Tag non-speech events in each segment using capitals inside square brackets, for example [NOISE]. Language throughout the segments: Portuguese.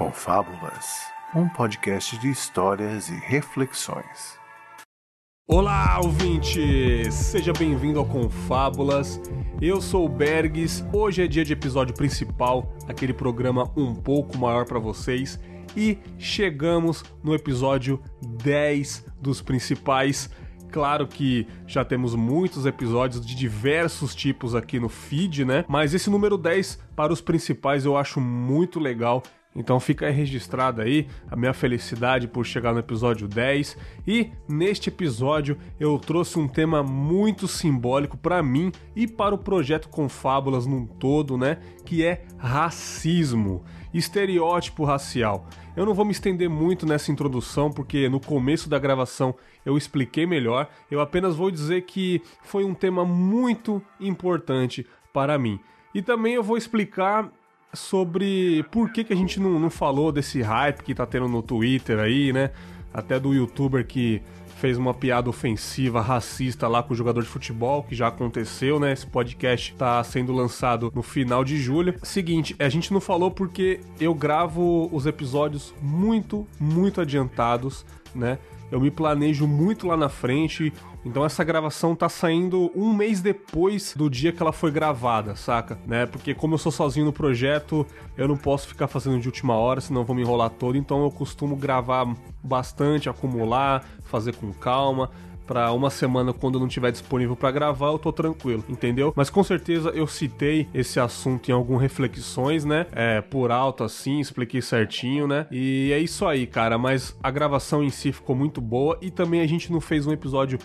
Confábulas, um podcast de histórias e reflexões. Olá, ouvinte! Seja bem-vindo ao Confábulas. Eu sou o Bergs. Hoje é dia de episódio principal, aquele programa um pouco maior para vocês. E chegamos no episódio 10 dos principais. Claro que já temos muitos episódios de diversos tipos aqui no feed, né? Mas esse número 10 para os principais eu acho muito legal então fica aí registrada aí a minha felicidade por chegar no episódio 10 e neste episódio eu trouxe um tema muito simbólico para mim e para o projeto Confábulas num todo, né, que é racismo, estereótipo racial. Eu não vou me estender muito nessa introdução porque no começo da gravação eu expliquei melhor. Eu apenas vou dizer que foi um tema muito importante para mim. E também eu vou explicar sobre por que, que a gente não, não falou desse hype que tá tendo no Twitter aí, né? Até do youtuber que fez uma piada ofensiva, racista lá com o jogador de futebol, que já aconteceu, né? Esse podcast tá sendo lançado no final de julho. Seguinte, a gente não falou porque eu gravo os episódios muito, muito adiantados, né? Eu me planejo muito lá na frente, então essa gravação tá saindo um mês depois do dia que ela foi gravada, saca? Né? Porque como eu sou sozinho no projeto, eu não posso ficar fazendo de última hora, senão vou me enrolar todo. Então eu costumo gravar bastante, acumular, fazer com calma para uma semana quando eu não estiver disponível para gravar, eu tô tranquilo, entendeu? Mas com certeza eu citei esse assunto em algumas reflexões, né? É, por alto assim, expliquei certinho, né? E é isso aí, cara, mas a gravação em si ficou muito boa e também a gente não fez um episódio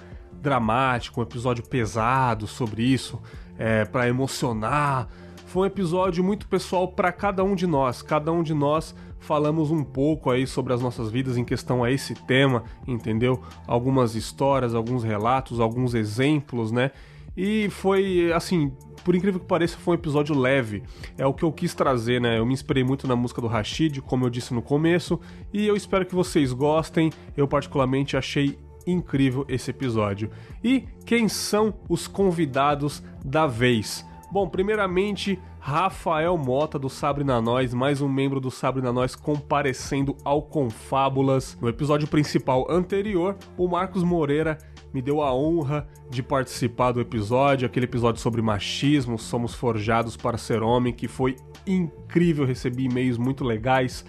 dramático, um episódio pesado sobre isso, é, para emocionar. Foi um episódio muito pessoal para cada um de nós. Cada um de nós falamos um pouco aí sobre as nossas vidas em questão a esse tema, entendeu? Algumas histórias, alguns relatos, alguns exemplos, né? E foi assim, por incrível que pareça, foi um episódio leve. É o que eu quis trazer, né? Eu me inspirei muito na música do Rashid, como eu disse no começo, e eu espero que vocês gostem. Eu particularmente achei incrível esse episódio. E quem são os convidados da vez? Bom, primeiramente, Rafael Mota do Sabre na Nós, mais um membro do Sabre na Nós comparecendo ao Confábulas. No episódio principal anterior, o Marcos Moreira me deu a honra de participar do episódio, aquele episódio sobre machismo, somos forjados para ser homem, que foi incrível, recebi e-mails muito legais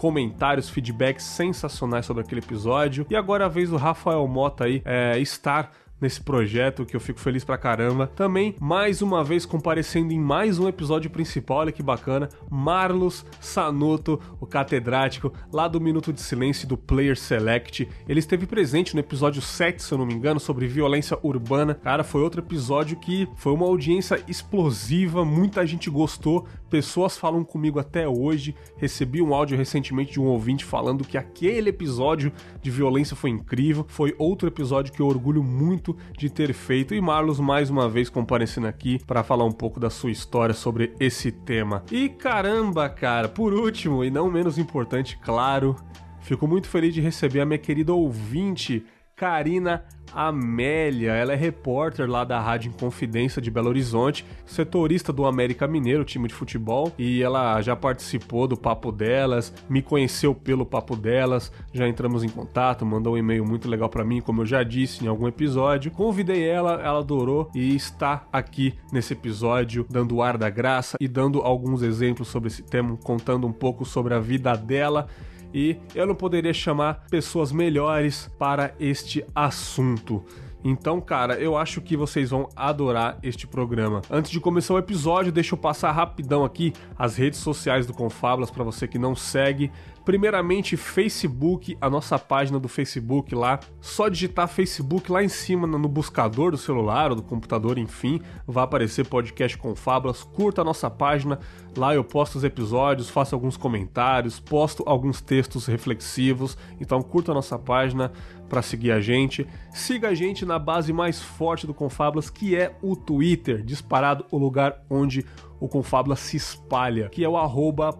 comentários, feedbacks sensacionais sobre aquele episódio. E agora a vez do Rafael Mota aí é, estar nesse projeto, que eu fico feliz pra caramba. Também, mais uma vez, comparecendo em mais um episódio principal, olha que bacana, Marlos Sanuto, o catedrático, lá do Minuto de Silêncio do Player Select. Ele esteve presente no episódio 7, se eu não me engano, sobre violência urbana. Cara, foi outro episódio que foi uma audiência explosiva, muita gente gostou, pessoas falam comigo até hoje. Recebi um áudio recentemente de um ouvinte falando que aquele episódio de violência foi incrível. Foi outro episódio que eu orgulho muito muito de ter feito. E Marlos, mais uma vez, comparecendo aqui para falar um pouco da sua história sobre esse tema. E caramba, cara, por último e não menos importante, claro, fico muito feliz de receber a minha querida ouvinte, Karina Amélia, ela é repórter lá da Rádio Inconfidência de Belo Horizonte, setorista do América Mineiro, time de futebol, e ela já participou do Papo Delas, me conheceu pelo Papo Delas, já entramos em contato, mandou um e-mail muito legal para mim, como eu já disse em algum episódio. Convidei ela, ela adorou e está aqui nesse episódio dando ar da graça e dando alguns exemplos sobre esse tema, contando um pouco sobre a vida dela e eu não poderia chamar pessoas melhores para este assunto. Então, cara, eu acho que vocês vão adorar este programa. Antes de começar o episódio, deixa eu passar rapidão aqui as redes sociais do Confablas para você que não segue. Primeiramente, Facebook, a nossa página do Facebook lá. Só digitar Facebook lá em cima no buscador do celular ou do computador, enfim, vai aparecer podcast com Fábulas. Curta a nossa página, lá eu posto os episódios, faço alguns comentários, posto alguns textos reflexivos. Então, curta a nossa página para seguir a gente. Siga a gente na base mais forte do Confablas, que é o Twitter, disparado o lugar onde o Confablas se espalha, que é o arroba.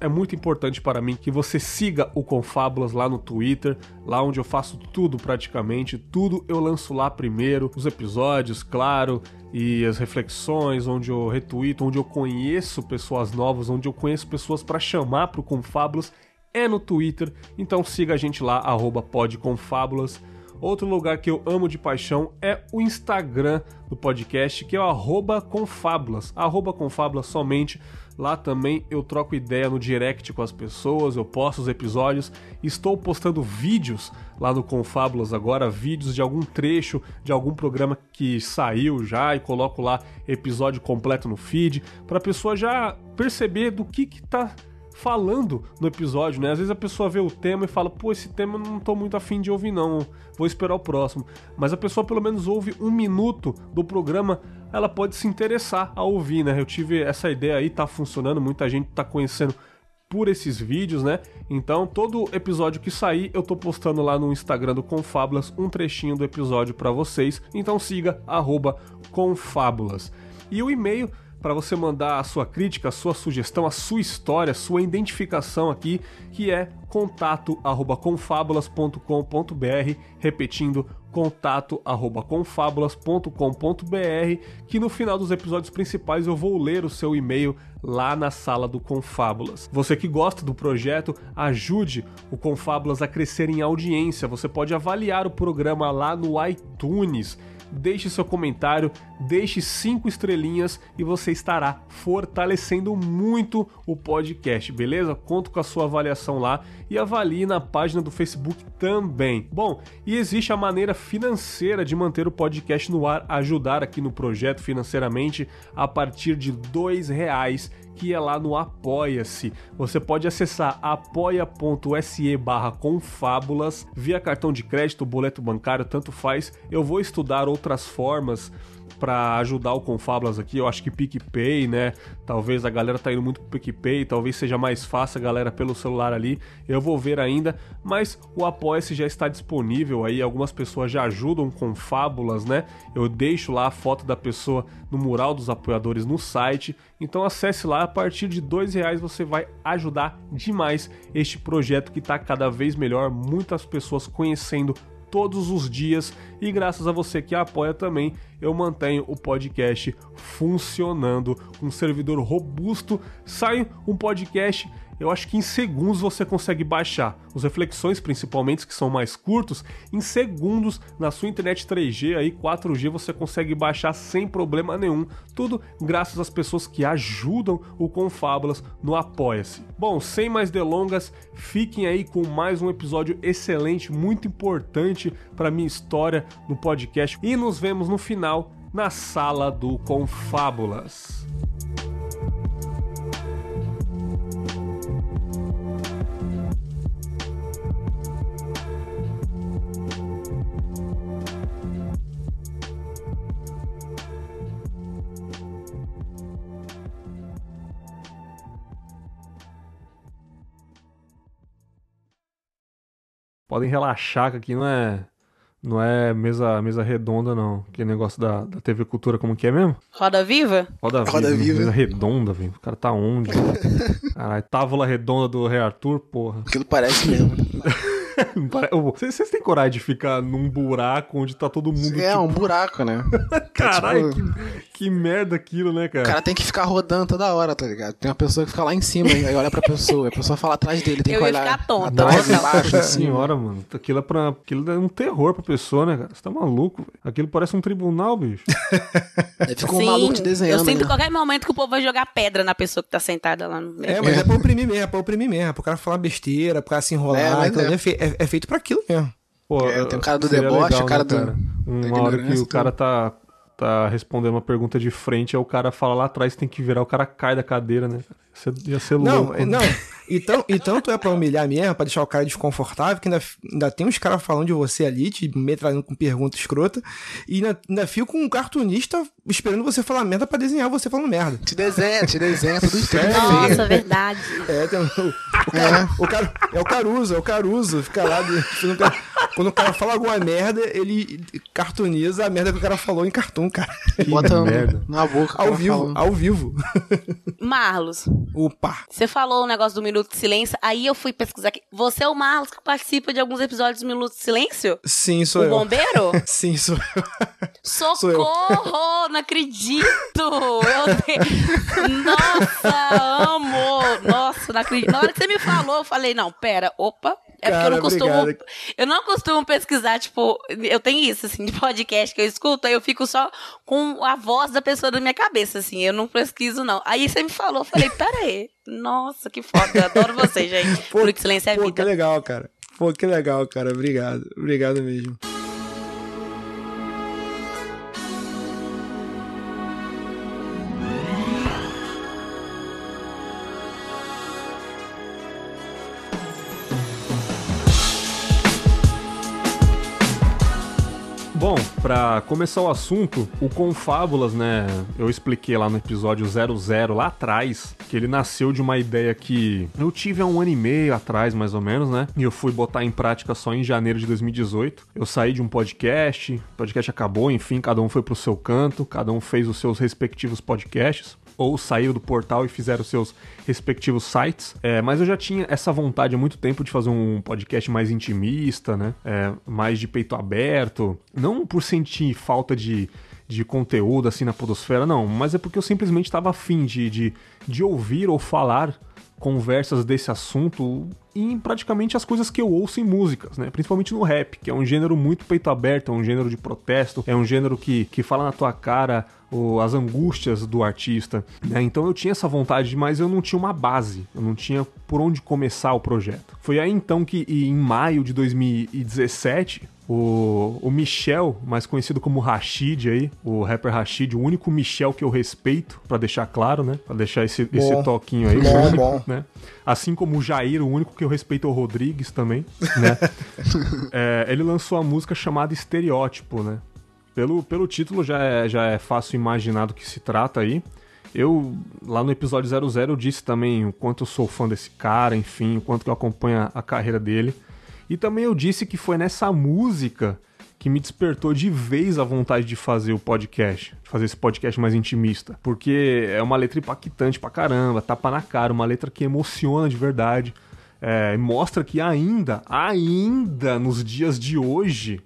É muito importante para mim que você siga o Confábulas lá no Twitter, lá onde eu faço tudo praticamente. Tudo eu lanço lá primeiro, os episódios, claro, e as reflexões, onde eu retuito, onde eu conheço pessoas novas, onde eu conheço pessoas para chamar para o Confábulas é no Twitter. Então siga a gente lá, podconfábulas. Outro lugar que eu amo de paixão é o Instagram do podcast, que é o arroba confábulas, arroba confábulas somente. Lá também eu troco ideia no direct com as pessoas, eu posto os episódios. Estou postando vídeos lá no Confábulas agora, vídeos de algum trecho de algum programa que saiu já e coloco lá episódio completo no feed, para a pessoa já perceber do que que tá falando no episódio, né? Às vezes a pessoa vê o tema e fala, pô, esse tema eu não tô muito afim de ouvir, não, vou esperar o próximo. Mas a pessoa pelo menos ouve um minuto do programa, ela pode se interessar a ouvir, né? Eu tive essa ideia aí, tá funcionando, muita gente tá conhecendo por esses vídeos, né? Então, todo episódio que sair, eu tô postando lá no Instagram do Confábulas um trechinho do episódio para vocês. Então siga Confábulas. E o e-mail para você mandar a sua crítica, a sua sugestão, a sua história, a sua identificação aqui, que é contato@confabulas.com.br, repetindo contato@confabulas.com.br, que no final dos episódios principais eu vou ler o seu e-mail lá na sala do Confábulas. Você que gosta do projeto, ajude o Confábulas a crescer em audiência. Você pode avaliar o programa lá no iTunes deixe seu comentário, deixe cinco estrelinhas e você estará fortalecendo muito o podcast, beleza? Conto com a sua avaliação lá e avalie na página do Facebook também. Bom, e existe a maneira financeira de manter o podcast no ar, ajudar aqui no projeto financeiramente a partir de dois reais é lá no Apoia-se. Você pode acessar apoia.se barra confábulas via cartão de crédito, boleto bancário, tanto faz. Eu vou estudar outras formas para ajudar o Confablas aqui. Eu acho que PicPay, né? Talvez a galera tá indo muito pro PicPay, talvez seja mais fácil a galera pelo celular ali. Eu vou ver ainda, mas o Apoia-se já está disponível aí. Algumas pessoas já ajudam com fábulas, né? Eu deixo lá a foto da pessoa no mural dos apoiadores no site. Então acesse lá, a partir de dois reais você vai ajudar demais este projeto que está cada vez melhor. Muitas pessoas conhecendo todos os dias e graças a você que apoia também, eu mantenho o podcast funcionando, um servidor robusto. Sai um podcast eu acho que em segundos você consegue baixar. Os reflexões, principalmente, que são mais curtos, em segundos na sua internet 3G aí 4G você consegue baixar sem problema nenhum. Tudo graças às pessoas que ajudam o Confábulas no Apoia-se. Bom, sem mais delongas, fiquem aí com mais um episódio excelente, muito importante para minha história no podcast e nos vemos no final na sala do Confábulas. Podem relaxar que aqui não é não é mesa, mesa redonda, não. Que negócio da, da TV Cultura, como que é mesmo? Roda Viva? Roda, Roda Viva. Viva. Mesa redonda, velho. O cara tá onde? [LAUGHS] Caralho, távola redonda do Rei Arthur, porra. Aquilo parece mesmo. [LAUGHS] [LAUGHS] Vocês têm coragem de ficar num buraco onde tá todo mundo. É, tipo... um buraco, né? [LAUGHS] Caralho, é, tipo... que, que merda aquilo, né, cara? O cara tem que ficar rodando toda hora, tá ligado? Tem uma pessoa que fica lá em cima e olha pra pessoa, a pessoa fala atrás dele, tem Eu que olhar. Ficar tonta, atrás e embaixo, assim. Senhora, mano. Aquilo é, pra... aquilo é um terror pra pessoa, né, cara? Você tá maluco, velho. Aquilo parece um tribunal, bicho. [LAUGHS] Ficou um maluco te desenhando. Eu sinto né? qualquer momento que o povo vai jogar pedra na pessoa que tá sentada lá no meio. É, mas é, é pra oprimir mesmo, é pra oprimir mesmo. É pro cara falar besteira, pro cara se enrolar. É, é. É, é feito pra aquilo mesmo. Pô, é, tem o cara do deboche, legal, o cara né, do. Cara? Uma hora que o cara tá, tá respondendo uma pergunta de frente, aí o cara fala lá atrás, tem que virar, o cara cai da cadeira, né? Ia ser louco. Não, não. E, tão, e tanto é pra humilhar mesmo, pra deixar o cara desconfortável, que ainda, ainda tem uns caras falando de você ali, te metralhando com pergunta escrota, e ainda, ainda fica um cartunista esperando você falar merda pra desenhar você falando merda. Te desenha, te desenha, tudo isso. Nossa, verdade. É, tem, o, o, cara, é. o cara, é o Caruso, é o Caruso, fica lá, de, quando o cara fala alguma merda, ele cartuniza a merda que o cara falou em cartão, cara. Bota merda. na boca. Ao vivo, ao vivo. Marlos, Opa! Você falou o negócio do Minuto de Silêncio, aí eu fui pesquisar aqui. Você é o Marlos que participa de alguns episódios do Minuto de Silêncio? Sim, sou o eu. bombeiro? [LAUGHS] Sim, sou eu. Socorro! Não acredito! Eu Nossa, amo! Nossa, não acredito. Na hora que você me falou, eu falei, não, pera, opa. É porque eu não costumo. obrigado. Eu não costumo pesquisar, tipo, eu tenho isso, assim, de podcast que eu escuto, aí eu fico só com a voz da pessoa na minha cabeça, assim, eu não pesquiso, não. Aí você me falou, eu falei, pera aí. Nossa, que foda, eu adoro você, gente. Pô, de Silêncio é Pô, que vida. legal, cara. Pô, que legal, cara. Obrigado. Obrigado mesmo. Bom, pra começar o assunto, o Confábulas, né? Eu expliquei lá no episódio 00, lá atrás, que ele nasceu de uma ideia que eu tive há um ano e meio atrás, mais ou menos, né? E eu fui botar em prática só em janeiro de 2018. Eu saí de um podcast, o podcast acabou, enfim, cada um foi pro seu canto, cada um fez os seus respectivos podcasts ou saíram do portal e fizeram seus respectivos sites. É, mas eu já tinha essa vontade há muito tempo de fazer um podcast mais intimista, né? É, mais de peito aberto. Não por sentir falta de, de conteúdo assim na podosfera, não. Mas é porque eu simplesmente estava afim de, de, de ouvir ou falar conversas desse assunto em praticamente as coisas que eu ouço em músicas, né? Principalmente no rap, que é um gênero muito peito aberto, é um gênero de protesto, é um gênero que, que fala na tua cara as angústias do artista, né? Então eu tinha essa vontade, mas eu não tinha uma base, eu não tinha por onde começar o projeto. Foi aí então que em maio de 2017 o, o Michel, mais conhecido como Rashid aí, o rapper Rashid, o único Michel que eu respeito, pra deixar claro, né? Pra deixar esse, esse toquinho aí, Bom, único, bom. né? Assim como o Jair, o único que eu respeito é o Rodrigues também, né? [LAUGHS] É, ele lançou a música chamada Estereótipo, né? Pelo, pelo título já é, já é fácil imaginar do que se trata aí. Eu, lá no episódio 00, eu disse também o quanto eu sou fã desse cara, enfim, o quanto que eu acompanho a carreira dele. E também eu disse que foi nessa música que me despertou de vez a vontade de fazer o podcast, de fazer esse podcast mais intimista. Porque é uma letra impactante pra caramba, tapa na cara, uma letra que emociona de verdade. É, mostra que ainda, ainda nos dias de hoje,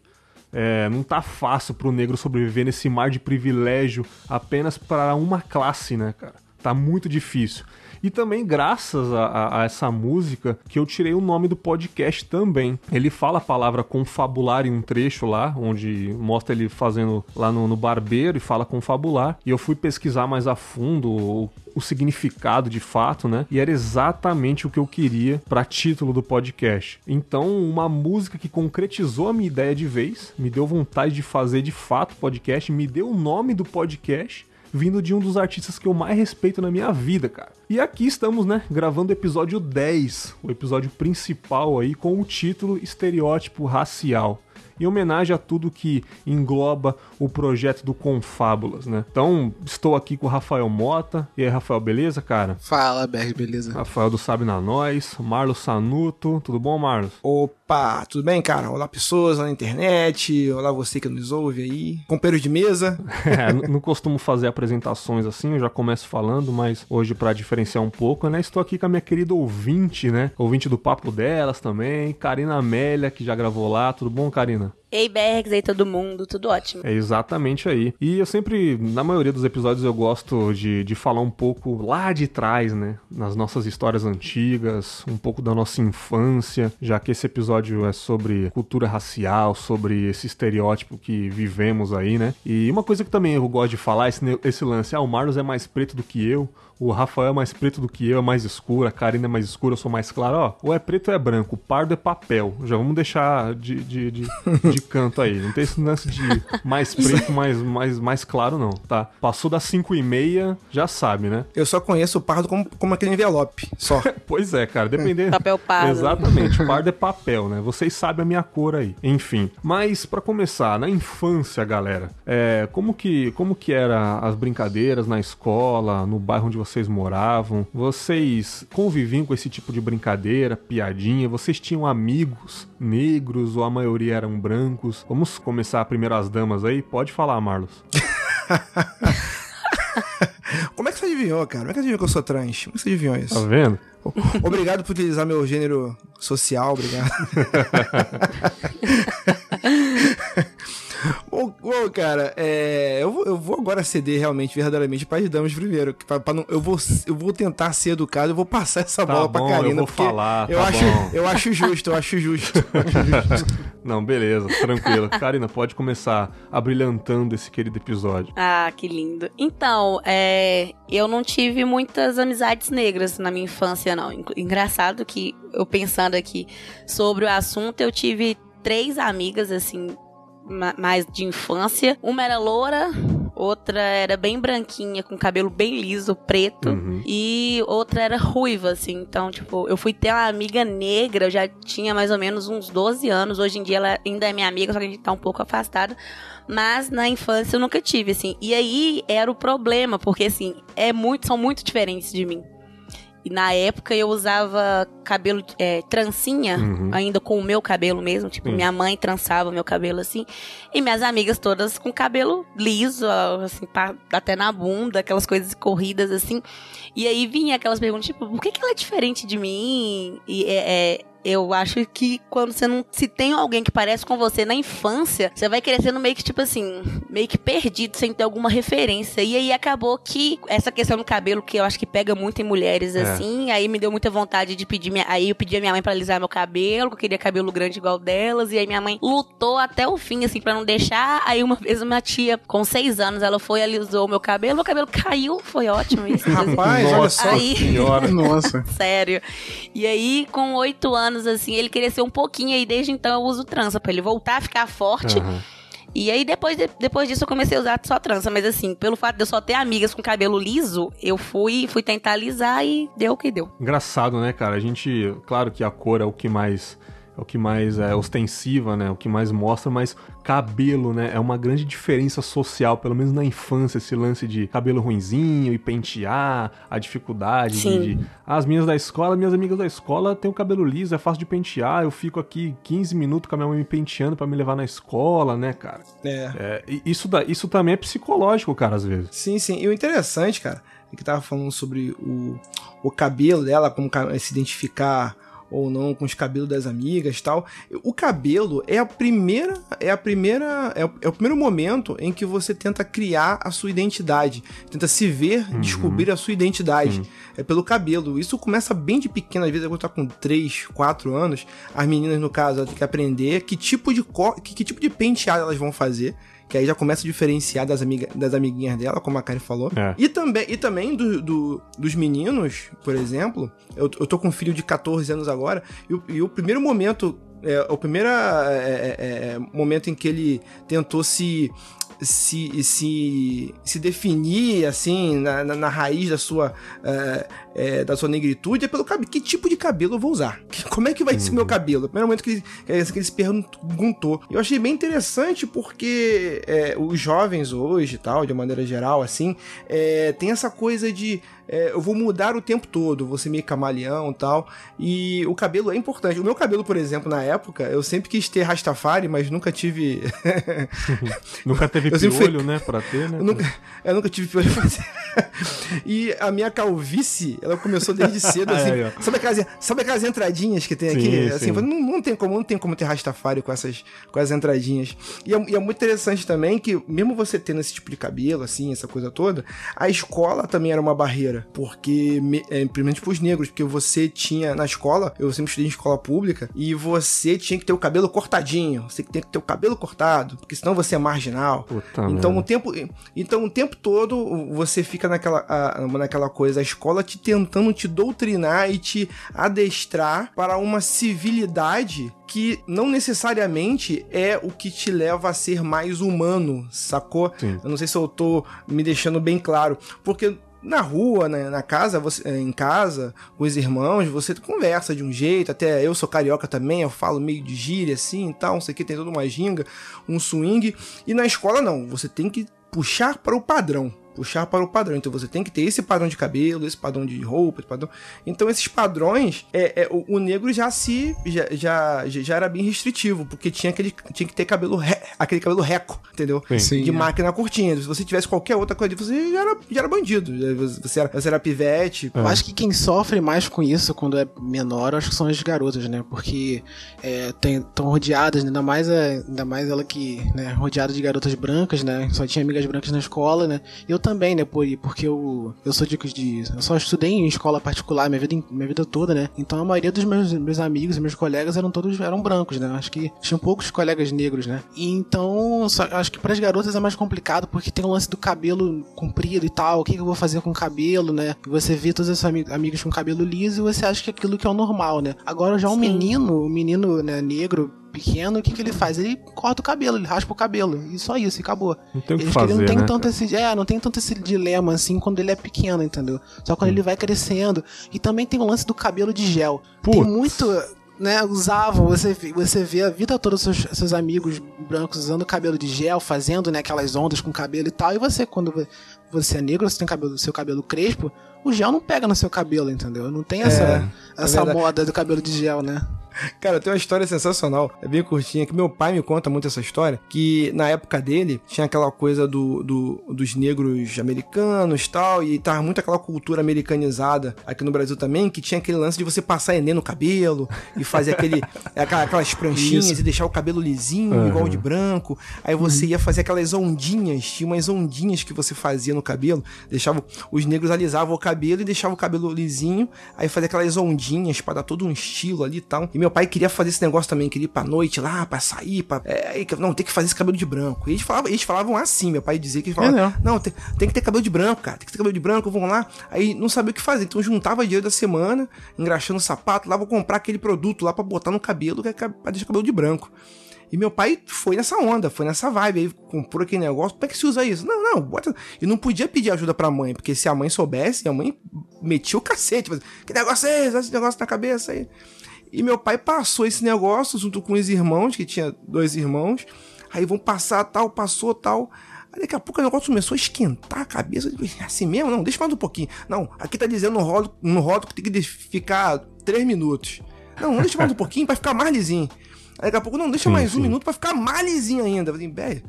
é, não tá fácil pro negro sobreviver nesse mar de privilégio apenas para uma classe, né, cara? Tá muito difícil. E também graças a, a- a essa música que eu tirei o nome do podcast também. Ele fala a palavra confabular em um trecho lá, onde mostra ele fazendo lá no, no barbeiro e fala confabular. E eu fui pesquisar mais a fundo o, o significado de fato, né? E era exatamente o que eu queria para título do podcast. Então, uma música que concretizou a minha ideia de vez, me deu vontade de fazer de fato podcast, me deu o nome do podcast vindo de um dos artistas que eu mais respeito na minha vida, cara. E aqui estamos, né, gravando o episódio 10, o episódio principal aí com o título Estereótipo Racial. Em homenagem a tudo que engloba o projeto do Confábulas, né? Então, estou aqui com o Rafael Mota. E aí, Rafael, beleza, cara? Fala, Berg, beleza? Rafael do Sabe na Nós, Marlos Sanuto. Tudo bom, Marlos? Opa, tudo bem, cara? Olá, pessoas lá na internet. Olá, você que nos ouve aí. Companheiros de mesa. [LAUGHS] É, não costumo fazer apresentações assim, eu já começo falando, mas hoje pra diferenciar um pouco, né? Estou aqui com a minha querida ouvinte, né? Ouvinte do Papo Delas também, Karina Amélia, que já gravou lá. Tudo bom, Karina? Ei, Bergs, aí todo mundo, tudo ótimo. É exatamente aí. E eu sempre, na maioria dos episódios, eu gosto de, de falar um pouco lá de trás, né? Nas nossas histórias antigas, um pouco da nossa infância, já que esse episódio é sobre cultura racial, sobre esse estereótipo que vivemos aí, né? E uma coisa que também eu gosto de falar, esse, esse lance, ah, o Marlos é mais preto do que eu, o Rafael é mais preto do que eu, é mais escuro, a Karina é mais escura, eu sou mais claro. Ó, ou é preto ou é branco, o pardo é papel. Já vamos deixar de, de, de, [LAUGHS] de canto aí. Não tem esse lance de mais preto, mais, mais, mais claro, não, tá? Passou das 5 e meia, já sabe, né? Eu só conheço o pardo como, como aquele envelope, só. [LAUGHS] Pois é, cara, dependendo. Papel pardo. Exatamente, [LAUGHS] pardo é papel, né? Vocês sabem a minha cor aí. Enfim, mas pra começar, na infância, galera, é, como que como que era as brincadeiras na escola, no bairro onde vocês moravam? Vocês conviviam com esse tipo de brincadeira, piadinha? Vocês tinham amigos negros ou a maioria eram brancos? Vamos começar primeiro as damas aí? Pode falar, Marlos. [LAUGHS] Como é que você adivinhou, cara? Como é que você adivinhou que eu sou trans? Como é que você adivinhou Tá isso? vendo? Obrigado por utilizar meu gênero social, obrigado. [LAUGHS] Bom, bom, cara, é, eu, vou, eu vou agora ceder realmente, verdadeiramente, para as damas primeiro. pra- pra não- eu, vou, eu vou tentar ser educado, eu vou passar essa Tá bola bom, pra Karina. eu vou falar, eu tá acho, bom. eu acho justo, eu acho justo. eu acho justo. Não, beleza, tranquilo. Karina, pode começar abrilhantando esse querido episódio. Ah, que lindo. Então, é, eu não tive muitas amizades negras na minha infância, não. Engra- Engraçado que eu pensando aqui sobre o assunto, eu tive três amigas, assim, mais de infância. Uma era loura, outra era bem branquinha, com cabelo bem liso, preto. Uhum. E outra era ruiva, assim. Então, tipo, eu fui ter uma amiga negra, eu já tinha mais ou menos uns 12 anos. Hoje em dia ela ainda é minha amiga, só que a gente tá um pouco afastada. Mas na infância eu nunca tive, assim. E aí era o problema, porque, assim, é muito, são muito diferentes de mim. E na época eu usava cabelo é, trancinha, Uhum. ainda com o meu cabelo mesmo. Tipo, Sim. minha mãe trançava o meu cabelo assim. E minhas amigas todas com cabelo liso, assim, até na bunda, aquelas coisas corridas assim. E aí vinha aquelas perguntas, tipo, por que, que ela é diferente de mim? E é, é, eu acho que quando você não. Se tem alguém que parece com você na infância, você vai crescendo meio que, tipo assim, meio que perdido, sem ter alguma referência. E aí acabou que essa questão do cabelo, que eu acho que pega muito em mulheres, É. assim, aí me deu muita vontade de pedir minha. Aí eu pedi a minha mãe pra alisar meu cabelo, que eu queria cabelo grande igual delas. E aí minha mãe lutou até o fim, assim, pra não deixar. Aí uma vez uma tia, com seis anos, ela foi e alisou o meu cabelo, meu cabelo caiu, foi ótimo isso. Rapaz, olha Nossa só. Aí- senhora. Nossa. [LAUGHS] Sério. E aí, com oito anos, assim, ele cresceu um pouquinho e desde então eu uso trança pra ele voltar a ficar forte. Aham. E aí, depois, de- depois disso, eu comecei a usar só trança. Mas assim, pelo fato de eu só ter amigas com cabelo liso, eu fui, fui tentar alisar e deu o que deu. Engraçado, né, cara? A gente, claro que a cor é o que mais é o que mais é ostensiva, né? O que mais mostra, mas cabelo, né? É uma grande diferença social, pelo menos na infância, esse lance de cabelo ruinzinho e pentear, a dificuldade de, de- As minhas da escola, minhas amigas da escola têm o cabelo liso, é fácil de pentear. Eu fico aqui 15 minutos com a minha mãe me penteando pra me levar na escola, né, cara? É. É, isso, isso também é psicológico, cara, às vezes. Sim, sim. E o interessante, cara, é que tava falando sobre o, o cabelo dela, como se identificar ou não com os cabelos das amigas e tal. O cabelo é a primeira, é a primeira, é o, é o primeiro momento em que você tenta criar a sua identidade, tenta se ver, descobrir a sua identidade. É pelo cabelo. Isso começa bem de pequeno, às vezes quando tá com 3, 4 anos, as meninas no caso, elas têm que aprender que tipo de cor, que, que tipo de penteado elas vão fazer. Que aí já começa a diferenciar das, amiga, das amiguinhas dela, como a Karen falou. É. E também, e também do, do- dos meninos, por exemplo. Eu, eu tô com um filho de 14 anos agora. E o, e o primeiro momento. É, o primeiro é, é, é, momento em que ele tentou se. Se, se, se definir assim na, na, na raiz da sua é, é, da sua negritude é pelo cabelo. Que tipo de cabelo eu vou usar? Que- Como é que vai ser o meu cabelo? O primeiro momento que ele, que ele se perguntou. Eu achei bem interessante porque é, os jovens hoje tal, de maneira geral, assim, é, tem essa coisa de é, eu vou mudar o tempo todo, vou ser meio camaleão e tal. E o cabelo é importante. O meu cabelo, por exemplo, na época, eu sempre quis ter Rastafari, mas nunca tive. [LAUGHS] Nunca teve Eu sempre fui- piolho, né, pra ter, né? Eu nunca, eu nunca tive piolho pra fazer. [LAUGHS] E a minha calvície, ela começou desde cedo, assim. Aí, ó. sabe, aquelas, sabe aquelas entradinhas que tem Sim, aqui? sim. Assim, não, não tem como, não tem como ter Rastafari com essas, com essas entradinhas. E é, e é muito interessante também que, mesmo você tendo esse tipo de cabelo, assim, essa coisa toda, a escola também era uma barreira. Porque, me- é, principalmente pros negros, porque você tinha na escola, eu sempre estudei em escola pública, e você tinha que ter o cabelo cortadinho. Você tem que ter o cabelo cortado, porque senão você é marginal. Puta Então merda. o tempo, então o tempo todo você fica naquela, a- naquela coisa, a escola te tentando te doutrinar e te adestrar para uma civilidade que não necessariamente é o que te leva a ser mais humano, sacou? Sim. Eu não sei se eu tô me deixando bem claro, porque na rua, né, na casa, você, em casa, com os irmãos, você conversa de um jeito, até eu sou carioca também, eu falo meio de gíria assim e tal, não sei o que, tem toda uma ginga, um swing, e na escola não, você tem que puxar para o padrão. Puxar para o padrão. Então você tem que ter esse padrão de cabelo, esse padrão de roupa, esse padrão. Então esses padrões, é, é o, o, negro já se já, já, já era bem restritivo, porque tinha aquele tinha que ter cabelo re, aquele cabelo reco, entendeu? Sim. de é. máquina curtinha. Se você tivesse qualquer outra coisa, você já era, já era bandido. Você era, você era pivete. Eu acho que quem sofre mais com isso quando é menor, acho que são as garotas, né? Porque estão rodeadas, né? ainda mais, a, ainda mais ela que, né, rodeada de garotas brancas, né? Só tinha amigas brancas na escola, né? Eu também, né? Por, porque eu, eu sou de, de. Eu só estudei em escola particular minha vida, minha vida toda, né? Então a maioria dos meus, meus amigos e meus colegas eram todos eram brancos, né? Acho que tinham poucos colegas negros, né? E então, só, acho que para as garotas é mais complicado porque tem o lance do cabelo comprido e tal. O que, que eu vou fazer com o cabelo, né? Você vê todos esses amigos, amigos com cabelo liso e você acha que aquilo que é o normal, né? Agora já um Sim. menino, o menino né, negro pequeno, o que, que ele faz? Ele corta o cabelo, ele raspa o cabelo. E só isso, e acabou. Não tem o que Eles que ele fazer, não tem né? tanto esse, é, não tem tanto esse dilema assim quando ele é pequeno, entendeu? Só quando ele vai crescendo. E também tem o lance do cabelo de gel. Tem Putz. muito, né, usavam, você vê, você vê a vida toda seus, seus amigos brancos usando cabelo de gel, fazendo, né, aquelas ondas com cabelo e tal. E você quando vo- você é negro, você tem cabelo, seu cabelo crespo, o gel não pega no seu cabelo, entendeu? Não tem essa é essa verdade. moda do cabelo de gel, né? Cara, tem uma história sensacional, é bem curtinha, que meu pai me conta muito essa história, que na época dele tinha aquela coisa do, do- dos negros americanos e tal, e tava muito aquela cultura americanizada aqui no Brasil também, que tinha aquele lance de você passar Enem no cabelo e fazer aquele, [LAUGHS] aquela- aquelas pranchinhas Isso. e deixar o cabelo lisinho, Aham. igual de branco. Aí você ia fazer aquelas ondinhas, tinha umas ondinhas que você fazia no cabelo, deixava, os negros alisavam o cabelo e deixavam o cabelo lisinho, aí fazia aquelas ondinhas pra dar todo um estilo ali e tal. E meu pai queria fazer esse negócio também, queria ir pra noite lá, pra sair, pra. É, não, tem que fazer esse cabelo de branco. E eles falavam, eles falavam assim, meu pai dizia que eles falavam, É, não. não, tem, tem que ter cabelo de branco, cara, tem que ter cabelo de branco, vamos lá. Aí não sabia o que fazer, então juntava dinheiro da semana, engraxando o sapato, lá vou comprar aquele produto lá pra botar no cabelo, que é pra deixar o cabelo de branco. E meu pai foi nessa onda, foi nessa vibe, aí comprou aquele negócio, como é que se usa isso? Não, não, bota. E não podia pedir ajuda pra mãe, porque se a mãe soubesse, a mãe metia o cacete, fazia, que negócio é esse? Esse negócio na cabeça aí. E meu pai passou esse negócio junto com os irmãos, que tinha dois irmãos. Aí vão passar tal, passou tal. Aí daqui a pouco o negócio começou a esquentar a cabeça. Assim mesmo? Não, deixa mais um pouquinho. Não, aqui tá dizendo no rótulo, no rótulo que tem que ficar três minutos. Não, não deixa mais um pouquinho pra ficar mais lisinho. Aí daqui a pouco, não, deixa Sim, mais sim. um minuto pra ficar mais lisinho ainda. Eu falei, velho.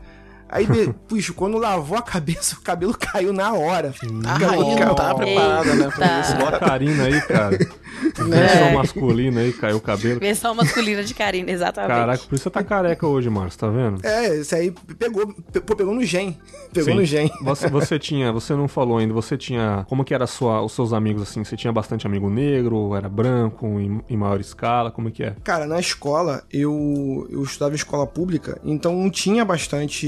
Aí, puxa, quando lavou a cabeça, [LAUGHS] o cabelo caiu na hora. A rainha não tá preparada, né, pra isso. A Karina aí, cara. [LAUGHS] Versão É. masculina aí, caiu o cabelo. Versão masculina de Karina, exatamente. Caraca, por isso você tá careca hoje, Márcio, tá vendo? É, isso aí pegou, pegou no gen. Pegou Sim. no gen. Você, você [LAUGHS] tinha, você não falou ainda, você tinha, como que era sua, os seus amigos assim? Você tinha bastante amigo negro, era branco, em, em maior escala, como que é? Cara, na escola, eu, eu estudava em escola pública, então tinha bastante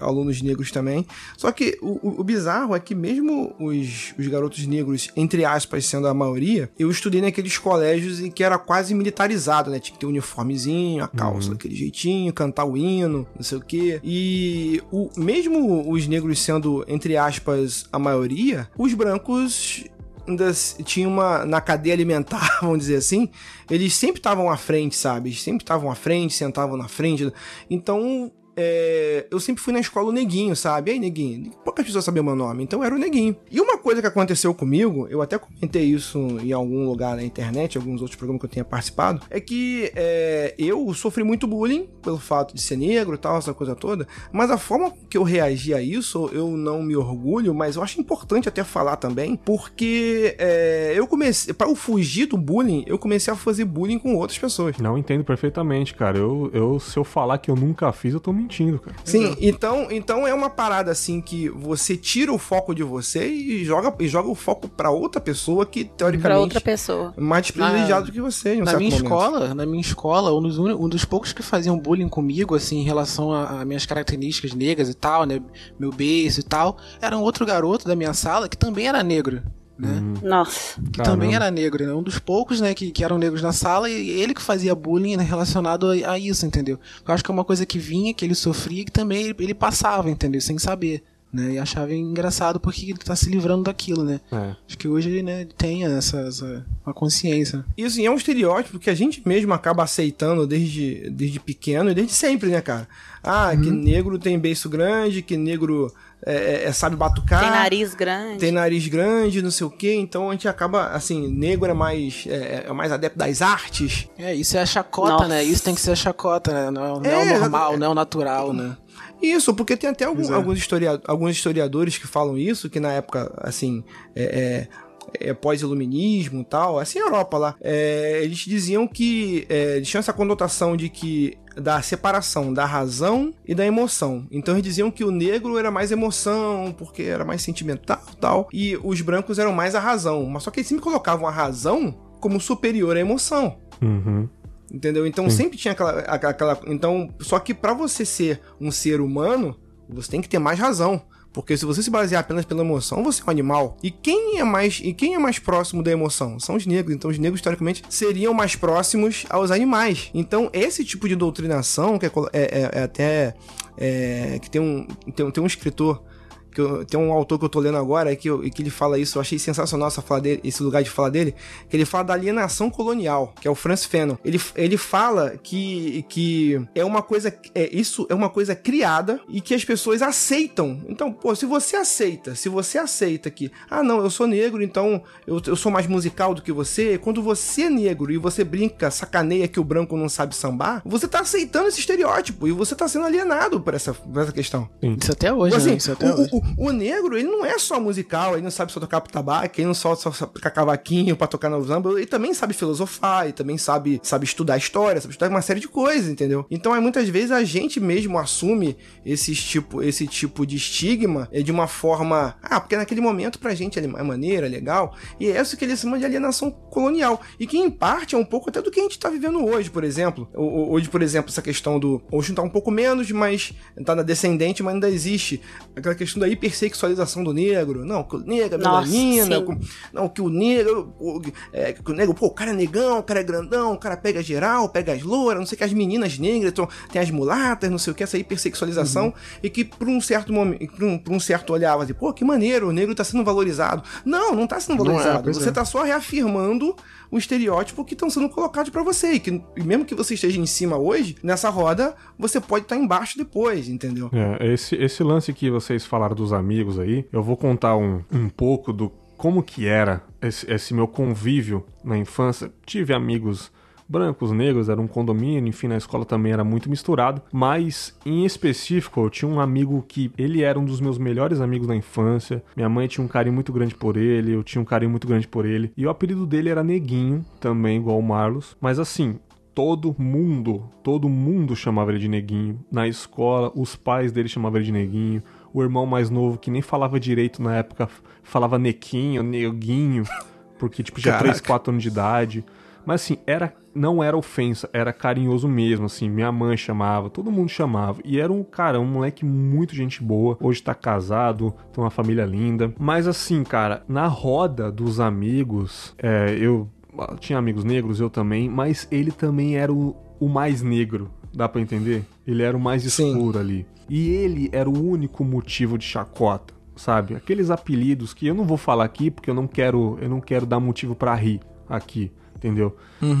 alunos negros também. Só que o, o- bizarro é que mesmo os, os garotos negros, entre aspas, sendo a maioria, eu estudei naqueles colégios em que era quase militarizado, né? Tinha que ter um uniformezinho, a calça daquele jeitinho, cantar o hino, não sei o quê. E o, mesmo os negros sendo, entre aspas, a maioria, os brancos ainda tinha uma na cadeia alimentar, [LAUGHS] vamos dizer assim, eles sempre estavam à frente, sabe? Eles sempre estavam à frente, sentavam na frente. Então, é, eu sempre fui na escola o neguinho, sabe? Aí, neguinho, poucas pessoas sabiam meu nome, então era o neguinho. E uma coisa que aconteceu comigo, eu até comentei isso em algum lugar na internet, alguns outros programas que eu tenha participado, é que é, eu sofri muito bullying pelo fato de ser negro e tal, essa coisa toda, mas a forma que eu reagi a isso, eu não me orgulho, mas eu acho importante até falar também, porque é, eu comecei, para eu fugir do bullying, eu comecei a fazer bullying com outras pessoas. Não entendo perfeitamente, cara. Eu, eu, se eu falar que eu nunca fiz, eu tô mentindo, cara. Sim, então, então é uma parada assim que você tira o foco de você e joga, e joga o foco pra outra pessoa que Pra teoricamente outra pessoa. é mais privilegiado que você. Em um Na certo minha momento. escola, na minha escola, um dos, um dos poucos que faziam bullying comigo, assim, em relação a, a minhas características negras e tal, né? Meu beijo e tal, era um outro garoto da minha sala que também era negro. Né? Nossa. Que Caramba. também era negro, né? Um dos poucos, né, que, que eram negros na sala e ele que fazia bullying né, relacionado a, a isso, entendeu? Eu acho que é uma coisa que vinha, que ele sofria, que também ele, ele passava, entendeu? Sem saber, né? E achava engraçado porque ele tá se livrando daquilo, né? É. Acho que hoje, né, ele tem essa, essa uma consciência. E assim, é um estereótipo que a gente mesmo acaba aceitando desde, desde pequeno e desde sempre, né, cara? Ah, que negro tem beiço grande, que negro é, é, é, sabe batucar. Tem nariz grande. Tem nariz grande, não sei o quê. Então a gente acaba, assim, negro é mais, é, é mais adepto das artes. É, isso é a chacota, Nossa. né? Isso tem que ser a chacota, né? Não, não é, É, o normal, não é o natural, né? Isso, porque tem até algum- é. alguns, historia- alguns historiadores que falam isso, que na época, assim, é, é, é pós-iluminismo e tal, assim, Europa lá, é, eles diziam que é, eles tinham essa conotação de que da separação da razão e da emoção. Então eles diziam que o negro era mais emoção, porque era mais sentimental e tal, e os brancos eram mais a razão. Mas só que eles sempre colocavam a razão como superior à emoção. Uhum. Entendeu? Então sempre tinha aquela, aquela- aquela- Então, só que pra você ser um ser humano, você tem que ter mais razão. Porque se você se basear apenas pela emoção, você é um animal. E quem é mais e quem é mais próximo da emoção? São os negros. Então os negros, historicamente, seriam mais próximos aos animais. Então, esse tipo de doutrinação, que é, é- é- é até. é, que tem um, tem, tem um escritor que eu- tem um autor que eu tô lendo agora que, eu- que ele fala isso, eu achei sensacional essa fala dele, esse lugar de fala dele, que ele fala da alienação colonial, que é o Francis Fanon. Ele, ele fala que, que é uma coisa, é, isso é uma coisa criada e que as pessoas aceitam. Então, pô, se você aceita, se você aceita que, ah, não, eu sou negro, então eu, eu sou mais musical do que você, quando você é negro e você brinca, sacaneia que o branco não sabe sambar, você tá aceitando esse estereótipo e você tá sendo alienado por essa, por essa questão. Isso até hoje, Assim, né? Isso até o, hoje. o- o negro, ele não é só musical, ele não sabe só tocar tabaco, ele não só, só tocar cavaquinho pra tocar no samba, ele também sabe filosofar, ele também sabe, sabe estudar história, sabe estudar uma série de coisas, entendeu? Então, aí, muitas vezes a gente mesmo assume esses tipo, esse tipo de estigma é, de uma forma, ah, porque naquele momento pra gente é maneira, é legal, e é isso que eles chamam de alienação colonial, e que em parte é um pouco até do que a gente tá vivendo hoje, por exemplo. Hoje, por exemplo, essa questão do. Hoje tá um pouco menos, mas tá na descendente, mas ainda existe aquela questão da hipersexualização do negro. Não, que o negro é melanina, com- não, que o negro. o- é, que o negro, pô, o cara é negão, o cara é grandão, o cara pega geral, pega as louras, não sei o que, as meninas negras, então, tem as mulatas, não sei o que, essa hipersexualização, e que por um certo momento, por um, por um certo olhar, assim, pô, que maneiro, o negro tá sendo valorizado. Não, não tá sendo é, valorizado. pois você é. tá só reafirmando o estereótipo que estão sendo colocados pra você. E, que, e mesmo que você esteja em cima hoje, nessa roda, você pode estar embaixo depois, entendeu? É, esse, esse lance que vocês falaram dos amigos aí, eu vou contar um, um pouco do como que era esse, esse meu convívio na infância. Tive amigos brancos, negros, era um condomínio, enfim, na escola também era muito misturado, mas em específico eu tinha um amigo que ele era um dos meus melhores amigos na infância. Minha mãe tinha um carinho muito grande por ele, eu tinha um carinho muito grande por ele, e o apelido dele era Neguinho, também igual o Marlos, mas assim, todo mundo, todo mundo chamava ele de neguinho. Na escola, os pais dele chamavam ele de neguinho. O irmão mais novo, que nem falava direito na época, falava nequinho, neguinho, porque tipo tinha Caraca. 3, 4 anos de idade. Mas assim, era não era ofensa, era carinhoso mesmo, assim, minha mãe chamava, todo mundo chamava. E era um cara, um moleque muito gente boa. Hoje tá casado, tem uma família linda. Mas assim, cara, na roda dos amigos, é, eu ah, tinha amigos negros, eu também, mas ele também era o, o mais negro, dá pra entender? Ele era o mais Sim. escuro ali. E ele era o único motivo de chacota, sabe? Aqueles apelidos que eu não vou falar aqui porque eu não quero, eu não quero dar motivo pra rir aqui, entendeu?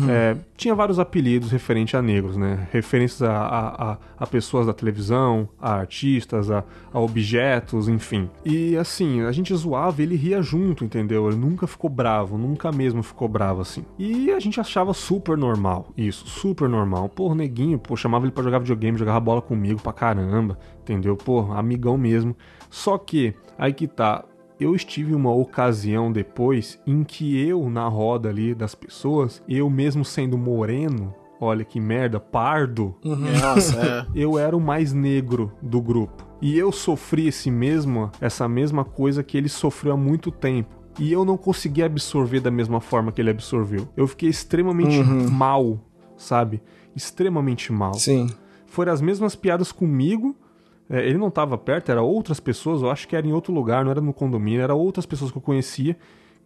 É, tinha vários apelidos referentes a negros, né? Referências a, a, a- a pessoas da televisão, a artistas, a, a objetos, enfim. E assim, a gente zoava e ele ria junto, entendeu? Ele nunca ficou bravo, nunca mesmo ficou bravo assim. E a gente achava super normal isso, super normal. Pô, neguinho, pô, chamava ele pra jogar videogame, jogava bola comigo pra caramba, entendeu? Pô, amigão mesmo. Só que, aí que tá, eu estive uma ocasião depois em que eu, na roda ali das pessoas, eu mesmo sendo moreno, olha que merda, pardo, Nossa, é. [LAUGHS] eu era o mais negro do grupo. E eu sofri esse mesmo, essa mesma coisa que ele sofreu há muito tempo. E eu não consegui absorver da mesma forma que ele absorveu. Eu fiquei extremamente mal, sabe? Extremamente mal Sim. foram as mesmas piadas comigo. É, ele não estava perto, era outras pessoas, eu acho que era em outro lugar, não era no condomínio, era outras pessoas que eu conhecia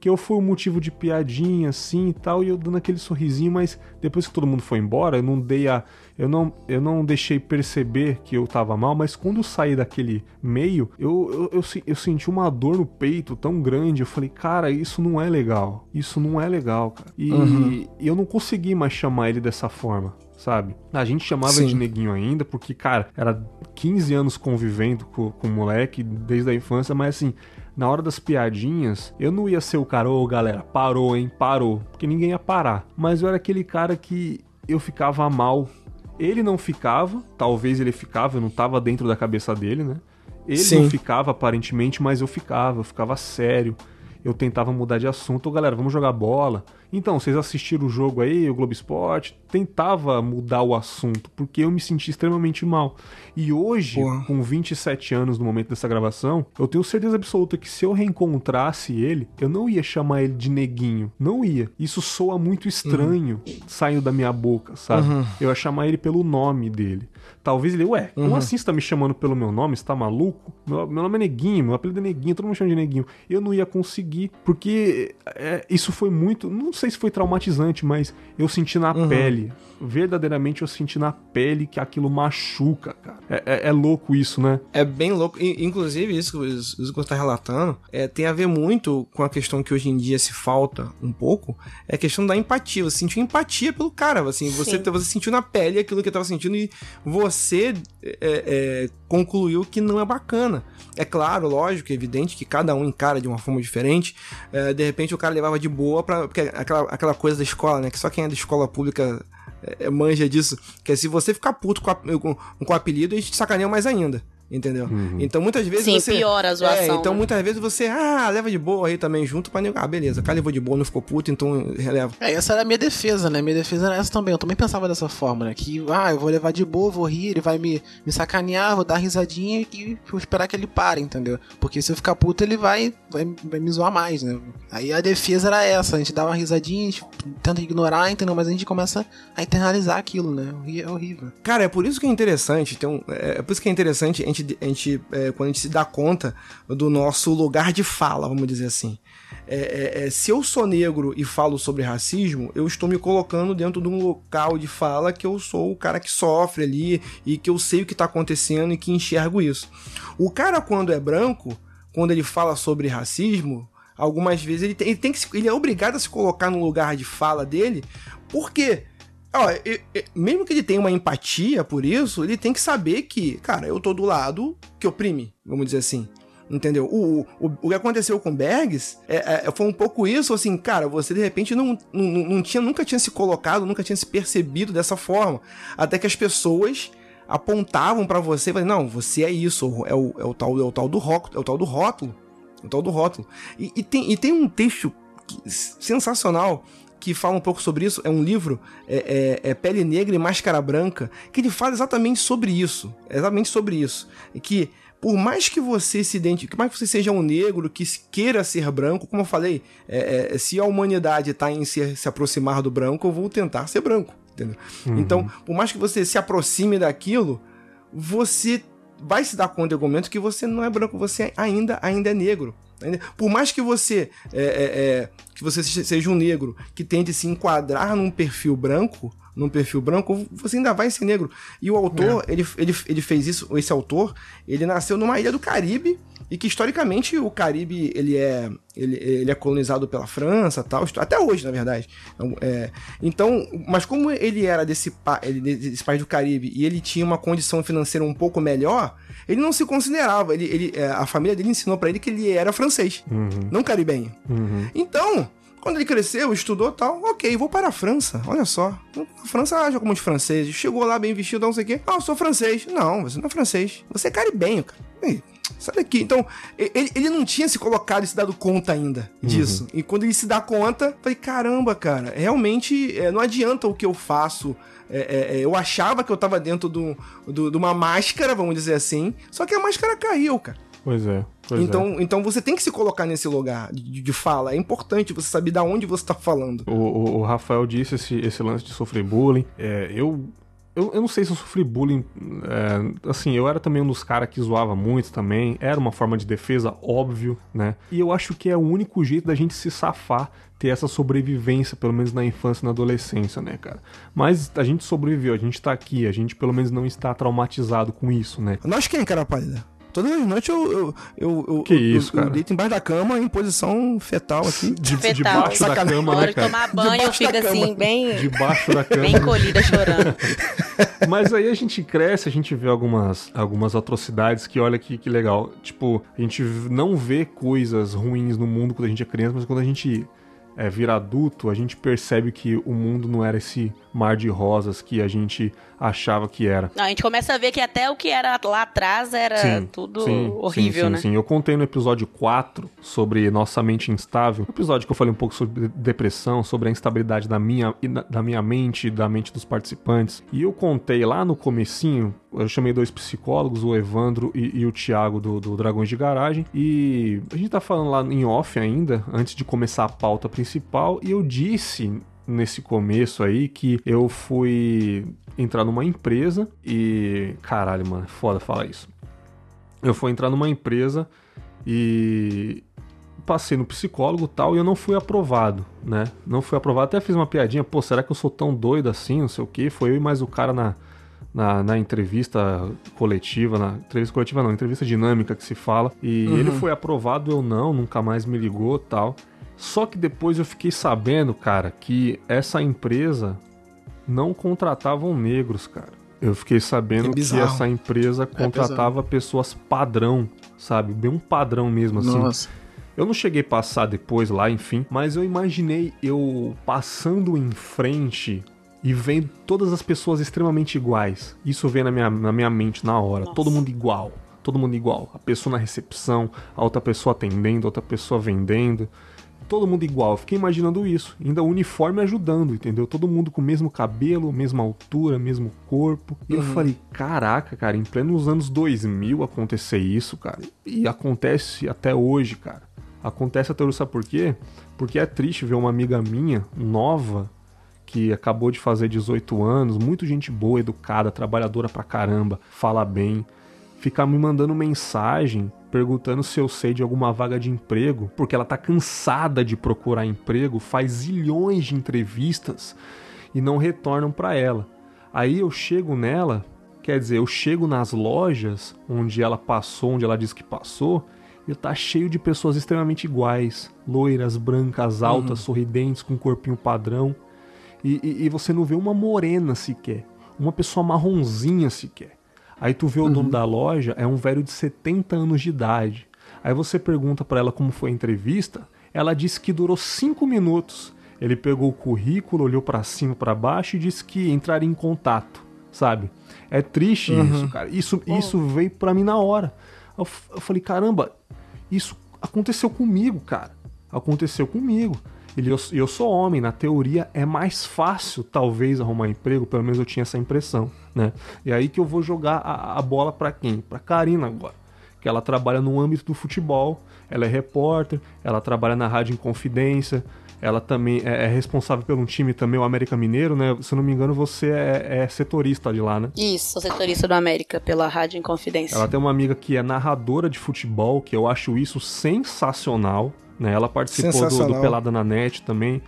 que eu fui o motivo de piadinha assim e tal, e eu dando aquele sorrisinho, mas depois que todo mundo foi embora, eu não dei a. Eu não, eu não deixei perceber que eu tava mal, mas quando eu saí daquele meio, eu, eu, eu, eu senti uma dor no peito tão grande. Eu falei, cara, isso não é legal. Isso não é legal, cara. E, uhum. eu não consegui mais chamar ele dessa forma sabe? A gente chamava Sim. de neguinho ainda, porque, cara, era 15 anos convivendo com, com o moleque desde a infância, mas assim, na hora das piadinhas, eu não ia ser o cara, ô oh, galera, parou, hein, parou, porque ninguém ia parar. Mas eu era aquele cara que eu ficava mal. Ele não ficava, talvez ele ficava, eu não tava dentro da cabeça dele, né? Ele Sim. não ficava aparentemente, mas eu ficava, eu ficava sério. Eu tentava mudar de assunto, oh, galera, vamos jogar bola. Então, vocês assistiram o jogo aí, o Globo Esporte, tentava mudar o assunto, porque eu me senti extremamente mal. E hoje, Porra. com 27 anos no momento dessa gravação, eu tenho certeza absoluta que se eu reencontrasse ele, eu não ia chamar ele de neguinho. Não ia. Isso soa muito estranho uhum. saindo da minha boca, sabe? Uhum. Eu ia chamar ele pelo nome dele. Talvez ele, ué, como uhum. assim você tá me chamando pelo meu nome? Você tá maluco? Meu, meu nome é Neguinho, meu apelido é Neguinho, todo mundo me chama de Neguinho. Eu não ia conseguir, porque é, isso foi muito. Não sei se foi traumatizante, mas eu senti na uhum. pele. Verdadeiramente eu senti na pele que aquilo machuca, cara. É, é, é louco isso, né? É bem louco. Inclusive, isso que o Zico tá relatando é, tem a ver muito com a questão que hoje em dia se falta um pouco. É a questão da empatia. Você sentiu empatia pelo cara. Assim, você, você sentiu na pele aquilo que ele tava sentindo e você é, é, concluiu que não é bacana. É claro, lógico, é evidente que cada um encara de uma forma diferente. É, de repente o cara levava de boa pra. Porque aquela, aquela coisa da escola, né? Que só quem é da escola pública é, manja disso. Que é se você ficar puto com, a, com, com o apelido, eles te sacaneiam mais ainda entendeu? Uhum. Então muitas vezes Sim, você... piora a zoação. É, então né? muitas vezes você, ah, leva de boa aí também junto pra Ah, beleza, o cara levou de boa, não ficou puto, então releva. É, essa era a minha defesa, né? Minha defesa era essa também. Eu também pensava dessa forma, né? Que, ah, eu vou levar de boa, vou rir, ele vai me, me sacanear, vou dar risadinha e vou esperar que ele pare, entendeu? Porque se eu ficar puto, ele vai, vai, vai me zoar mais, né? Aí a defesa era essa, a gente dá uma risadinha, a gente tenta ignorar, entendeu? Mas a gente começa a internalizar aquilo, né? É horrível. Cara, é por isso que é interessante, então, é por isso que é interessante a gente, a gente é, quando a gente se dá conta do nosso lugar de fala, vamos dizer assim. É, é, é, se eu sou negro e falo sobre racismo, eu estou me colocando dentro de um local de fala que eu sou o cara que sofre ali e que eu sei o que está acontecendo e que enxergo isso. O cara, quando é branco, quando ele fala sobre racismo, algumas vezes ele tem, ele tem que ele é obrigado a se colocar no lugar de fala dele, porque Ó, mesmo que ele tenha uma empatia por isso, ele tem que saber que, cara, eu tô do lado que oprime, vamos dizer assim. Entendeu? O, o, o que aconteceu com Bergs é, é, foi um pouco isso, assim, cara, você de repente não, não, não tinha, nunca tinha se colocado, nunca tinha se percebido dessa forma. Até que as pessoas apontavam para você e falavam, não, você é isso, é o, é o, tal, é o tal do rótulo, é o tal do rótulo. É o tal do rótulo. E, e, tem, e tem um texto sensacional que fala um pouco sobre isso. É um livro, é, é, é, Pele Negra e Máscara Branca, que ele fala exatamente sobre isso. Exatamente sobre isso. Que por mais que você se identifique, por mais que você seja um negro que queira ser branco, como eu falei, é, é, se a humanidade está em se, se aproximar do branco, eu vou tentar ser branco. Entendeu? Uhum. Então, por mais que você se aproxime daquilo, você vai se dar conta em algum momento que você não é branco, você ainda, ainda é negro. Por mais que você é, é, é, que você seja um negro que tente se enquadrar num perfil branco, num perfil branco, você ainda vai ser negro. E o autor, é. ele, ele, ele fez isso, esse autor, ele nasceu numa ilha do Caribe e que historicamente o Caribe ele é, ele, ele é colonizado pela França tal, até hoje, na verdade. Então, é, então mas como ele era desse, ele, desse país do Caribe e ele tinha uma condição financeira um pouco melhor, ele não se considerava, ele, ele, é, a família dele ensinou para ele que ele era francês, uhum. não caribenho. Uhum. Então, quando ele cresceu, estudou tal, ok, vou para a França. Olha só. A França age como de franceses. Chegou lá bem vestido, não sei o quê. Ah, eu sou francês. Não, você não é francês. Você é caribenho, cara. Ei, sai daqui. Então, ele, ele não tinha se colocado e se dado conta ainda disso. Uhum. E quando ele se dá conta, falei, caramba, cara, realmente é, não adianta o que eu faço. É, é, é eu achava que eu tava dentro de do, do, uma máscara, vamos dizer assim. Só que a máscara caiu, cara. Pois é. Pois então, é. então você tem que se colocar nesse lugar de, de fala. É importante você saber de onde você está falando. O, o, o, Rafael disse esse, esse lance de sofrer bullying. É, eu eu, eu não sei se eu sofri bullying. é, assim, eu era também um dos caras que zoava muito também. Era uma forma de defesa, óbvio, né? E eu acho que é o único jeito da gente se safar, ter essa sobrevivência, pelo menos na infância e na adolescência, né, cara? Mas a gente sobreviveu, a gente tá aqui, a gente pelo menos não está traumatizado com isso, né? Nós quem, cara pálida? Todas as noites eu, eu, eu, eu, Que eu- isso, eu, eu deito embaixo da cama em posição fetal aqui. [LAUGHS] De, Fetal. debaixo da cama, né, de cara? tomar banho, Debaixo da fica assim, cama. bem, Debaixo da cama. bem encolhida, chorando. [LAUGHS] Mas aí a gente cresce, a gente vê algumas, algumas atrocidades que olha que, que legal. Tipo, a gente não vê coisas ruins no mundo quando a gente é criança, mas quando a gente é, vira adulto, a gente percebe que o mundo não era esse mar de rosas que a gente achava que era. Não, a gente começa a ver que até o que era lá atrás era Sim, tudo sim, horrível, sim, né? Sim, sim. Eu contei no episódio 4 sobre nossa mente instável. Um episódio que eu falei um pouco sobre depressão, sobre a instabilidade da minha, da- minha mente e da mente dos participantes. E eu contei lá no comecinho, eu chamei dois psicólogos, o Evandro e, e o Thiago do, do Dragões de Garagem. E a gente tá falando lá em off ainda, antes de começar a pauta principal. E eu disse nesse começo aí que eu fui entrar numa empresa e. Caralho, mano, é foda falar isso. Eu fui entrar numa empresa e passei no psicólogo e tal, e eu não fui aprovado, né? Não fui aprovado. Até fiz uma piadinha, pô, será que eu sou tão doido assim? Não sei o quê. Foi eu e mais o cara na, na, na entrevista coletiva, na entrevista coletiva não, entrevista dinâmica que se fala. E ele foi aprovado, eu não, nunca mais me ligou tal. Só que depois eu fiquei sabendo, cara, que essa empresa não contratavam negros, cara. Eu fiquei sabendo Que que, essa empresa contratava pessoas padrão, sabe? Bem um padrão mesmo, assim. Nossa. Eu não cheguei a passar depois lá, enfim, mas eu imaginei eu passando em frente e vendo todas as pessoas extremamente iguais. Isso veio na minha, na minha mente na hora. Nossa. Todo mundo igual. Todo mundo igual. A pessoa na recepção, a outra pessoa atendendo, a outra pessoa vendendo. Todo mundo igual. Eu fiquei imaginando isso. Ainda o uniforme ajudando, entendeu? Todo mundo com o mesmo cabelo, mesma altura, mesmo corpo. E eu falei, caraca, cara, em plenos anos 2000 acontecer isso, cara. E acontece até hoje, cara. Acontece até hoje, sabe por quê? Porque é triste ver uma amiga minha, nova, que acabou de fazer 18 anos, muito gente boa, educada, trabalhadora pra caramba, fala bem, ficar me mandando mensagem perguntando se eu sei de alguma vaga de emprego, porque ela tá cansada de procurar emprego, faz zilhões de entrevistas e não retornam pra ela. Aí eu chego nela, quer dizer, eu chego nas lojas onde ela passou, onde ela disse que passou, e tá cheio de pessoas extremamente iguais, loiras, brancas, altas, sorridentes, com corpinho padrão. E, e- e você não vê uma morena sequer, uma pessoa marronzinha sequer. Aí tu vê o dono da loja, é um velho de 70 anos de idade. Aí você pergunta pra ela como foi a entrevista, ela disse que durou 5 minutos. Ele pegou o currículo, olhou pra cima, pra baixo e disse que entraria em contato, sabe? É triste isso, cara. Isso, isso veio pra mim na hora. Eu, eu falei, caramba, isso aconteceu comigo, cara. Aconteceu comigo. E eu, eu sou homem, na teoria é mais fácil, talvez, arrumar emprego, pelo menos eu tinha essa impressão, né? E aí que eu vou jogar a, a bola pra quem? Pra Karina agora. Que ela trabalha no âmbito do futebol, ela é repórter, ela trabalha na Rádio Inconfidência, ela também é, é responsável pelo um time também, o América Mineiro, né? Se eu não me engano, você é, é setorista de lá, né? Isso, sou setorista do América pela Rádio Inconfidência. Ela tem uma amiga que é narradora de futebol, que eu acho isso sensacional. Né? Ela participou do, do. Pelada na Net também.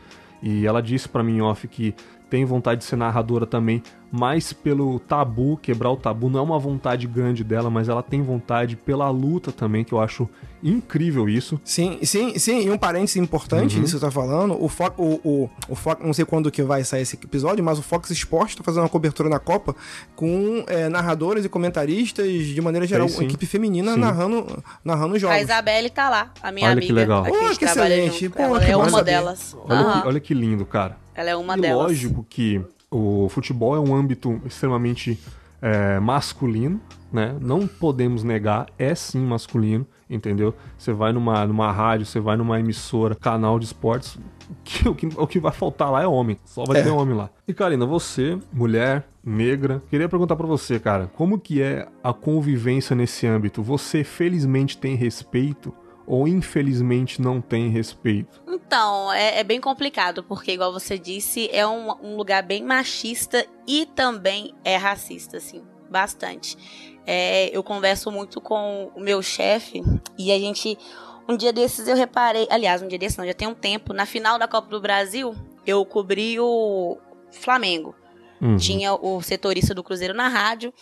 E ela disse pra mim off que tem vontade de ser narradora também, mas pelo tabu, quebrar o tabu, não é uma vontade grande dela, mas ela tem vontade pela luta também, que eu acho incrível isso. Sim, sim, sim. E um parênteses importante nisso que você tá falando. O Fox, o, o, o Fox, não sei quando que vai sair esse episódio, mas o Fox Sports tá fazendo uma cobertura na Copa com é, narradores e comentaristas, de maneira geral, sim. equipe feminina Sim. narrando, narrando jogos. A Isabelle tá lá, a minha Olha que amiga. legal. a Oh, a gente que excelente. Pô, Ela que é uma saber. delas. Olha, Aham. que, olha que lindo, cara. Ela é uma e delas. lógico que o futebol é um âmbito extremamente é, masculino, né? Não podemos negar, é sim masculino, entendeu? Você vai numa, numa rádio, você vai numa emissora, canal de esportes, que, o, que, o que vai faltar lá é homem, só vai É. ter homem lá. E Karina, você, mulher, negra, queria perguntar pra você, cara, como que é a convivência nesse âmbito? Você felizmente tem respeito ou infelizmente não tem respeito? Então, é, é bem complicado, porque, igual você disse, é um, um, lugar bem machista e também é racista, assim, bastante. É, eu converso muito com o meu chefe e a gente. Um dia desses eu reparei. Aliás, um dia desses não, já tem um tempo. Na final da Copa do Brasil, eu cobri o Flamengo. Uhum. Tinha o setorista do Cruzeiro na rádio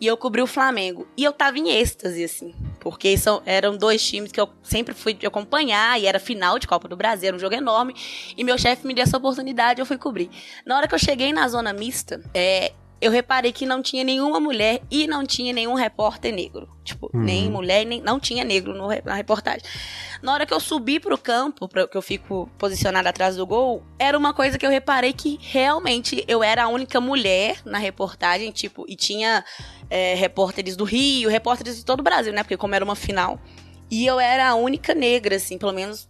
e eu cobri o Flamengo. E eu tava em êxtase, assim. Porque são, eram dois times que eu sempre fui acompanhar, e era final de Copa do Brasil, era um jogo enorme. E meu chefe me deu essa oportunidade, eu fui cobrir. Na hora que eu cheguei na zona mista, é, eu reparei que não tinha nenhuma mulher e não tinha nenhum repórter negro. Tipo, uhum. nem mulher, nem não tinha negro no, na reportagem. Na hora que eu subi pro campo, pra, que eu fico posicionada atrás do gol, era uma coisa que eu reparei que realmente eu era a única mulher na reportagem, tipo, e tinha é, repórteres do Rio, repórteres de todo o Brasil, né? Porque como era uma final. E eu era a única negra, assim, pelo menos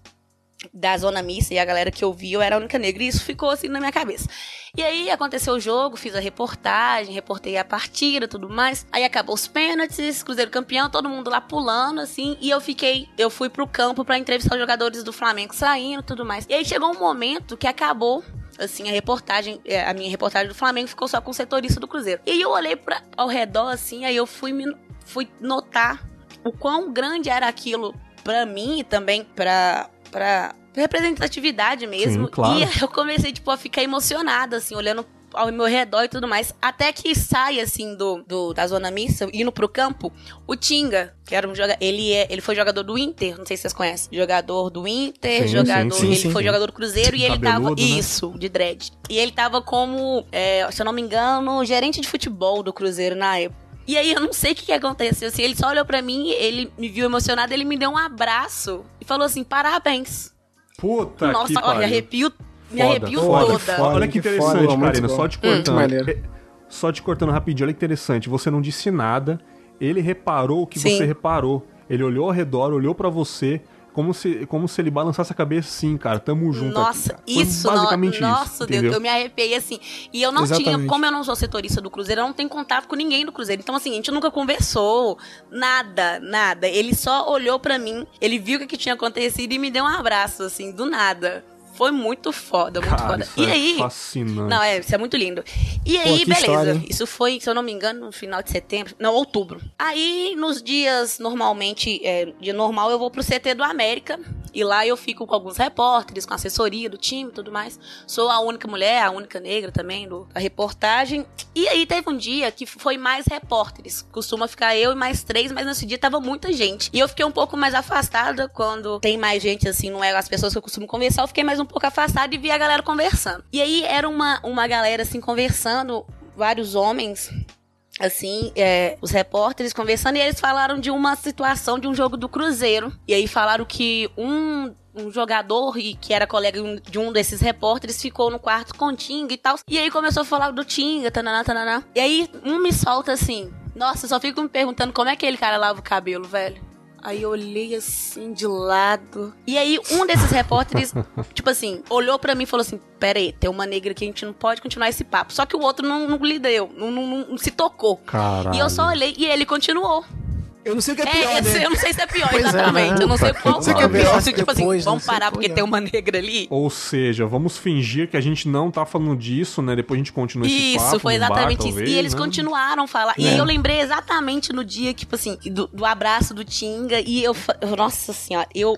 da zona mista e a galera que eu vi, eu era a única negra. E isso ficou assim na minha cabeça. E aí aconteceu o jogo, fiz a reportagem, reportei a partida, tudo mais. Aí acabou os pênaltis, Cruzeiro campeão, todo mundo lá pulando, assim. E eu fiquei, eu fui pro campo para entrevistar os jogadores do Flamengo saindo, tudo mais. E aí chegou um momento que acabou assim, a reportagem, é, a minha reportagem do Flamengo ficou só com o setorista do Cruzeiro. E eu olhei pra, ao redor, assim, aí eu fui, me, fui notar o quão grande era aquilo para mim e também pra, pra representatividade mesmo. Sim, claro. E [LAUGHS] eu comecei, tipo, a ficar emocionada, assim, olhando ao meu redor e tudo mais. Até que sai, assim, do, do da zona mista, indo pro campo, o Tinga, que era um jogador. Ele, é, ele foi jogador do Inter, não sei se vocês conhecem. Jogador do Inter, sim, jogador. Sim, sim, ele foi jogador do Cruzeiro e ele tava. Né? Isso, de dread. E ele tava como, é, se eu não me engano, gerente de futebol do Cruzeiro na época. E aí eu não sei o que, que aconteceu. Assim, ele só olhou para mim, ele me viu emocionado, ele me deu um abraço e falou assim: parabéns. Puta Nossa, que olha, arrepio, me foda, arrepio foda, toda. Foda, olha que interessante, foda, Karina, só te cortando. Hum. Só te cortando rapidinho, olha que interessante. Você não disse nada, ele reparou o que Sim. você reparou. Ele olhou ao redor, olhou para você, como se, como se ele balançasse a cabeça assim, cara, tamo junto Nossa, aqui, isso, basicamente no, nossa, isso, Deus, eu me arrepiei assim. E eu não Exatamente. tinha, como eu não sou setorista do Cruzeiro, eu não tenho contato com ninguém do Cruzeiro. Então, assim, a gente nunca conversou, nada, nada. Ele só olhou para mim, ele viu o que tinha acontecido e me deu um abraço, assim, do nada. Foi muito foda, muito Cara, foda. E é aí. Fascinante. Não, é, isso é muito lindo. E aí, Pô, beleza. História, isso foi, se eu não me engano, no final de setembro. Não, outubro. Aí, nos dias normalmente, é, dia normal, eu vou pro CT do América. E lá eu fico com alguns repórteres, com assessoria do time e tudo mais. Sou a única mulher, a única negra também do, da reportagem. E aí teve um dia que foi mais repórteres. Costuma ficar eu e mais três, mas nesse dia tava muita gente. E eu fiquei um pouco mais afastada quando tem mais gente, assim, não é as pessoas que eu costumo conversar. Eu fiquei mais um pouco afastada e vi a galera conversando. E aí era uma, uma galera, assim, conversando, vários homens assim, é, os repórteres conversando e eles falaram de uma situação de um jogo do Cruzeiro. E aí falaram que um um jogador e que era colega de um desses repórteres ficou no quarto com o Tinga e tal. E aí começou a falar do Tinga, tananá, tananá. E aí um me solta assim: Nossa, só fico me perguntando como é que aquele cara lava o cabelo, velho. Aí eu olhei assim de lado. E aí um desses repórteres, [LAUGHS] tipo assim, olhou para mim e falou assim: Pera aí, tem uma negra aqui, a gente não pode continuar esse papo. Só que o outro não, não lhe deu, não, não, não se tocou. Caralho. E eu só olhei e ele continuou. Eu não sei o que é pior, é, né? Eu não sei se é pior, pois exatamente. É, né? Eu não sei qual que é pior. Assim, tipo assim, vamos parar porque tem uma negra ali. Ou seja, vamos fingir que a gente não tá falando disso, né? Depois a gente continua esse isso, papo foi exatamente bar, isso. Talvez, e eles né? continuaram a falar. É. E eu lembrei exatamente no dia, tipo assim, do, do abraço do Tinga. E eu, nossa senhora, eu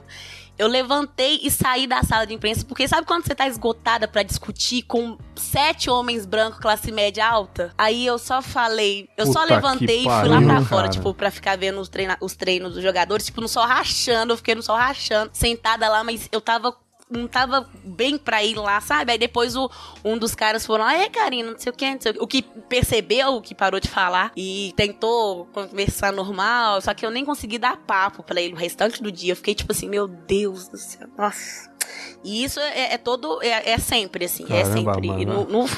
eu levantei e saí da sala de imprensa, porque sabe quando você tá esgotada para discutir com sete homens brancos, classe média alta? Aí eu só falei, eu Puta só levantei e fui pariu, lá pra cara. fora, tipo, pra ficar vendo os, treina os treinos dos jogadores, tipo, no sol rachando, eu fiquei no sol rachando, sentada lá, mas eu tava não tava bem pra ir lá, sabe? Aí depois o, um dos caras foram, ah, é, Karina, não sei o que, não sei o que. O que percebeu, o que parou de falar e tentou conversar normal, só que eu nem consegui dar papo pra ele o restante do dia. Eu fiquei tipo assim, meu Deus do céu, nossa. E isso é, é todo, é, é, sempre assim, Caramba, é sempre. Mano. No, no,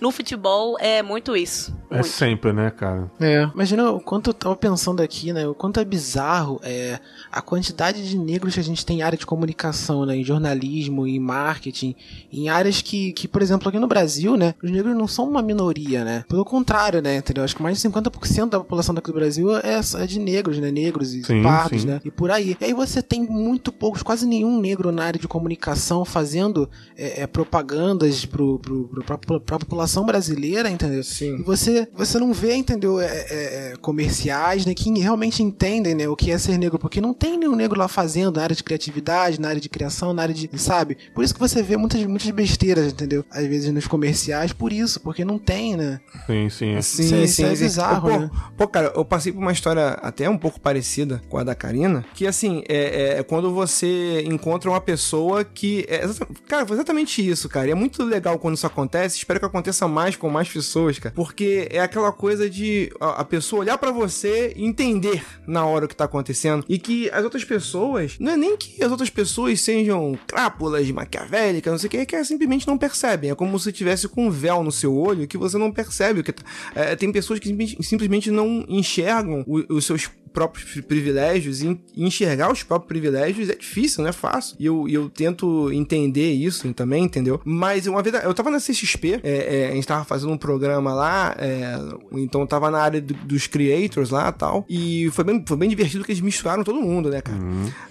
no, futebol é muito isso. É sempre, né, cara? É. Imagina o quanto eu tava pensando aqui, né? O quanto é bizarro é, a quantidade de negros que a gente tem em área de comunicação, né? Em jornalismo, em marketing, em áreas que, que, por exemplo, aqui no Brasil, né? Os negros não são uma minoria, né? Pelo contrário, né? Entendeu? Acho que mais de 50% da população daqui do Brasil é, é de negros, né? Negros e Sim, pardos, sim. né? E por aí. E aí você tem muito poucos, quase nenhum negro na área de comunicação fazendo é, é, propagandas pro, pro, pro, pra, pra população brasileira, entendeu? Sim. E você, você não vê, entendeu, é, é, é, comerciais, né, que realmente entendem, né, o que é ser negro, porque não tem nenhum negro lá fazendo na área de criatividade, na área de criação, na área de, sabe? Por isso que você vê muitas, muitas besteiras, entendeu? Às vezes nos comerciais, por isso, porque não tem, né? Sim, sim. Sim, Isso é- sim, é sim. bizarro, pô, né? pô, cara, eu passei por uma história até um pouco parecida com a da Karina, que assim, é, é quando você encontra uma pessoa que. É, cara, foi exatamente isso, cara. E é muito legal quando isso acontece. Espero que aconteça mais com mais pessoas, cara. Porque é aquela coisa de a, a pessoa olhar pra você e entender na hora o que tá acontecendo. E que as outras pessoas. Não é nem que as outras pessoas sejam crápulas maquiavélicas, não sei o que, é que elas simplesmente não percebem. É como se tivesse com um véu no seu olho que você não percebe o que tá. É, tem pessoas que simplesmente- não enxergam os seus próprios pri- privilégios e en- enxergar os próprios privilégios é difícil, não é fácil. E eu, eu tento entender isso também, entendeu? Mas uma vez eu tava na CXP, é, é, a gente tava fazendo um programa lá, é, então eu tava na área do- dos creators lá e tal, e foi bem, foi bem divertido que eles misturaram todo mundo, né, cara?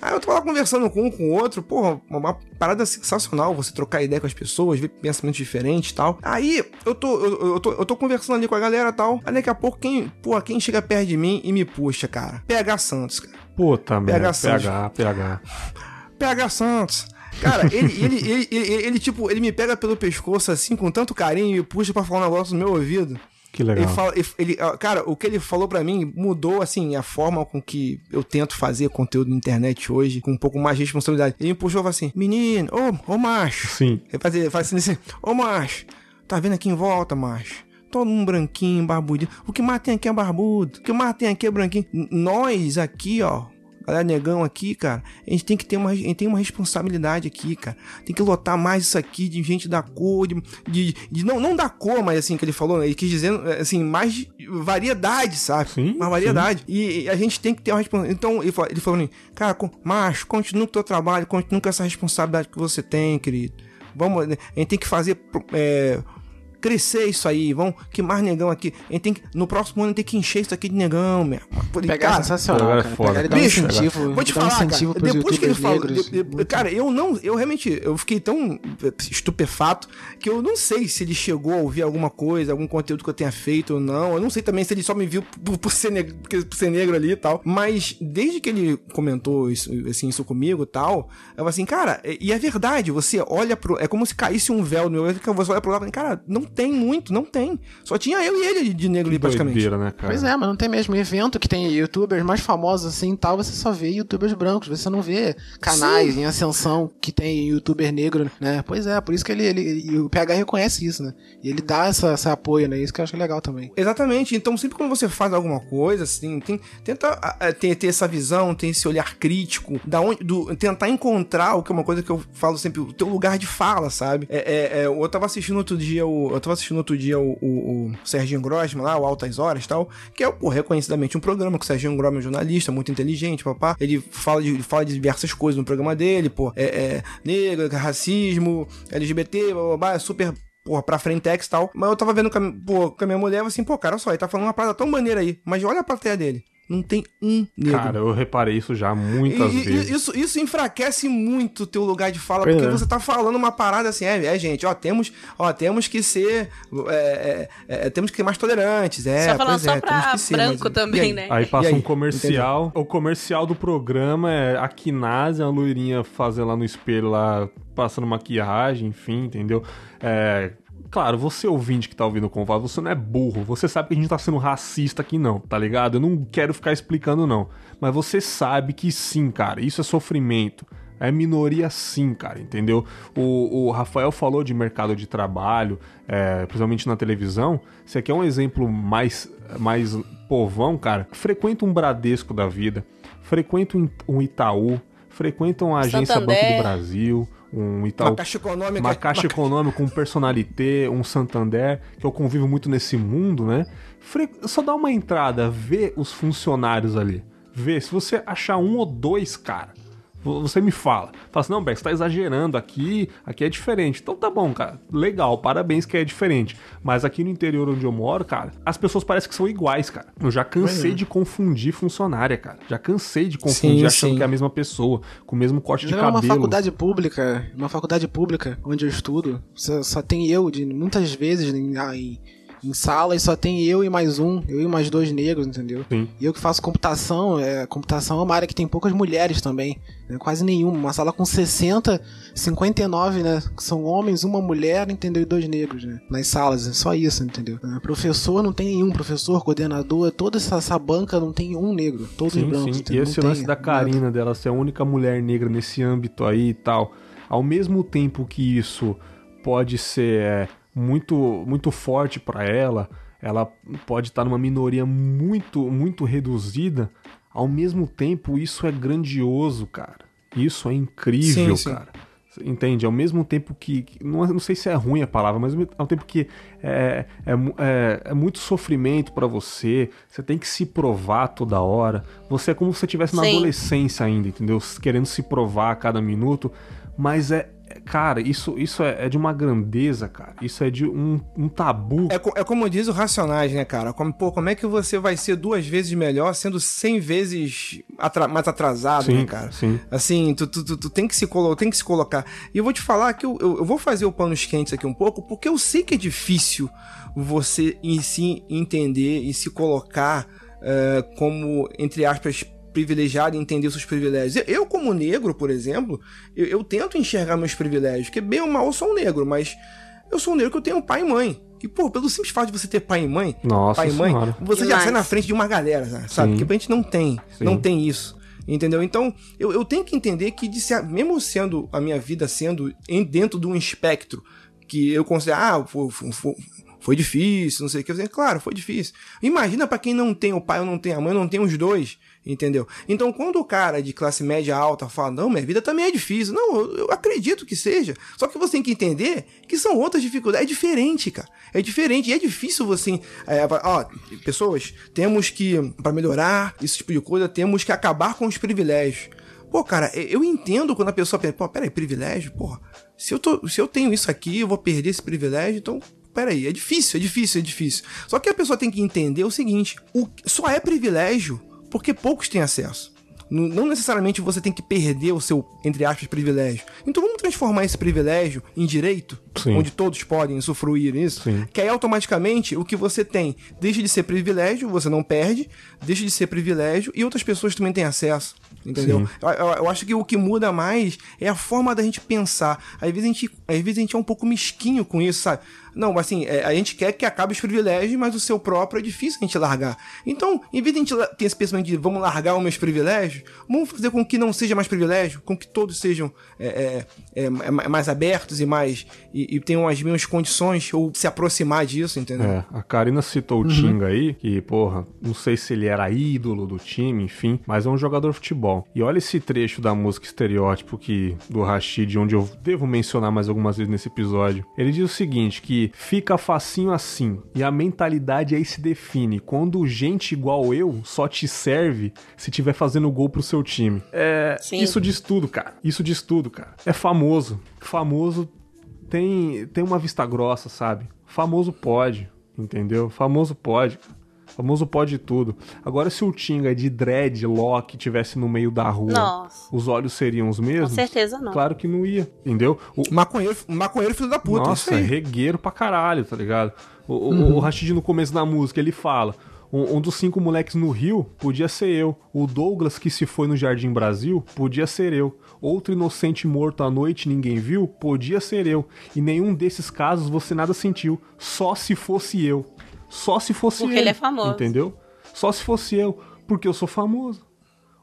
Aí eu tava lá conversando com um com o outro, porra, uma, parada sensacional você trocar ideia com as pessoas, ver pensamentos diferentes e tal. Aí eu tô, eu, eu tô, eu tô conversando ali com a galera e tal, aí daqui a pouco quem, pô, quem chega perto de mim e me puxa, cara? PH Santos, cara. Puta merda. Santos. PH, PH. PH Santos. Cara, [LAUGHS] ele, ele, ele, ele, tipo, ele me pega pelo pescoço assim, com tanto carinho, e puxa pra falar um negócio no meu ouvido. Que legal. Ele fala, ele, cara, o que ele falou pra mim mudou, assim, a forma com que eu tento fazer conteúdo na internet hoje, com um pouco mais de responsabilidade. Ele me puxou e falou assim: Menino, ô, ô macho. Sim. Ele faz, ele faz assim, assim: Ô macho, tá vendo aqui em volta, macho? Todo um branquinho, barbudinho. O que mais tem aqui é barbudo. O que mais tem aqui é branquinho. Nós aqui, ó. Galera negão aqui, cara, a gente tem que ter uma, a gente tem uma responsabilidade aqui, cara. Tem que lotar mais isso aqui de gente da cor, de, de, de- não, não da cor, mas assim que ele falou, né? ele quis dizer assim, mais de variedade, sabe? Sim, uma variedade. E, e a gente tem que ter uma responsabilidade. Então, ele falou, ele falou assim, cara, macho, continua com o teu trabalho, continua com essa responsabilidade que você tem, querido. Vamos, né, a gente tem que fazer é, crescer isso aí, vamos, que mais negão aqui. A gente tem que, no próximo ano, tem que encher isso aqui de negão, meu. Falei, Pegar cara, sensacional, é cara. foda. Pegar um Bicho, incentivo, Vou te um falar, incentivo cara, depois que ele falou, de- de- cara, eu não, eu realmente, eu fiquei tão estupefato que eu não sei se ele chegou a ouvir alguma coisa, algum conteúdo que eu tenha feito ou não. Eu não sei também se ele só me viu por, por ser, negro, [LAUGHS] por ser negro ali e tal. Mas desde que ele comentou isso, assim, isso comigo e tal, eu falei assim, cara, e é verdade, você olha pro. É como se caísse um véu no meu que você olha pro lado e fala, cara, não tem muito, não tem. Só tinha eu e ele de negro ali, praticamente. Doideira, né, cara? Pois é, mas não tem mesmo evento que tem youtubers mais famosos assim e tal, você só vê youtubers brancos, você não vê canais em ascensão que tem youtuber negro, né? Pois é, por isso que ele, ele e o PH reconhece isso, né? E ele dá essa, esse apoio, né? Isso que eu acho legal também. Exatamente. Então, sempre quando você faz alguma coisa, assim, tem, tenta ah, ah, ter, ter essa visão, ter esse olhar crítico, da onde, do, tentar encontrar o que é uma coisa que eu falo sempre, o teu lugar de fala, sabe? É, é, é, eu tava assistindo outro dia o. Eu tava assistindo outro dia o, o, o Serginho Grossman lá, o Altas Horas e tal, que é, pô, reconhecidamente um programa que o Serginho Grossman é um jornalista, muito inteligente, papá. Ele fala de, ele fala de diversas coisas no programa dele, pô. É, é negro, racismo, LGBT, blá, blá, blá, é super porra, pra frentex e tal. Mas eu tava vendo com a, pô, com a minha mulher, assim, pô, cara, olha só, ele tá falando uma parada tão maneira aí. Mas olha a plateia dele. Não tem um negro. Cara, eu reparei isso já muitas E- e- vezes. isso, isso enfraquece muito o teu lugar de fala, Pois porque é. você tá falando uma parada assim, é, é, gente, ó, temos, ó, temos que ser, é, é, é, temos que ser mais tolerantes, é, só falando pois é, só temos pra que ser, branco mas- também, aí? né? Aí passa aí? um comercial. O comercial do programa é a Kinase, a loirinha fazendo lá no espelho, lá, passando maquiagem, enfim, entendeu? É. Claro, você ouvinte que tá ouvindo o Convado, você não é burro. Você sabe que a gente tá sendo racista aqui, não, tá ligado? Eu não quero ficar explicando, não. Mas você sabe que sim, cara, isso é sofrimento. É minoria sim, cara, entendeu? O, o Rafael falou de mercado de trabalho, é, principalmente na televisão. Você quer um exemplo mais, mais povão, cara? Frequenta um Bradesco da vida, frequenta um um Itaú, frequenta uma agência Santander. Banco do Brasil, um Itaú. Uma caixa econômica. Uma caixa econômica, um personalité, um Santander, que eu convivo muito nesse mundo, né? Fre- Só dá uma entrada, vê os funcionários ali. Vê, se você achar um ou dois, cara, você me fala. Fala assim, não, Beck, você tá exagerando aqui, aqui é diferente. Então tá bom, cara, legal, parabéns que é diferente. Mas aqui no interior onde eu moro, cara, as pessoas parecem que são iguais, cara. Eu já cansei de confundir funcionária, cara. Já cansei de confundir Sim, achando sim. que é a mesma pessoa, com o mesmo corte de Não é uma cabelo. faculdade pública, uma faculdade pública onde eu estudo. Só, só tem eu, de muitas vezes em, ah, em, em sala, e só tem eu e mais um, eu e mais dois negros, entendeu? Sim. E eu que faço computação, é, computação é uma área que tem poucas mulheres também, né, quase nenhuma. Uma sala com 60, 59, né? que São homens, uma mulher, entendeu? E dois negros, né? Nas salas, é só isso, entendeu? É, Professor não tem nenhum, professor, coordenador, toda essa, essa banca não tem um negro, todos Sim, brancos. sim. E esse Não lance da nada. Karina dela ser a única mulher negra nesse âmbito aí e tal, ao mesmo tempo que isso pode ser é, muito muito forte pra ela, ela pode estar numa minoria muito muito reduzida, ao mesmo tempo isso é grandioso, cara. Isso é incrível, Sim, sim. cara. Entende? Ao mesmo tempo que. Não, não sei se é ruim a palavra, mas ao mesmo tempo que é, é, mu- é- é muito sofrimento pra você, você tem que se provar toda hora. Você é como se você estivesse na Sim. adolescência ainda, entendeu? Querendo se provar a cada minuto. Mas é. Cara, isso, isso é, é de uma grandeza, cara. Isso é de um, um tabu. É, é como diz o Racionais, né, cara? Como, pô, como é que você vai ser duas vezes melhor sendo 100 vezes atra- mais atrasado, sim, né, cara? sim. Assim, tu, tu, tu, tu tem, que se colo tem que se colocar. E eu vou te falar que eu, eu, eu vou fazer o panos quentes aqui um pouco, porque eu sei que é difícil você em si entender e se colocar eh, como, entre aspas, privilegiado e entender os seus privilégios. Eu, como negro, por exemplo, eu, eu tento enxergar meus privilégios, porque bem ou mal eu sou um negro, mas eu sou um negro que eu tenho pai e mãe. E, pô, pelo simples fato de você ter pai e mãe, Nossa pai e mãe, Senhora. você já sai na frente de uma galera, sabe? Sim. Porque a gente não tem, Sim. não tem isso. Entendeu? Então, eu, eu tenho que entender que, de ser- mesmo sendo a minha vida sendo em, dentro de um espectro que eu considero, ah, foi, foi, foi- foi difícil, não sei o que. Eu falei, claro, foi difícil. Imagina pra quem não tem o pai ou não tem a mãe, não tem os dois. Entendeu? Então, quando o cara de classe média alta fala, não, minha vida também é difícil. Não, eu, eu acredito que seja. Só que você tem que entender que são outras dificuldades. É diferente, cara. É diferente. E é difícil você. É, ó, pessoas, temos que, pra melhorar esse tipo de coisa, temos que acabar com os privilégios. Pô, cara, eu entendo quando a pessoa pensa, pô, peraí, privilégio? Porra, se eu, tô, se eu tenho isso aqui, eu vou perder esse privilégio, então. Peraí, é difícil, é difícil, é difícil. Só que a pessoa tem que entender o seguinte: o, só é privilégio porque poucos têm acesso. Não necessariamente você tem que perder o seu, entre aspas, privilégio. Então vamos transformar esse privilégio em direito, Sim. onde todos podem usufruir isso. Sim. Que aí automaticamente o que você tem deixa de ser privilégio, você não perde, deixa de ser privilégio e outras pessoas também têm acesso. Entendeu? Eu, eu- eu acho que o que muda mais é a forma da gente pensar. Às vezes a gente, às vezes a gente é um pouco mesquinho com isso, sabe? Não, mas assim, é, a gente quer que acabe os privilégios, mas o seu próprio é difícil a gente largar. Então, em vez de a gente ter esse pensamento de vamos largar os meus privilégios, vamos fazer com que não seja mais privilégio, com que todos sejam é, é, é, é mais abertos e mais. E, e tenham as mesmas condições ou se aproximar disso, entendeu? É, a Karina citou o Tinga aí, que, porra, não sei se ele era ídolo do time, enfim, mas é um jogador de futebol. E olha esse trecho da música estereótipo que, do Rashid, onde eu devo mencionar mais algumas vezes nesse episódio. Ele diz o seguinte, que fica facinho assim, e a mentalidade aí se define. Quando gente igual eu só te serve se tiver fazendo gol pro seu time. É, Sim. isso diz tudo, cara. Isso diz tudo, cara. É famoso. Famoso tem, tem uma vista grossa, sabe? Famoso pode, entendeu? Famoso pode. Famoso pode tudo. Agora, se o Tinga de dreadlock tivesse no meio da rua, Nossa. os olhos seriam os mesmos? Com certeza não. Claro que não ia, entendeu? O, Maconheiro, maconheiro filho da puta, nossa, isso aí. regueiro pra caralho, tá ligado? O, o- Uhum. o Rashid, no começo da música, ele fala: um, um dos cinco moleques no Rio podia ser eu. O Douglas, que se foi no Jardim Brasil, podia ser eu. Outro inocente morto à noite, ninguém viu, podia ser eu. E nenhum desses casos você nada sentiu. Só se fosse eu. Só se fosse Porque ele. ele é famoso. Entendeu? Só se fosse eu. Porque eu sou famoso.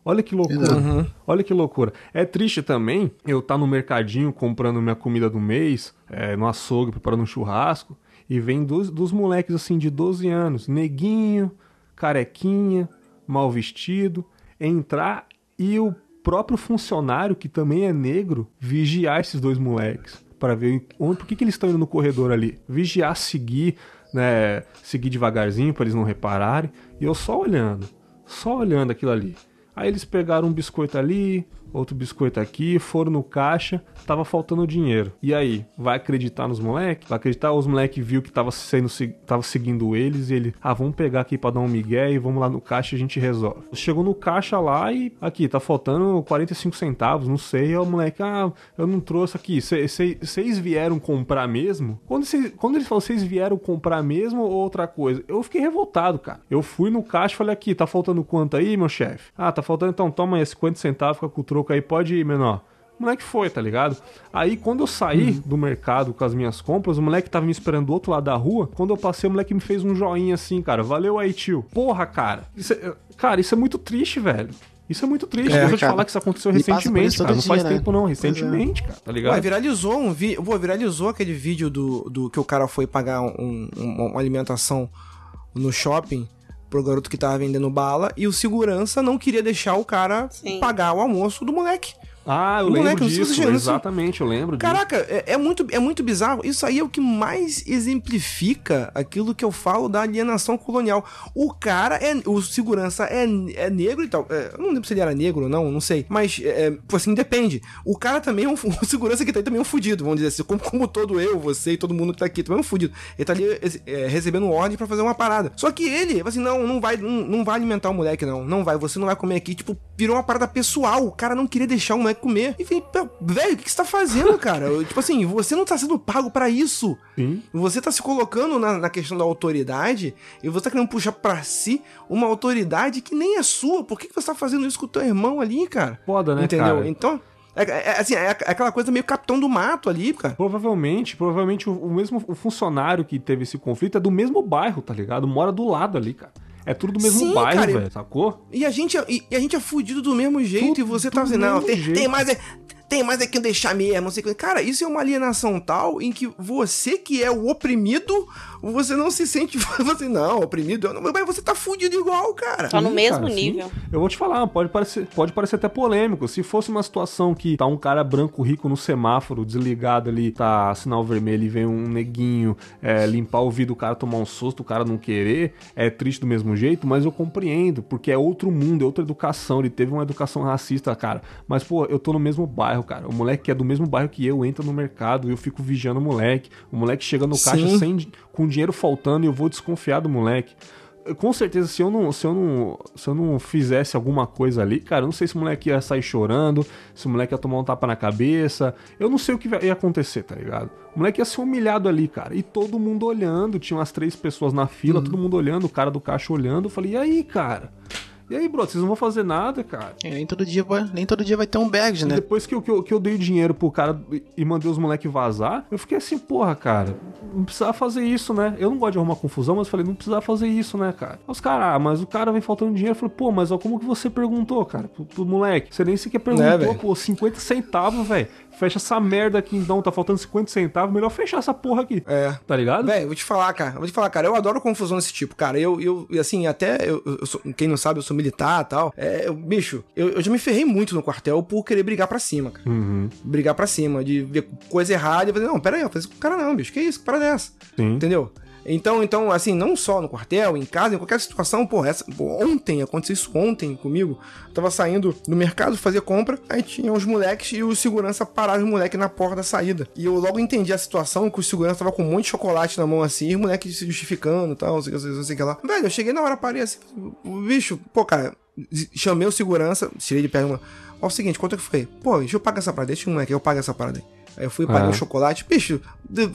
Olha que loucura. Olha que loucura. É triste também eu estar no mercadinho comprando minha comida do mês, é, no açougue, preparando um churrasco, e vem dos, dos moleques assim de 12 anos, neguinho, carequinha, mal vestido, entrar e o próprio funcionário, que também é negro, vigiar esses dois moleques. Pra ver onde, por que, que eles estão indo no corredor ali. Vigiar, seguir, né? Seguir devagarzinho pra eles não repararem. E eu só olhando. Só olhando aquilo ali. Aí eles pegaram um biscoito ali, outro biscoito aqui, foram no caixa, tava faltando dinheiro. E aí, vai acreditar nos moleques? Vai acreditar os moleques viu que tava sendo tava seguindo eles e ele, ah, vamos pegar aqui para dar um migué e vamos lá no caixa e a gente resolve. Chegou no caixa lá e aqui tá faltando 45 centavos, não sei. E o moleque, ah, eu não trouxe aqui. Vocês vieram comprar mesmo? Quando, cê, quando ele falou vocês vieram comprar mesmo ou outra coisa, eu fiquei revoltado, cara. Eu fui no caixa e falei aqui, tá faltando quanto aí, meu chefe? Ah, tá faltando então, toma aí 50 centavos, fica com o troco aí, pode ir, menor. O moleque foi, tá ligado? Aí quando eu saí uhum. do mercado com as minhas compras, o moleque tava me esperando do outro lado da rua. Quando eu passei, o moleque me fez um joinha assim, cara. Valeu aí, tio. Porra, cara. Isso é, cara, isso é muito triste, velho. Isso é muito triste. É, Deixa eu te falar que isso aconteceu recentemente, cara. Não faz dia, tempo, né? não. Recentemente, é. cara. Tá ligado? Ué, viralizou um vídeo. Pô, viralizou aquele vídeo do, do que o cara foi pagar um, um, uma alimentação no shopping pro garoto que tava vendendo bala e o segurança não queria deixar o cara Sim. pagar o almoço do moleque. Ah, eu lembro moleque, disso, exatamente, eu lembro Caraca, disso. É, é, muito, é muito bizarro. Isso aí é o que mais exemplifica aquilo que eu falo da alienação colonial. O cara é. O segurança é, é negro e tal. É, eu não lembro se ele era negro ou não, não sei. Mas, é, é assim, depende. O cara também é um. [LAUGHS] O segurança que tá aí também é um fudido, vamos dizer assim. Como, como todo eu, você e todo mundo que tá aqui, também é um fudido. Ele tá ali é, recebendo ordem para fazer uma parada. Só que ele, assim, não, não vai, não, não vai alimentar o moleque, não. Não vai, você não vai comer aqui. Tipo, virou uma parada pessoal. O cara não queria deixar o moleque comer. E velho, o que, você tá fazendo, [LAUGHS] cara? tipo assim, você não tá sendo pago para isso. Sim. Você tá se colocando na, na, questão da autoridade e você tá querendo puxar para si uma autoridade que nem é sua. Por que, que você tá fazendo isso com o teu irmão ali, cara? Foda, né, Entendeu? Cara? Então... É, é, assim, é, aquela coisa meio capitão do mato ali, cara. Provavelmente, provavelmente o, o mesmo o funcionário que teve esse conflito é do mesmo bairro, tá ligado? Mora do lado ali, cara. É tudo do mesmo Sim, bairro, velho, sacou? E a, gente, e, e, a gente é fudido do mesmo jeito tudo, e você tá dizendo, não, tem, tem, mais. É, tem mais é que deixar mesmo, não sei o que. Cara, isso é uma alienação tal em que você que é o oprimido, você não se sente. [LAUGHS] Você, não, oprimido, não, mas você tá fudido igual, cara. Tá no mesmo cara, nível. Sim. Eu vou te falar, pode parecer, pode parecer até polêmico. Se fosse uma situação que tá um cara branco rico no semáforo, desligado ali, tá sinal vermelho e vem um neguinho é, limpar o vidro, o cara tomar um susto, o cara não querer, é triste do mesmo jeito, mas eu compreendo, porque é outro mundo, é outra educação. Ele teve uma educação racista, cara. Mas, pô, eu tô no mesmo bairro bairro, cara. O moleque que é do mesmo bairro que eu entra no mercado e eu fico vigiando o moleque. O moleque chega no caixa sem, com dinheiro faltando e eu vou desconfiar do moleque com certeza, se eu não, se eu não, se eu não fizesse alguma coisa ali, cara, eu não sei se o moleque ia sair chorando, se o moleque ia tomar um tapa na cabeça, eu não sei o que ia acontecer, tá ligado? O moleque ia ser humilhado ali, cara, e todo mundo olhando, tinha umas três pessoas na fila, uhum. todo mundo olhando, o cara do caixa olhando, eu falei, e aí, cara? E aí, bro, vocês não vão fazer nada, cara. É, nem todo dia vai, nem todo dia vai ter um bag, né? E depois que eu, que, eu, que eu dei o dinheiro pro cara e mandei os moleques vazar, eu fiquei assim, porra, cara, não precisava fazer isso, né? Eu não gosto de arrumar confusão, mas falei, não precisava fazer isso, né, cara? Os caras, ah, mas o cara vem faltando dinheiro. Eu falei, pô, mas ó, como que você perguntou, cara, pro, pro moleque? Você nem sequer perguntou, né, pô, 50 centavos, velho fecha essa merda aqui então, tá faltando 50 centavos, melhor fechar essa porra aqui. É. Tá ligado? Velho, vou te falar, cara, vou te falar, cara, eu adoro confusão desse tipo, cara. Eu, eu assim, até, eu, eu sou, quem não sabe, eu sou militar e tal. É, eu, bicho, eu, eu, já me ferrei muito no quartel por querer brigar pra cima, cara. Uhum. Brigar pra cima, de ver coisa errada e fazer, não, pera aí, eu fazer com o cara não, bicho, que isso, que parada é essa? Sim. Entendeu? Então, então, assim, não só no quartel, em casa, em qualquer situação, pô, essa, pô, ontem, aconteceu isso ontem comigo. Eu tava saindo no mercado fazer compra, aí tinha os moleques e o segurança parava os moleques na porta da saída. E eu logo entendi a situação, que o segurança tava com um monte de chocolate na mão assim, e o moleque se justificando e tal, não sei o que, lá. Velho, eu cheguei na hora, parei assim, bicho, pô, cara, chamei o segurança, tirei de perto, ó, o seguinte, quanto é que foi? Pô, deixa eu pagar essa parada, deixa o moleque, eu pago essa parada aí. Aí eu fui pagar o chocolate. Bicho,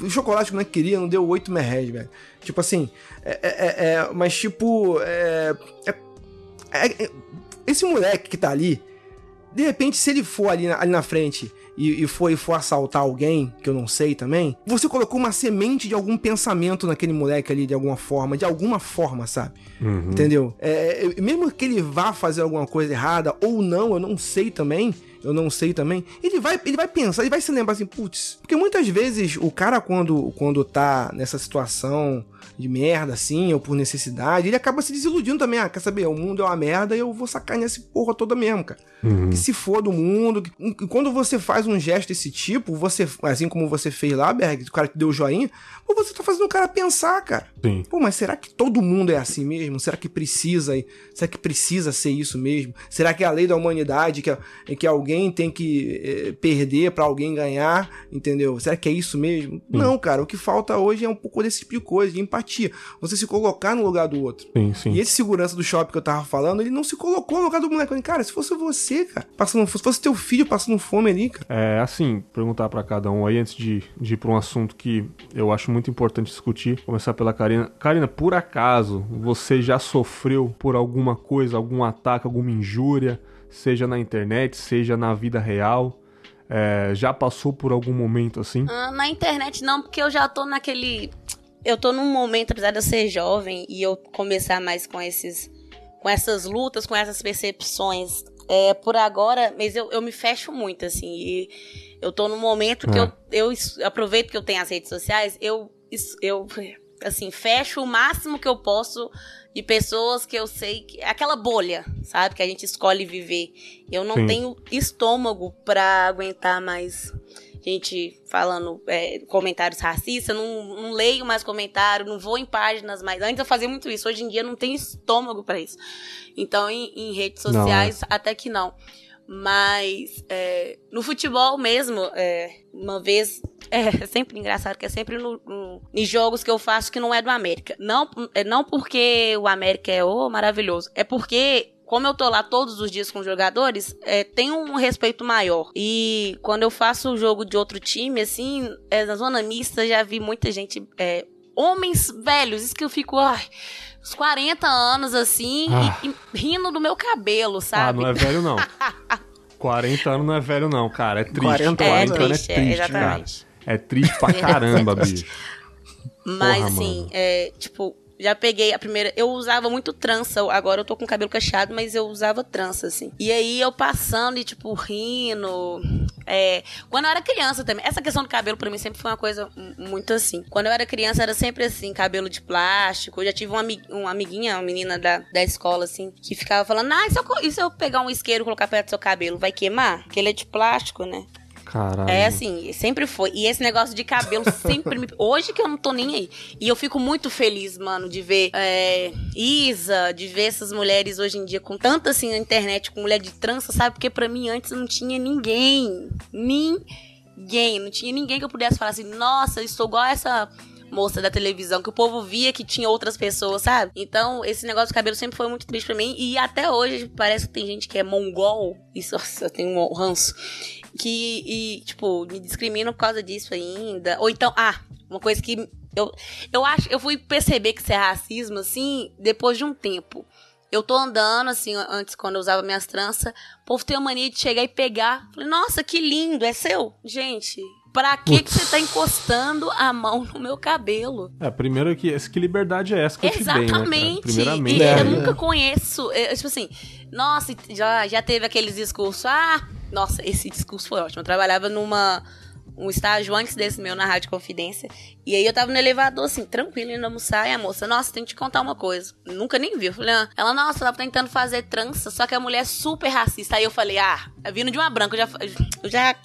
o chocolate que não queria não deu 8 merréis, velho. Tipo assim, é, é, é, é mas tipo, é, é, é, esse moleque que tá ali, de repente, se ele for ali na, ali na frente e, e, for, e for assaltar alguém, que eu não sei também, você colocou uma semente de algum pensamento naquele moleque ali, de alguma forma, de alguma forma, sabe? Uhum. Entendeu? É, mesmo que ele vá fazer alguma coisa errada ou não, eu não sei também eu não sei também. Ele vai, ele vai pensar, ele vai se lembrar assim, putz. Porque muitas vezes o cara, quando, quando tá nessa situação de merda, assim, ou por necessidade, ele acaba se desiludindo também. Ah, quer saber? O mundo é uma merda e eu vou sacar nessa porra toda mesmo, cara. Uhum. Que se for do mundo. que- E quando você faz um gesto desse tipo, você, assim como você fez lá, Berg, o cara que deu o joinha, pô, você tá fazendo o cara pensar, cara. Sim. Pô, mas será que todo mundo é assim mesmo? Será que precisa? Será que precisa ser isso mesmo? Será que é a lei da humanidade que, é que alguém tem que eh, perder pra alguém ganhar? Entendeu? Será que é isso mesmo? Não, cara. O que falta hoje é um pouco desse tipo de coisa, de empatia. Você se colocar no lugar do outro. Sim, sim. E esse segurança do shopping que eu tava falando, ele não se colocou no lugar do moleque. Falei, Cara, se fosse você, cara, passando, se fosse teu filho passando fome ali, cara. É, assim, perguntar pra cada um aí antes de, de ir pra um assunto que eu acho muito importante discutir. Começar pela Karina. Karina, por acaso você já sofreu por alguma coisa, algum ataque, alguma injúria, seja na internet, seja na vida real? É, já passou por algum momento assim? Ah, na internet não, porque eu já tô naquele. Eu tô num momento, apesar de eu ser jovem e eu começar mais com esses. com essas lutas, com essas percepções. É, por agora, mas eu, eu me fecho muito, assim. E eu tô num momento que É. eu, eu aproveito que eu tenho as redes sociais, eu, eu assim, fecho o máximo que eu posso de pessoas que eu sei que. Aquela bolha, sabe? Que a gente escolhe viver. Eu não Sim. tenho estômago pra aguentar mais gente falando é, comentários racistas, não, não leio mais comentário, não vou em páginas mais. Antes eu fazia muito isso, hoje em dia não tenho estômago pra isso. Então, em, em redes Não, sociais, até que não. Mas é, no futebol mesmo, é, uma vez. [LAUGHS] É sempre engraçado que é sempre no, no- em jogos que eu faço que não é do América. Não, é, não porque o América é o maravilhoso, é porque como eu tô lá todos os dias com os jogadores, é, tem um respeito maior. E quando eu faço o jogo de outro time, assim, é, na zona mista, já vi muita gente. é, homens velhos, isso que eu fico. Ai, uns 40 anos assim, Ah. e, e rindo do meu cabelo, sabe? Ah, não é velho não. [LAUGHS] 40 anos não é velho não, cara. É triste. 40 É anos triste, é é, triste, exatamente. cara. É triste pra [LAUGHS] caramba, bicho. Mas Porra, assim, mano. é, tipo, já peguei a primeira. Eu usava muito trança. Agora eu tô com cabelo cacheado, mas eu usava trança, assim. E aí eu passando e, tipo, rindo. É, quando eu era criança também. Essa questão do cabelo pra mim sempre foi uma coisa muito assim. Quando eu era criança era sempre assim, cabelo de plástico. Eu já tive uma, uma amiguinha, uma menina da, da escola, assim, que ficava falando: Ah, e se, eu, e se eu pegar um isqueiro e colocar perto do seu cabelo? Vai queimar? Porque ele é de plástico, né? Caralho. É assim, sempre foi. E esse negócio de cabelo [LAUGHS] sempre me. Hoje que eu não tô nem aí. E eu fico muito feliz, mano, de ver é, Isa, de ver essas mulheres hoje em dia com tanta assim na internet, com mulher de trança, sabe? Porque pra mim antes não tinha ninguém. Ninguém. Não tinha ninguém que eu pudesse falar assim, nossa, eu estou igual essa moça da televisão, que o povo via que tinha outras pessoas, sabe? Então, esse negócio do cabelo sempre foi muito triste pra mim. E até hoje, parece que tem gente que é mongol. Isso, nossa, [LAUGHS] eu tenho um ranço que, e, tipo, me discriminam por causa disso ainda. Ou então, ah, uma coisa que eu, eu acho, eu fui perceber que isso é racismo, assim, depois de um tempo. Eu tô andando, assim, antes, quando eu usava minhas tranças, o povo tem a mania de chegar e pegar. Falei, nossa, que lindo, é seu? Gente, pra que, que você tá encostando a mão no meu cabelo? É, primeiro que, que liberdade é essa que eu te dei, né, cara? Exatamente. Primeiramente. E É, eu é. nunca conheço. é, tipo assim, nossa, já, já teve aqueles discursos. Ah, nossa, esse discurso foi ótimo. Eu trabalhava numa. Um estágio antes desse meu na Rádio Confidência. E aí eu tava no elevador, assim, tranquilo, indo almoçar. E a moça, nossa, tem que te contar uma coisa. Nunca nem viu. Eu falei, ah. ela, nossa, tava tentando fazer trança, só que a mulher é super racista. Aí eu falei, ah, é vindo de uma branca. Eu já, eu já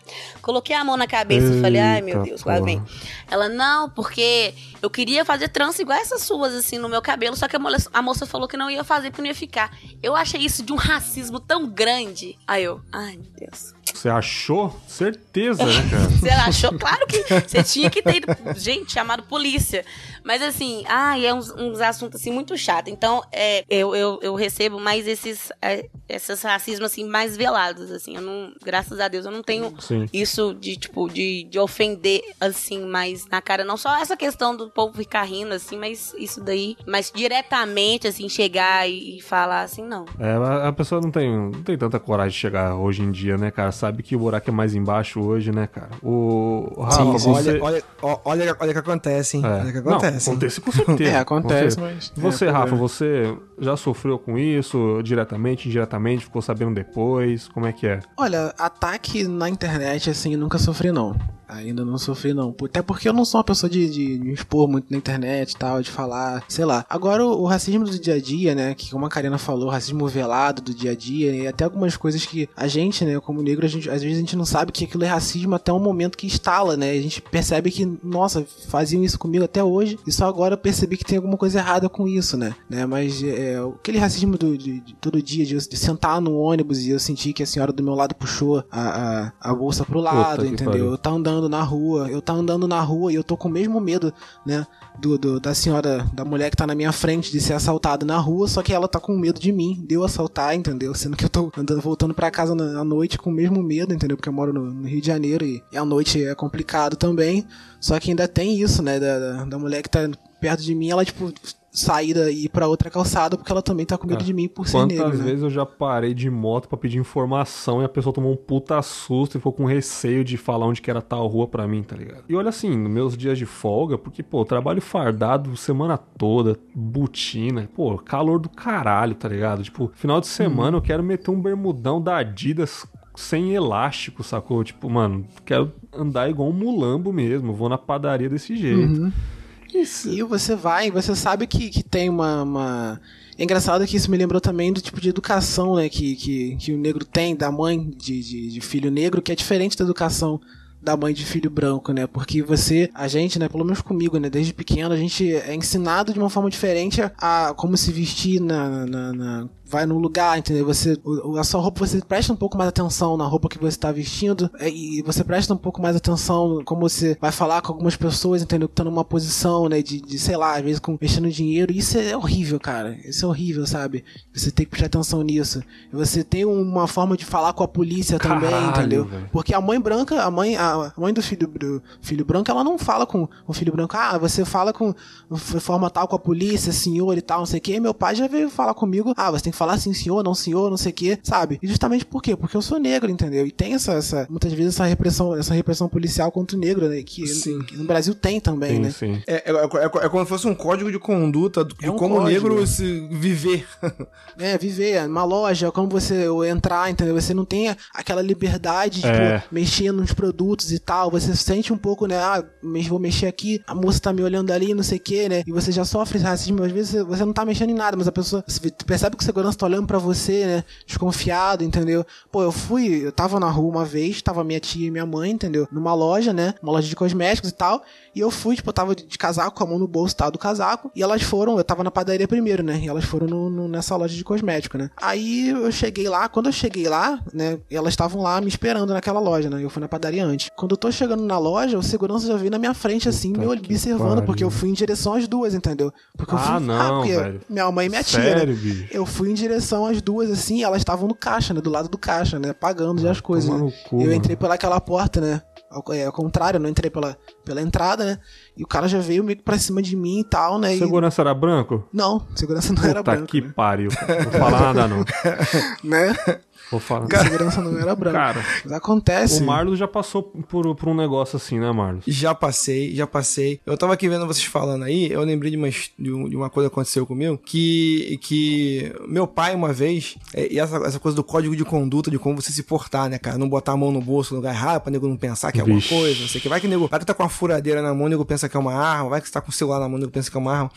coloquei a mão na cabeça. e falei, ai, meu Deus, lá porra. vem. Ela, não, porque eu queria fazer trança igual essas suas, assim, no meu cabelo, só que a, mole- a moça falou que não ia fazer porque não ia ficar. Eu achei isso de um racismo tão grande. Aí eu, ai, meu Deus. Você achou? Certeza, né, [LAUGHS] cara? Você achou? Claro que você tinha que ter, gente, chamado polícia. Mas assim, ai, é uns, uns assuntos assim muito chato. Então, é, eu, eu, eu recebo mais esses, é, esses racismos assim mais velados, assim. Eu não, graças a Deus, eu não tenho Sim. isso de tipo de, de ofender assim mais na cara, não só essa questão do povo ficar rindo assim, mas isso daí, mas diretamente assim chegar e, e falar assim, não. É, a- a pessoa não tem, não tem tanta coragem de chegar hoje em dia, né, cara? Sabe que o buraco é mais embaixo hoje, né, cara? O Rafa, Sim, sim. você... Olha, olha, olha, olha o que acontece, hein? É. Olha o que Não, acontece. hein? acontece com certeza. [LAUGHS] É, acontece, certeza. Você, é, Rafa, problema. você já sofreu com isso diretamente, indiretamente? Ficou sabendo depois? Como é que é? Olha, ataque na internet, assim, nunca sofri, não. Ainda não sofri, não. Até porque eu não sou uma pessoa de, de me expor muito na internet e tal, de falar, sei lá. Agora, o, o, racismo do dia a dia, né? Que como a Karina falou, racismo velado do dia a dia, e até algumas coisas que a gente, né, como negro, a gente, às vezes a gente não sabe que aquilo é racismo até o momento que instala, né? A gente percebe que, nossa, faziam isso comigo até hoje, e só agora eu percebi que tem alguma coisa errada com isso, né? né? Mas é, aquele racismo do, de, de todo dia, de, de, sentar no ônibus e eu sentir que a senhora do meu lado puxou a, a, a bolsa pro lado, Puta entendeu? Eu tá andando na rua, eu tá andando na rua e eu tô com o mesmo medo, né? Do, do, da senhora, da mulher que tá na minha frente de ser assaltada na rua, só que ela tá com medo de mim, de eu assaltar, entendeu? Sendo que eu tô andando, voltando para casa na, à noite com o mesmo medo, entendeu? Porque eu moro no, no Rio de Janeiro e, e, à noite é complicado também. Só que ainda tem isso, né? Da, da, da mulher que tá perto de mim, ela, tipo, saída e ir pra outra calçada porque ela também tá com medo de mim por ser Quantas negro. Quantas né? vezes eu já parei de moto para pedir informação e a pessoa tomou um puta susto e ficou com receio de falar onde que era tal rua pra mim, tá ligado? E olha assim, nos meus dias de folga, porque, pô, trabalho fardado semana toda, butina, pô, calor do caralho, tá ligado? Tipo, final de semana hum. eu quero meter um bermudão da Adidas sem elástico, sacou? Tipo, mano, quero andar igual um mulambo mesmo, vou na padaria desse jeito. Uhum. Isso. E você vai, você sabe que, que tem uma, uma... É engraçado que isso me lembrou também do tipo de educação né, que, que, que o negro tem, da mãe de, de, de filho negro, que é diferente da educação da mãe de filho branco, né? Porque você, a gente, né, pelo menos comigo, né, desde pequeno, a gente é ensinado de uma forma diferente a, a como se vestir na, na, na vai no lugar, entendeu? Você, a sua roupa, você presta um pouco mais atenção na roupa que você está vestindo é, e você presta um pouco mais atenção como você vai falar com algumas pessoas, entendeu? Que estão numa posição, né, de, de, sei lá, às vezes com, mexendo dinheiro. Isso é horrível, cara. Isso é horrível, sabe? Você tem que prestar atenção nisso. Você tem uma forma de falar com a polícia também, Caralho, entendeu? Véio. Porque a mãe branca, a mãe, a mãe do filho, do filho branco, ela não fala com o filho branco, ah, você fala com forma tal com a polícia, senhor e tal, não sei o que. Meu pai já veio falar comigo, ah, você tem que falar assim, senhor, não senhor, não sei o que, sabe? E justamente por quê? Porque eu sou negro, entendeu? E tem essa, essa muitas vezes essa repressão, essa repressão policial contra o negro, né? Que, que no Brasil tem também, sim, né? Sim. É, é, é, é, como se fosse um código de conduta de é um como o negro se viver. [LAUGHS] é, viver. Uma loja, como você entrar, entendeu? Você não tem aquela liberdade de é. tipo, mexer nos produtos e tal. Você sente um pouco, né? Ah, vou mexer aqui, a moça tá me olhando ali, não sei o que, né? E você já sofre racismo. Às vezes você não tá mexendo em nada, mas a pessoa. Você percebe que o segurança tá olhando para você, né? Desconfiado, entendeu? Pô, eu fui, eu tava na rua uma vez, tava minha tia e minha mãe, entendeu? Numa loja, né? Uma loja de cosméticos e tal. E eu fui, tipo, eu tava de casaco, com a mão no bolso tal do casaco. E elas foram, eu tava na padaria primeiro, né? E elas foram no, no, nessa loja de cosmético, né? Aí eu cheguei lá, quando eu cheguei lá, né? Elas estavam lá me esperando naquela loja, né? Eu fui na padaria antes. Quando eu tô chegando na loja, o segurança já veio na minha frente, assim, Puta me observando, pariu. porque eu fui em direção às duas, entendeu? Porque eu fui. Ah, não, [LAUGHS] ah, velho. Minha mãe e minha Sério, tia. Né? Bicho? Eu fui em direção às duas, assim, elas estavam no caixa, né? Do lado do caixa, né? Pagando já as coisas. Né? Eu entrei pelaquela porta, né? Ao, é, ao contrário, eu não entrei pela, pela entrada, né? E o cara já veio meio que pra cima de mim e tal, né? Segurança e... era branco? Não, segurança não Puta era branco. Puta que né? pariu. Não vou falar nada, não. [LAUGHS] né? Vou falar. Cara, segurança não era branca. Cara, Mas acontece. O Marlos já passou por, por um negócio assim, né, Marlos? Já passei, já passei. Eu tava aqui vendo vocês falando aí, eu lembrei de uma, de uma coisa que aconteceu comigo, que, que meu pai uma vez, é, e essa, essa coisa do código de conduta, de como você se portar, né, cara? Não botar a mão no bolso no lugar errado, pra nego não pensar que é alguma Vixe. coisa, não sei o que. Vai que nego, vai que tá com uma furadeira na mão, nego pensa que é uma arma, vai que você tá com o celular na mão, nego pensa que é uma arma.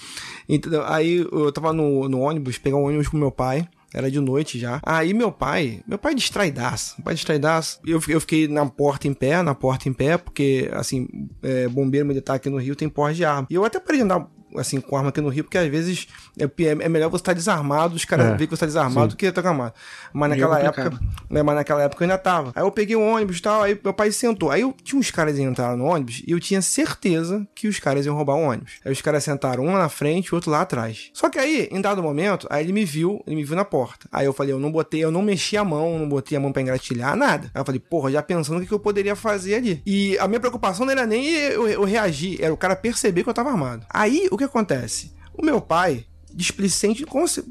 Então, aí eu tava no, no ônibus, pegar um ônibus com meu pai, era de noite já. Aí meu pai, meu pai distraidaço, meu pai distraidaço. Eu, eu fiquei na porta em pé, na porta em pé, porque, assim, é, bombeiro militar aqui no Rio tem porte de arma. E eu até parei de andar assim, com arma aqui no Rio, porque às vezes é, é melhor você estar desarmado, os caras é, verem que você está desarmado sim. do que estar armado. Mas naquela época, né, mas naquela época eu ainda tava. Aí eu peguei o um ônibus e tal, aí meu pai sentou. Aí eu tinha uns caras que entraram no ônibus e eu tinha certeza que os caras iam roubar o ônibus. Aí os caras sentaram um na frente e o outro lá atrás. Só que aí, em dado momento, aí ele me viu, ele me viu na porta. Aí eu falei, eu não botei, eu não mexi a mão, não botei a mão pra engatilhar, nada. Aí eu falei, porra, já pensando o que, que eu poderia fazer ali. E a minha preocupação não era nem eu, eu reagir, era o cara perceber que eu tava armado. Aí, o que acontece? O meu pai, displicente,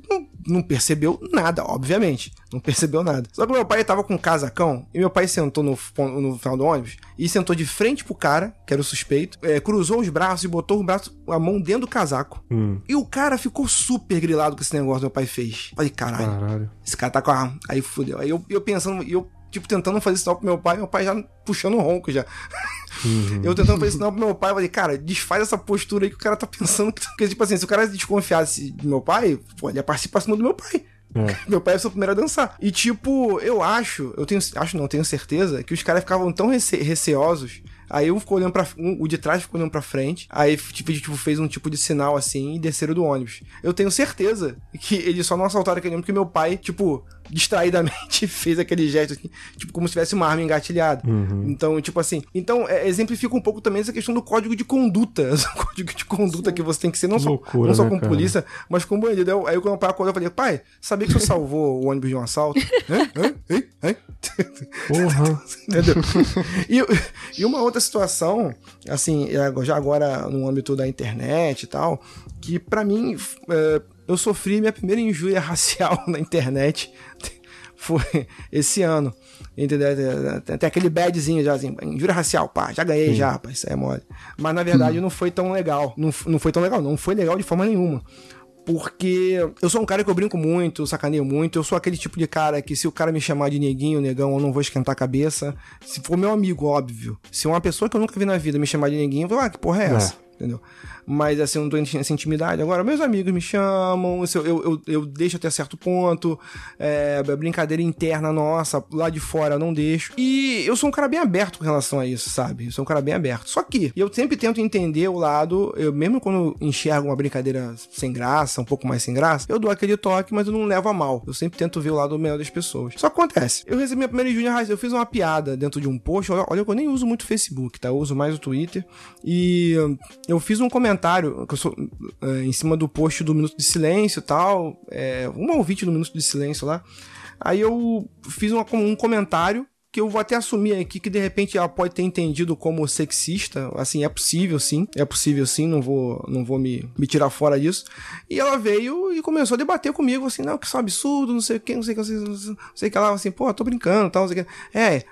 não, não percebeu nada, obviamente. Não percebeu nada. Só que meu pai tava com um casacão e meu pai sentou no, no final do ônibus e sentou de frente pro cara, que era o suspeito, é, cruzou os braços e botou o braço, a mão dentro do casaco. Hum. E o cara ficou super grilado com esse negócio que meu pai fez. Falei, caralho, caralho. esse cara tá com a. Aí fudeu. Aí eu, eu pensando, eu, tipo, tentando fazer isso pro meu pai, meu pai já puxando ronco já. Uhum. Eu tentando fazer sinal pro meu pai, eu falei, cara, desfaz essa postura aí que o cara tá pensando que. Porque, tipo assim, se o cara desconfiasse do meu pai, pô, ele ia partir pra cima do meu pai. É. [LAUGHS] Meu pai é o primeiro a dançar. E, tipo, eu acho, eu tenho, acho não, tenho certeza, que os caras ficavam tão rece receosos Aí um ficou olhando pra. Um, o de trás ficou olhando pra frente. Aí tipo, tipo, fez um tipo de sinal assim e desceram do ônibus. Eu tenho certeza que eles só não assaltaram aquele ônibus porque meu pai, tipo, distraidamente [LAUGHS] fez aquele gesto assim, tipo, como se tivesse uma arma engatilhada. Uhum. Então, tipo assim. Então, é, exemplifica um pouco também essa questão do código de conduta. [LAUGHS] O código de conduta Sim. que você tem que ser, não, loucura, só, não só né, com cara? polícia, mas com bandido. Aí, aí quando o pai acordou, eu falei, pai, sabia que você salvou o ônibus de um assalto? [LAUGHS] Hã? Hã? Hã? Hã? Porra. Entendeu? E, e uma outra situação, assim, é, já agora no âmbito da internet e tal, que para mim. É, eu sofri minha primeira injúria [LAUGHS] racial na internet [LAUGHS] foi esse ano. Entendeu? Tem, aquele badzinho já, assim, injúria racial, pá, já ganhei Sim. já, rapaz, isso é mole. Mas na verdade hum. não foi tão legal. Não, não foi tão legal, não foi legal de forma nenhuma. Porque eu sou um cara que eu brinco muito, sacaneio muito. Eu sou aquele tipo de cara que se o cara me chamar de neguinho, negão, eu não vou esquentar a cabeça. Se for meu amigo, óbvio. Se uma pessoa que eu nunca vi na vida me chamar de neguinho, eu vou, ah, que porra é, é. essa? Entendeu? Mas assim, eu não tô nessa intimidade. Agora, meus amigos me chamam, eu, eu, eu, eu deixo até certo ponto, é, brincadeira interna nossa, lá de fora eu não deixo. E eu sou um cara bem aberto com relação a isso, sabe? Eu sou um cara bem aberto. Só que eu sempre tento entender o lado, eu mesmo quando enxergo uma brincadeira sem graça, um pouco mais sem graça, eu dou aquele toque, mas eu não levo a mal. Eu sempre tento ver o lado melhor das pessoas. Só acontece. Eu recebi minha primeira Junior High, eu fiz uma piada dentro de um post, olha, olha eu nem uso muito o Facebook, tá? Eu uso mais o Twitter. E eu fiz um comentário comentário sou, é, em cima do post do Minuto de Silêncio e tal. É, um ouvinte do Minuto de Silêncio lá. Aí eu fiz um, um comentário que eu vou até assumir aqui que de repente ela pode ter entendido como sexista, assim, é possível sim, é possível sim, não vou, não vou me, me tirar fora disso. E ela veio e começou a debater comigo, assim, não, que isso é um absurdo, não sei o que, não sei o que, não sei, não sei o que lá, assim, pô, tô brincando, tal, não sei o que. É,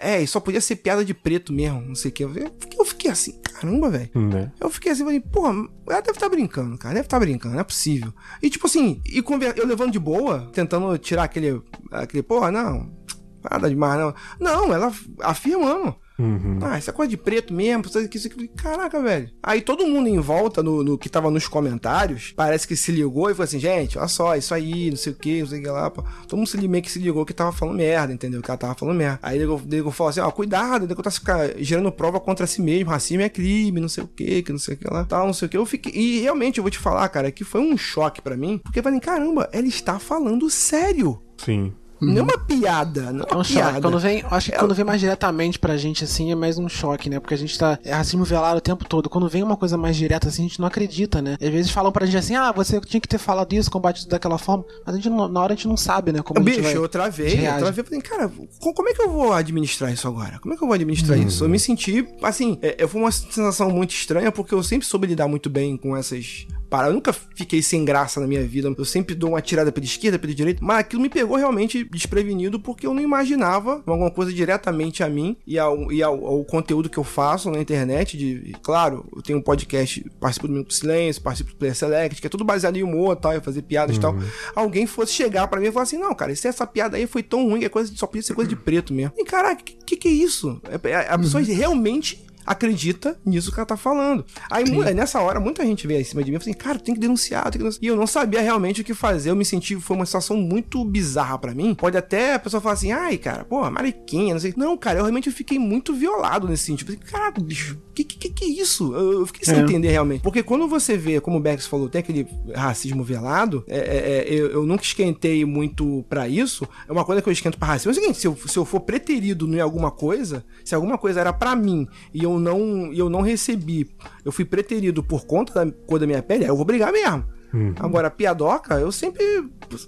é, só podia ser piada de preto mesmo, não sei o que. Eu fiquei assim, caramba, velho. Né? Eu fiquei assim, falei, pô, ela deve estar tá brincando, cara, deve estar tá brincando, não é possível. E tipo assim, e eu levando de boa, tentando tirar aquele, aquele, porra, não, Nada demais, não. Não, ela afirmando. Uhum. Ah, essa coisa de preto mesmo, isso aqui, isso aqui. Caraca, velho. Aí todo mundo em volta, no, no, que tava nos comentários, parece que se ligou e falou assim, gente, olha só, isso aí, não sei o que, não sei o que lá. Pô. Todo mundo se, meio que se ligou que tava falando merda, entendeu? Que ela tava falando merda. Aí ele, ele falou assim, ó, cuidado, ele tá ficar gerando prova contra si mesmo, racismo é crime, não sei o que, que não sei o que lá, tal, não sei o que. Eu fiquei. E realmente, eu vou te falar, cara, que foi um choque para mim, porque eu falei, caramba, ela está falando sério. Sim. Não é uma piada, não é, é um piada. choque. Quando vem, acho que é... quando vem mais diretamente pra gente, assim, é mais um choque, né? Porque a gente tá. É racismo velado o tempo todo. Quando vem uma coisa mais direta, assim, a gente não acredita, né? Às vezes falam pra gente assim, ah, você tinha que ter falado isso, combatido daquela forma. Mas a gente na hora a gente não sabe, né? Como Bicho, eu travei, eu travei. Falei, cara, como é que eu vou administrar isso agora? Como é que eu vou administrar hum. isso? Eu me senti, assim, é, foi uma sensação muito estranha, porque eu sempre soube lidar muito bem com essas parar. Eu nunca fiquei sem graça na minha vida. Eu sempre dou uma tirada pela esquerda, pela direita. Mas aquilo me pegou realmente desprevenido porque eu não imaginava alguma coisa diretamente a mim e ao, e ao, ao conteúdo que eu faço na internet. De, claro, eu tenho um podcast, participo do Minuto Silêncio, participo do Player Select, que é tudo baseado em humor tal, e fazer piadas e uhum. tal. Alguém fosse chegar para mim e falar assim: não, cara, essa piada aí foi tão ruim que é coisa, só podia ser coisa de preto mesmo. E caraca, que, que, é isso? É, é, a pessoa uhum. realmente acredita nisso que ela tá falando. Aí, nessa hora, muita gente veio em cima de mim e falou assim, cara, tem que denunciar, tem que denunciar. E eu não sabia realmente o que fazer. Eu me senti, foi uma situação muito bizarra para mim. Pode até a pessoa falar assim, ai, cara, pô, mariquinha, não sei. Não, cara, eu realmente fiquei muito violado nesse sentido. Falei, caraca, bicho, que, que, que é isso? Eu fiquei sem é. entender realmente. Porque quando você vê, como o Bex falou, tem aquele racismo velado, é, é, é, eu, eu, nunca esquentei muito para isso. É uma coisa que eu esquento pra racismo. É o seguinte, se eu, se eu for preterido em alguma coisa, se alguma coisa era para mim e eu não, eu não recebi, eu fui preterido por conta da cor da minha pele, aí eu vou brigar mesmo. Uhum. Agora, piadoca, eu sempre.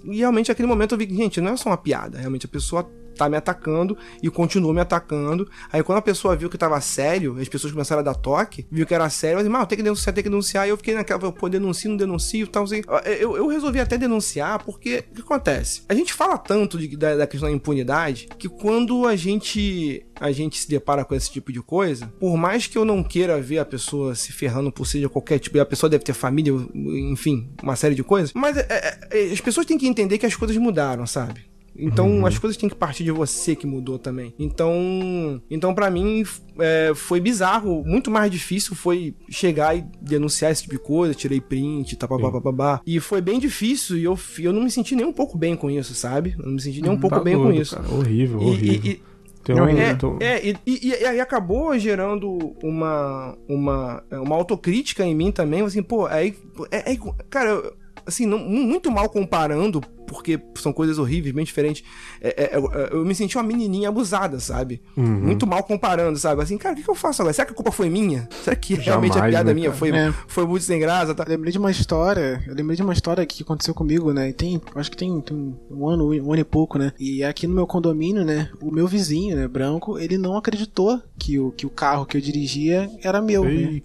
Realmente, naquele momento eu vi que, gente, não é só uma piada. Realmente a pessoa tá me atacando e continuou me atacando. Aí quando a pessoa viu que tava sério, as pessoas começaram a dar toque, viu que era sério, mas tem que denunciar, tem que denunciar. E eu fiquei naquela, pô, denuncio, não denuncio, tal, assim. Eu, eu resolvi até denunciar, porque o que acontece? A gente fala tanto de, da, da questão da impunidade que quando a gente a gente se depara com esse tipo de coisa, por mais que eu não queira ver a pessoa se ferrando por seja qualquer tipo, a pessoa deve ter família, enfim, uma série de coisas, mas é, é as pessoas têm que entender que as coisas mudaram, sabe? Então Uhum. as coisas têm que partir de você que mudou também. Então, então para mim é, foi bizarro. Muito mais difícil foi chegar e denunciar esse tipo de coisa. Tirei print, tá, Sim. babá. E foi bem difícil e eu, eu não me senti nem um pouco bem com isso, sabe? Eu não me senti nem um pouco Tá bem com doido, isso. cara. Horrível, E- horrível. e- e- Tem um- é, tô- é, e, e, e aí acabou gerando uma, uma, uma autocrítica em mim também, assim, pô, aí, é, é- cara, eu- assim, não- muito mal comparando, porque são coisas horríveis, bem diferentes, é, é, eu, eu me senti uma menininha abusada, sabe? Uhum. Muito mal comparando, sabe? Assim, cara, o que, que eu faço agora? Será que a culpa foi minha? Será que realmente a Jamais, piada né, minha foi, É. foi muito sem graça? Tá? Eu lembrei de uma história, eu lembrei de uma história que aconteceu comigo, né? E tem, acho que tem, tem um ano, um ano e pouco, né? E aqui no meu condomínio, né? O meu vizinho, né, branco, ele não acreditou que o, que o carro que eu dirigia era meu, né? Ei, Ele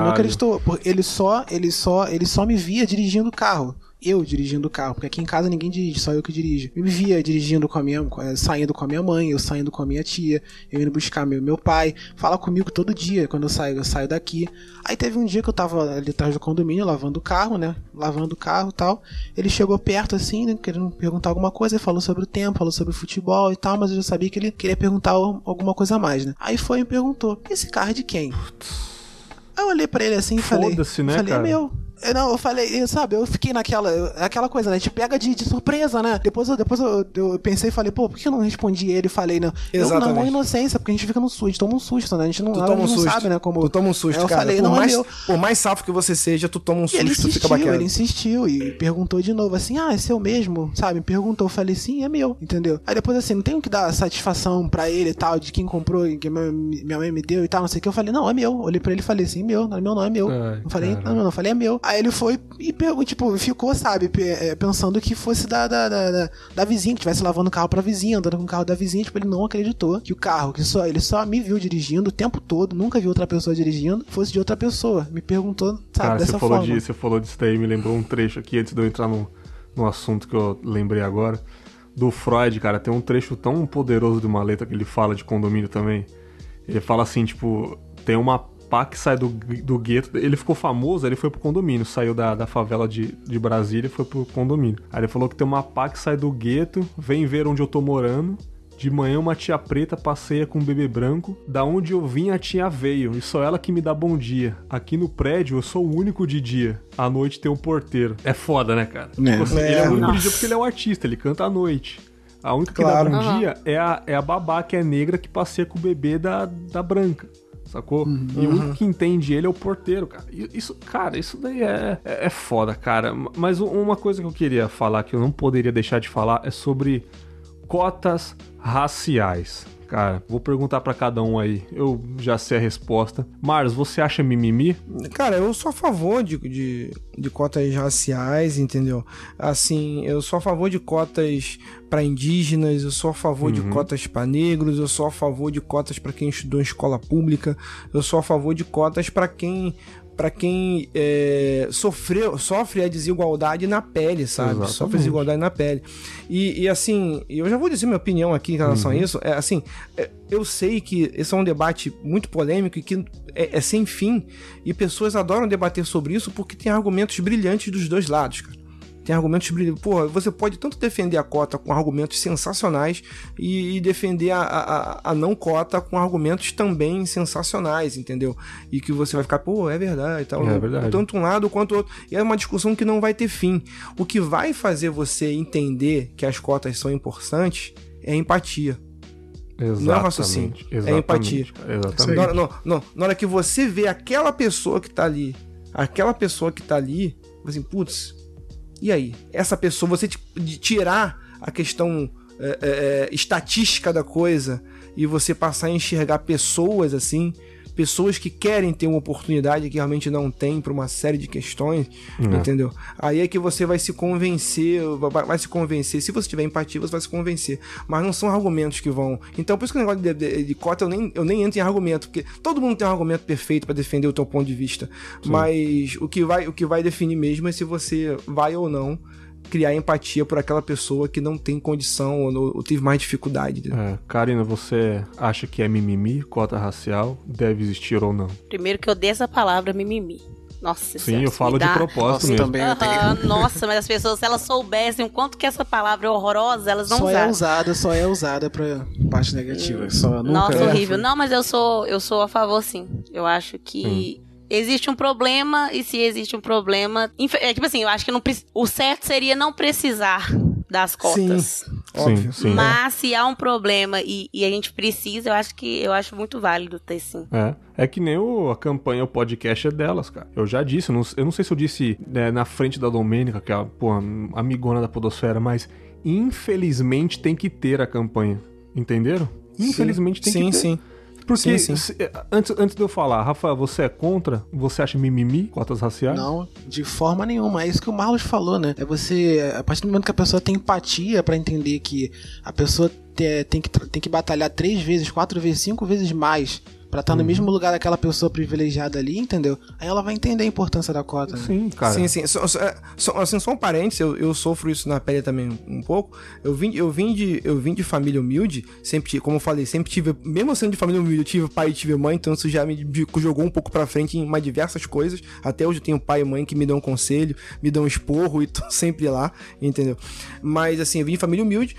não acreditou, ele só, ele só, ele só me via dirigindo o carro. Eu dirigindo o carro, porque aqui em casa ninguém dirige, só eu que dirijo. Eu me via dirigindo com a minha, saindo com a minha mãe, eu saindo com a minha tia, eu indo buscar meu, meu pai, fala comigo todo dia quando eu saio, eu saio daqui. Aí teve um dia que eu tava ali atrás do condomínio, lavando o carro, né? Lavando o carro e tal. Ele chegou perto assim, né? Querendo perguntar alguma coisa, ele falou sobre o tempo, falou sobre o futebol e tal, mas eu já sabia que ele queria perguntar alguma coisa a mais, né? Aí foi e me perguntou: esse carro é de quem? Aí eu olhei pra ele assim e falei: né, falei, cara? é meu. Eu, não, eu falei, eu, sabe, eu fiquei naquela, eu- aquela coisa, né? Te pega de, de surpresa, né? Depois, eu, depois eu, eu pensei e falei, pô, por que eu não respondi ele? Falei, não. Eu, na Exatamente. mão inocência, porque a gente fica no susto, a gente toma um susto, né? A gente não, Tu toma um não susto. sabe, né? Como... Tu toma um susto, Aí eu cara. falei, por, não, é mais, meu. por mais safo que você seja, tu toma um E ele susto, fica insistiu, bacana. ele insistiu e perguntou de novo assim: Ah, é seu mesmo? Sabe? Perguntou. Eu falei: Sim, é meu, entendeu? Aí depois assim, não tenho que dar satisfação pra ele e tal, de quem comprou, e que minha mãe me deu e tal, não sei o que. Eu falei: Não, é meu. Olhei pra ele e falei assim: Meu, não é meu, não, é meu. Ai, eu falei. Não, não, não, eu falei: É meu. Aí ele foi e pegou, tipo, ficou, sabe, é, pensando que fosse da, da, da, da, da vizinha, que estivesse lavando o carro pra vizinha, andando com o carro da vizinha. Tipo, ele não acreditou que o carro, que só ele só me viu dirigindo o tempo todo, nunca viu outra pessoa dirigindo, fosse de outra pessoa. Me perguntou, sabe, Cara, dessa você falou, forma. de, você falou disso daí, me lembrou um trecho aqui, antes de eu entrar no, no assunto que eu lembrei agora. Do Freud, cara, tem um trecho tão poderoso de uma letra que ele fala de condomínio também. Ele fala assim, tipo, tem uma pá que sai do, do gueto. Ele ficou famoso, ele foi pro condomínio, saiu da, da favela de, de Brasília e foi pro condomínio. Aí ele falou que tem uma pá que sai do gueto, vem ver onde eu tô morando. De manhã uma tia preta passeia com um bebê branco. Da onde eu vim a tia veio e só ela que me dá bom dia. Aqui no prédio eu sou o único de dia. À noite tem um porteiro. É foda, né, cara? É. Tipo assim, É, ele é o único de nossa. dia porque ele é um artista, ele canta à noite. A única que Claro. dá bom dia é a, é a babá que é negra que passeia com o bebê da, da branca. Sacou? Uhum. E o único que entende ele é o porteiro, cara. Isso, cara, isso daí é, é, é foda, cara. Mas uma coisa que eu queria falar, que eu não poderia deixar de falar, é sobre cotas raciais. Cara, vou perguntar pra cada um aí. Eu já sei a resposta. Mars, você acha mimimi? Cara, eu sou a favor de, de, de cotas raciais, entendeu? Assim, eu sou a favor de cotas para indígenas, eu sou a favor de cotas para negros, eu sou a favor de cotas para quem estudou em escola pública, eu sou a favor de cotas para quem para quem é, sofreu, sofre a desigualdade na pele, sabe? Exatamente. Sofre a desigualdade na pele. E, e, assim, eu já vou dizer minha opinião aqui em relação a isso. É, assim, é, eu sei que esse é um debate muito polêmico e que é, é sem fim. E pessoas adoram debater sobre isso porque tem argumentos brilhantes dos dois lados, cara. Tem argumentos brilhantes. Pô, você pode tanto defender a cota com argumentos sensacionais e, e defender a, a, a não cota com argumentos também sensacionais, entendeu? E que você vai ficar, pô, é verdade e tal. É verdade. Tanto um lado quanto o outro. E é uma discussão que não vai ter fim. O que vai fazer você entender que as cotas são importantes é a empatia. Não é raciocínio, é Exatamente, empatia. Exatamente. Na hora, não, não, na hora que você vê aquela pessoa que tá ali, aquela pessoa que tá ali, assim, putz, e aí? Essa pessoa, você tirar a questão é, é, é, estatística da coisa e você passar a enxergar pessoas assim, pessoas que querem ter uma oportunidade que realmente não tem por uma série de questões, É. entendeu? Aí é que você vai se convencer, vai, se convencer. Se você tiver empatia, você vai se convencer. Mas não são argumentos que vão. Então, por isso que o negócio de, de- de cota eu nem, eu nem entro em argumento, porque todo mundo tem um argumento perfeito pra defender o teu ponto de vista. Mas o que, vai, o que vai definir mesmo é se você vai ou não criar empatia por aquela pessoa que não tem condição ou, ou teve mais dificuldade. É, Karina, você acha que é mimimi, cota racial, deve existir ou não? Primeiro que eu dei essa palavra mimimi. Nossa Sim, senhora, eu falo me de dá- propósito Nossa, mesmo. também tenho. Aham, Nossa, mas as pessoas, se elas soubessem o quanto que essa palavra é horrorosa, elas não só é usada, só é usada pra parte negativa. Só nunca Nossa, é- horrível. Não, mas eu sou, eu sou a favor, sim. Eu acho que existe um problema, e se existe um problema. É tipo assim, eu acho que não, o certo seria não precisar das cotas. Óbvio. Sim, sim. Mas se há um problema e, e a gente precisa, eu acho que eu acho muito válido ter sim. É, é que nem o, a campanha, o podcast é delas, cara. Eu já disse, eu não, eu não sei se eu disse né, na frente da Domênica, que é a pô, amigona da Podosfera, mas infelizmente tem que ter a campanha. Entenderam? Infelizmente tem sim, que ter. sim. Porque, Sim, sim. se- antes, antes de eu falar, Rafael, você é contra? Você acha mimimi, cotas raciais? Não, de forma nenhuma. É isso que o Marlos falou, né? É você, a partir do momento que a pessoa tem empatia pra entender que a pessoa te- tem, que, tem que batalhar três vezes, quatro vezes, cinco vezes mais pra estar no mesmo lugar daquela pessoa privilegiada ali, entendeu? Aí ela vai entender a importância da cota. né? Sim, cara. Sim, sim. Só, só- é, só- assim, só um parênteses, eu, eu sofro isso na pele também um, pouco. Eu vim, eu, vim de, eu vim de família humilde, sempre, tive- como eu falei, sempre tive, mesmo sendo de família humilde, eu tive pai e tive mãe, então isso já me jogou um pouco pra frente em mais diversas coisas. Até hoje eu tenho pai e mãe que me dão conselho, me dão esporro e [LAUGHS] tô sempre lá, entendeu? Mas assim, eu vim de família humilde,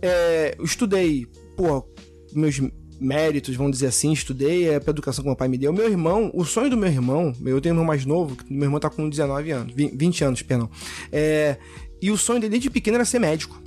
é, eu estudei, pô, meus méritos, vamos dizer assim, estudei é, pra educação que meu pai me deu. Meu irmão, o sonho do meu irmão, eu tenho um irmão mais novo, meu irmão tá com 19 anos, 20 20 anos, perdão. É, e o sonho dele desde pequeno era ser médico.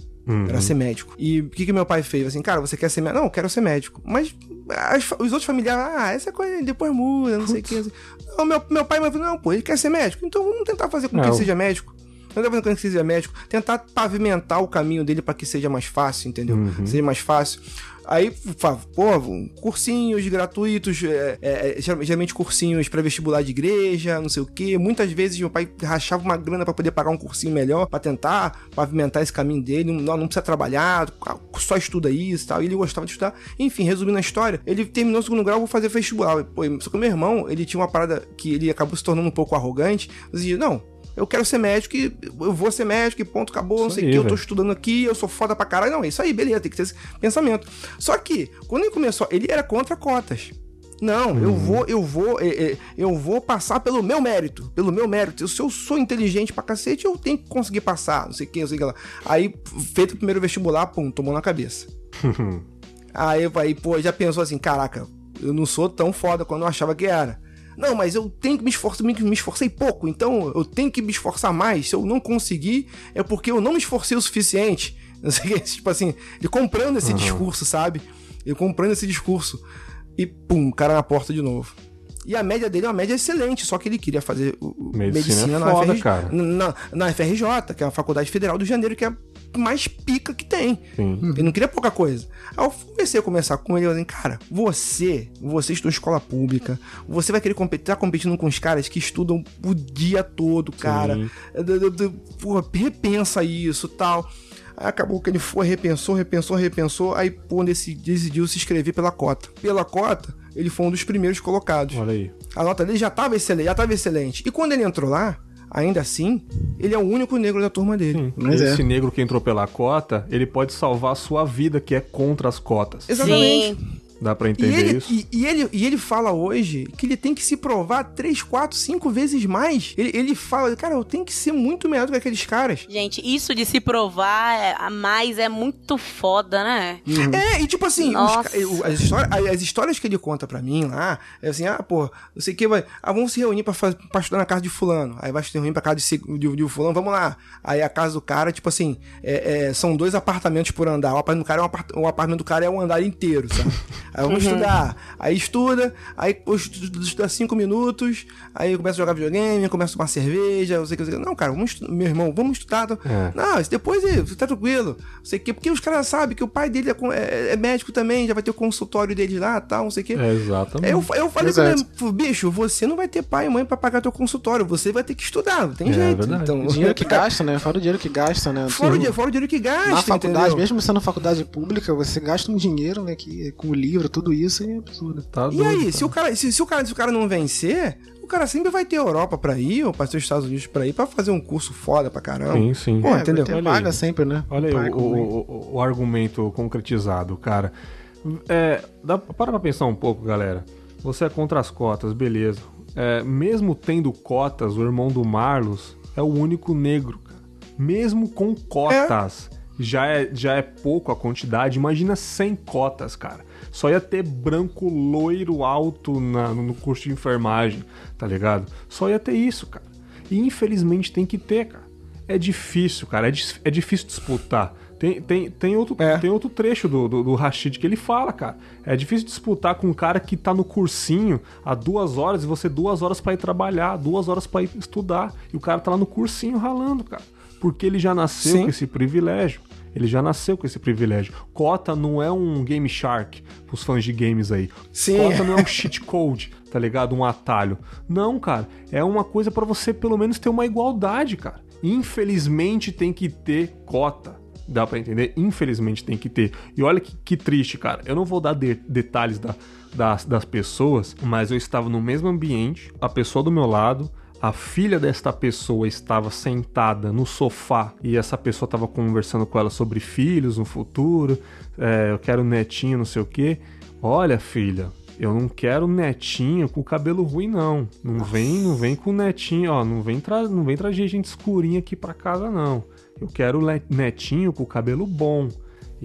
Era ser médico. E o que, que meu pai fez? Assim, cara, você quer ser médico? Não, eu quero ser médico. Mas as os outros familiares, ah, essa coisa depois muda, não sei o que. Assim. Não, meu, meu pai me falou, não, pô, ele quer ser médico. Então vamos tentar fazer com que Não. ele seja médico. Não tá fazendo com que ele seja médico. Tentar pavimentar o caminho dele pra que seja mais fácil, entendeu? Seja mais fácil. Aí, pô, cursinhos gratuitos, é, é, geral- geralmente cursinhos pra vestibular de igreja, não sei o quê. Muitas vezes meu pai rachava uma grana pra poder pagar um cursinho melhor, pra tentar pavimentar esse caminho dele. Não, não precisa trabalhar, só estuda isso e tal. E ele gostava de estudar. Enfim, resumindo a história, ele terminou o segundo grau, vou fazer vestibular. Pô, só que meu irmão, ele tinha uma parada que ele acabou se tornando um pouco arrogante. Dizia, não, eu quero ser médico e eu vou ser médico e ponto, acabou, não Isso sei o que, eu tô estudando aqui, eu sou foda pra caralho. Não, é isso aí, beleza, tem que ter esse pensamento. Só que, quando ele começou, ele era contra cotas. Não, eu vou, eu vou, é, é, eu vou passar pelo meu mérito, pelo meu mérito. Se eu sou inteligente pra cacete, eu tenho que conseguir passar, não sei o que, não sei o que lá. Aí, feito o primeiro vestibular, pum, tomou na cabeça. [LAUGHS] Aí, aí, pô, já pensou assim, caraca, eu não sou tão foda quando eu achava que era. Não, mas eu tenho que me esforçar, me esforcei pouco, então eu tenho que me esforçar mais. Se eu não conseguir, é porque eu não me esforcei o suficiente. [LAUGHS] Tipo assim, ele comprando esse discurso, sabe? Ele comprando esse discurso. E pum, cara na porta de novo. E a média dele é uma média excelente, só que ele queria fazer o- Medicina é na, foda, FRJ, cara. na, na FRJ, que é a Faculdade Federal do Janeiro, que é mais pica que tem. Sim. Ele não queria pouca coisa. Aí eu comecei a conversar com ele, eu falei, cara, você, você estuda em escola pública, você vai querer competir, tá competindo com os caras que estudam o dia todo, cara. D- Pô, repensa isso tal. Aí acabou que ele foi, repensou, repensou, repensou, aí pô, deci- decidiu se inscrever pela cota. Pela cota, ele foi um dos primeiros colocados. Olha aí. A nota dele já estava excelente, já tava excelente. E quando ele entrou lá, ainda assim, ele é o único negro da turma dele. Mas é. Esse negro que entrou pela cota, ele pode salvar a sua vida, que é contra as cotas. Exatamente. Sim. Dá pra E entender ele, isso? e, e ele, e ele fala hoje que ele tem que se provar 3, 4, 5 vezes mais. Ele, ele fala, cara, eu tenho que ser muito melhor do que aqueles caras. Gente, isso de se provar é- a mais é muito foda, né? É, e tipo assim, os as, histórias, as histórias que ele conta pra mim lá, é assim, ah, pô, não sei o que, vai. Ah, vamos se reunir pra, faz- pra estudar na casa de fulano. Aí vai se reunir pra casa de, de, de fulano, vamos lá. Aí a casa do cara, tipo assim, é- é, são dois apartamentos por andar. O apartamento do cara é um, apart- o apartamento do cara é um andar inteiro, sabe? [LAUGHS] Aí vamos estudar. Aí estuda, aí estuda, cinco minutos, aí começa a jogar videogame, começa a tomar cerveja, não sei o que, não sei o que. Não, cara, vamos meu irmão, vamos estudar. tá? É. Não, isso depois é, tá tranquilo. Não sei o quê. Porque os caras sabem que o pai dele é, con- é- é médico também, já vai ter o consultório dele lá tal, não sei o quê. É, exatamente. Eu, eu falei pra Exato. ele, bicho, você não vai ter pai e mãe pra pagar teu consultório, você vai ter que estudar, não tem É jeito. Então, O dinheiro que gasta, né? Fora o dinheiro que gasta, né? Fora o, dinheiro, fora o dinheiro que gasta, Na faculdade, entendeu? mesmo sendo faculdade pública, você gasta um dinheiro, né? Que, com o livro, tudo isso é absurdo. Tá E doido, aí, cara. se o, cara, se, se o cara, se o cara não vencer, o cara sempre vai ter Europa pra ir, ou pra ser os Estados Unidos pra ir, pra fazer um curso foda pra caramba. Sim, sim. Pô, é, entendeu? ter paga aí. sempre, né? Olha aí o, o, o- argumento concretizado, cara. É, dá, para pra pensar um pouco, galera. Você é contra as cotas, beleza. é, mesmo tendo cotas, o irmão do Marlos é o único negro, cara. Mesmo com cotas, já, é, já é pouco a quantidade. Imagina 100 cotas, cara. Só ia ter branco loiro alto na, no curso de enfermagem, tá ligado? Só ia ter isso, cara. E infelizmente tem que ter, cara. É difícil, cara. É, é difícil disputar. Tem, tem, tem, outro, É. tem outro trecho do, do, do Rashid que ele fala, cara. É difícil disputar com um cara que tá no cursinho há duas horas e você duas horas pra ir trabalhar, duas horas pra ir estudar. E o cara tá lá no cursinho ralando, cara. Porque ele já nasceu Sim. com esse privilégio. Ele já nasceu com esse privilégio. Cota não é um Game Shark pros fãs de games aí. Sim. Cota não é um [LAUGHS] cheat code, tá ligado? Um atalho. Não, cara. É uma coisa pra você pelo menos ter uma igualdade, cara. Infelizmente tem que ter cota. Dá pra entender? Infelizmente tem que ter. E olha que, que triste, cara. Eu não vou dar de- detalhes da- das, das pessoas, mas eu estava no mesmo ambiente, a pessoa do meu lado, a filha desta pessoa estava sentada no sofá e essa pessoa estava conversando com ela sobre filhos no futuro. é, eu quero netinho, não sei o quê. Olha, filha, eu não quero netinho com cabelo ruim, não. Não vem, não vem com netinho, ó. Não vem, tra não vem trazer gente escurinha aqui pra casa, não. Eu quero netinho com cabelo bom.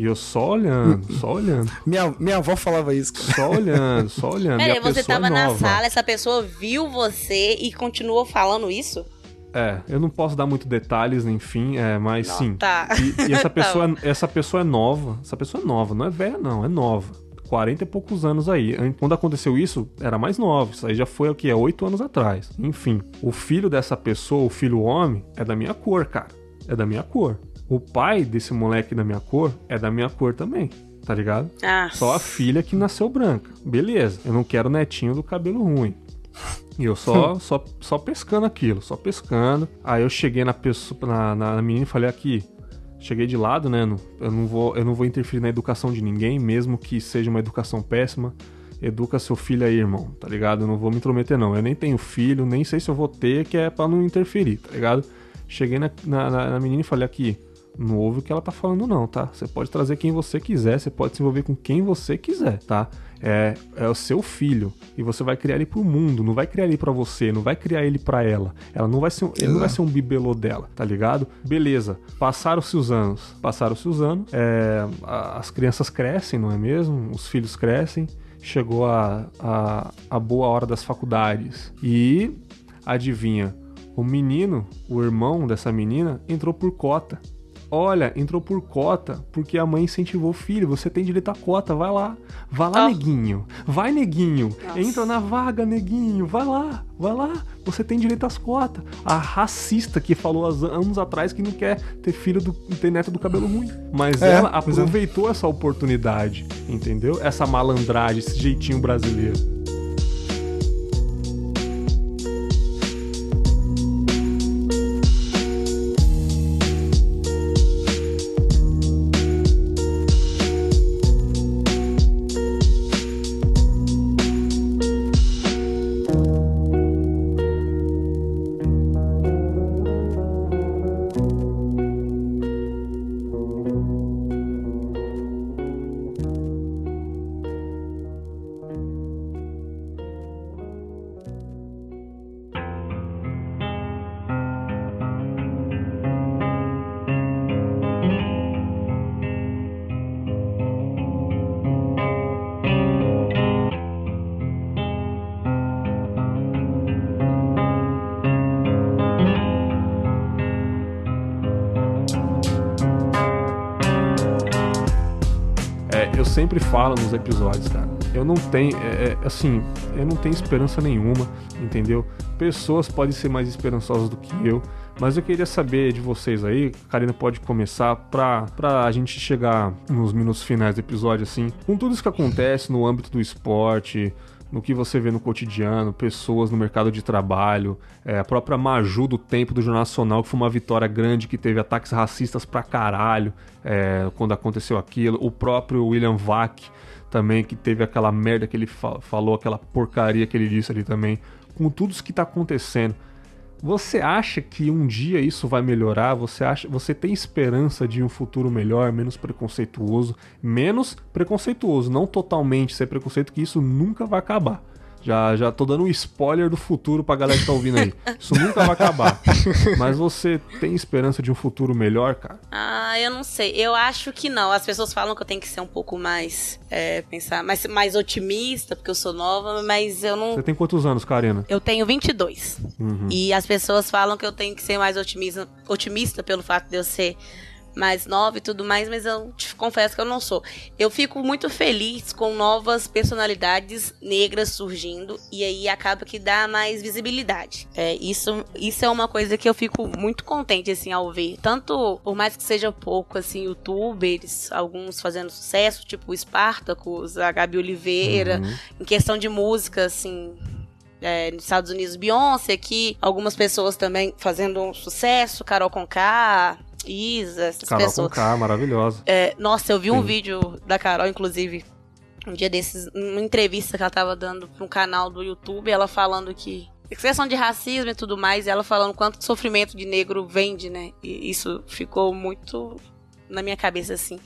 E eu só olhando, só olhando, [LAUGHS] Minha, minha avó falava isso, cara. só olhando, só olhando. E Peraí, você pessoa tava é na sala, essa pessoa viu você e continuou falando isso? É, eu não posso dar muito detalhes, enfim, é, mas sim. Tá. E, e essa, [LAUGHS] Tá pessoa, essa pessoa é nova. Essa pessoa é nova, não é velha, não, é nova. 40 e poucos anos aí. An- Quando aconteceu isso, era mais nova. Isso aí já foi o que? É 8 anos atrás. Enfim, o filho dessa pessoa, o filho homem, é da minha cor, cara. É da minha cor. O pai desse moleque da minha cor é da minha cor também. Tá ligado? Ah, Só a filha que nasceu branca. Beleza, eu não quero netinho do cabelo ruim. E eu só, só, só pescando aquilo, só pescando. Aí eu cheguei na pessoa, na, na, na menina e falei aqui. Cheguei de lado, né? não- Eu não, vou, eu não vou interferir na educação de ninguém, mesmo que seja uma educação péssima. Educa seu filho aí, irmão, tá ligado? Eu não vou me intrometer, não. Eu nem tenho filho, nem sei se eu vou ter, que é pra não interferir, tá ligado? Cheguei na, na- na menina e falei aqui. Não ouve o que ela tá falando, não, tá? Você pode trazer quem você quiser, você pode se envolver com quem você quiser, tá? É, é o seu filho e você vai criar ele pro mundo, não vai criar ele pra você, não vai criar ele pra ela. Ela não vai ser, um- ele não vai ser um bibelô dela, tá ligado? Beleza, passaram-se os anos, passaram-se os anos, é, as crianças crescem, não é mesmo? Os filhos crescem, chegou a, a, a boa hora das faculdades e adivinha, o menino, o irmão dessa menina, entrou por cota. Olha, entrou por cota porque a mãe incentivou o filho. Você tem direito à cota, vai lá. Vai lá, Ó. neguinho. Vai, neguinho. Nossa. Entra na vaga, neguinho. Vai lá, vai lá. Você tem direito às cotas. A racista que falou há anos atrás que não quer ter filho do ter neto do cabelo ruim. Mas É, ela é. aproveitou essa oportunidade, entendeu? Essa malandragem, esse jeitinho brasileiro. Nos episódios, cara. Eu não tenho, é, é, assim, eu não tenho esperança nenhuma, entendeu? Pessoas podem ser mais esperançosas do que eu, mas eu queria saber de vocês aí, a Karina pode começar pra, pra a gente chegar nos minutos finais do episódio, assim, com tudo isso que acontece no âmbito do esporte, no que você vê no cotidiano, pessoas no mercado de trabalho, é, a própria Maju do tempo do Jornal Nacional, que foi uma vitória grande, que teve ataques racistas pra caralho é, quando aconteceu aquilo, o próprio William Vac também, que teve aquela merda que ele fa- falou, aquela porcaria que ele disse ali também, com tudo isso que tá acontecendo. Você acha que um dia isso vai melhorar? Você acha, você tem esperança de um futuro melhor, menos preconceituoso, menos preconceituoso, não totalmente ser preconceito que isso nunca vai acabar, Já, já tô dando um spoiler do futuro pra galera que tá ouvindo aí. Isso nunca vai acabar. Mas você tem esperança de um futuro melhor, cara? Ah, eu não sei. Eu acho que não. As pessoas falam que eu tenho que ser um pouco mais. É, pensar. Mais, mais otimista, porque eu sou nova, mas eu não. Você tem quantos anos, Karina? Eu tenho 22. Uhum. E as pessoas falam que eu tenho que ser mais otimista, otimista pelo fato de eu ser mais nova e tudo mais, mas eu te confesso que eu não sou. Eu fico muito feliz com novas personalidades negras surgindo e aí acaba que dá mais visibilidade. É, isso, isso é uma coisa que eu fico muito contente assim ao ver. Tanto por mais que seja pouco assim, youtubers, alguns fazendo sucesso, tipo o Spartacus, a Gabi Oliveira, Uhum. em questão de música assim, é, nos Estados Unidos, Beyoncé aqui, algumas pessoas também fazendo um sucesso, Carol Conká, Isa, essas Carol com pessoas. K, maravilhosa. É, nossa, eu vi um Sim. vídeo da Carol, inclusive, um dia desses, uma entrevista que ela tava dando pra um canal do YouTube, ela falando que questão de racismo e tudo mais, e ela falando quanto sofrimento de negro vende, né? E isso ficou muito na minha cabeça assim.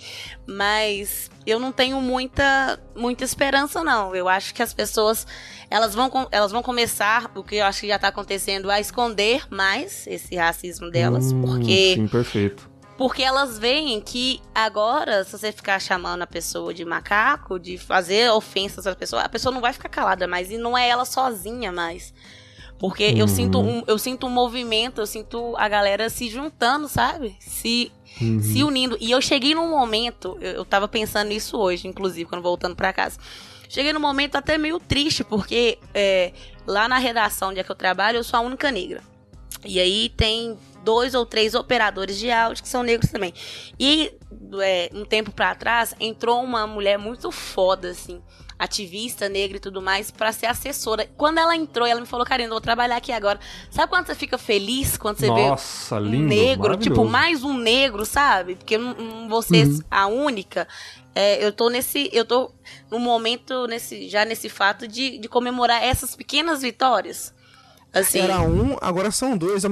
Mas eu não tenho muita muita esperança não. Eu acho que as pessoas elas vão elas vão começar, o que eu acho que já tá acontecendo, a esconder mais esse racismo delas, Hum, porque Sim, perfeito. porque elas veem que agora, se você ficar chamando a pessoa de macaco, de fazer ofensas à pessoa, a pessoa não vai ficar calada mais. E não é ela sozinha mais. Porque eu Uhum. sinto um, eu sinto um movimento, eu sinto a galera se juntando, sabe? Se, Uhum. se unindo. E eu cheguei num momento, eu, eu tava pensando nisso hoje, inclusive, quando voltando pra casa. Cheguei num momento até meio triste, porque é, lá na redação onde é que eu trabalho, eu sou a única negra. E aí tem dois ou três operadores de áudio que são negros também. E é, um tempo pra trás entrou uma mulher muito foda, assim, ativista negra e tudo mais, pra ser assessora. Quando ela entrou, ela me falou, Karina, eu vou trabalhar aqui agora. Sabe quando você fica feliz quando você vê Nossa, um lindo. negro, tipo, mais um negro, sabe? Porque vou ser a única. É, eu tô nesse. Eu tô num momento, nesse, já nesse fato de, de comemorar essas pequenas vitórias. Assim. Era um, agora são dois.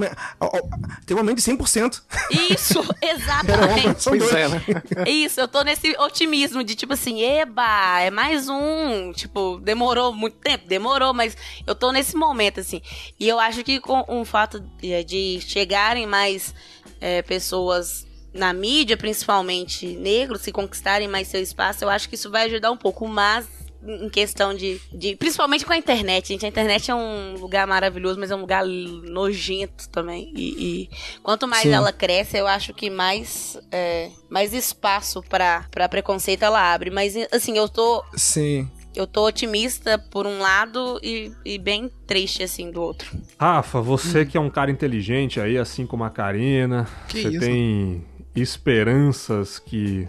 Tem um aumento de 100%. Isso, [LAUGHS] Era um, exatamente. são Pois dois. é, né? [LAUGHS] Isso, eu tô nesse otimismo de tipo assim, eba, é mais um. Tipo, demorou muito tempo, demorou, mas eu tô nesse momento, assim. E eu acho que com o fato de, de chegarem mais é, pessoas na mídia, principalmente negros, se conquistarem mais seu espaço, eu acho que isso vai ajudar um pouco, mas em questão de, de. Principalmente com a internet, gente. A internet é um lugar maravilhoso, mas é um lugar nojento também. E, e quanto mais Sim. ela cresce, eu acho que mais, é, mais espaço pra, pra preconceito ela abre. Mas, assim, eu tô. Sim. Eu tô otimista por um lado e, e bem triste, assim, do outro. Rafa, você que é um cara inteligente aí, assim como a Karina, Que você isso? tem esperanças que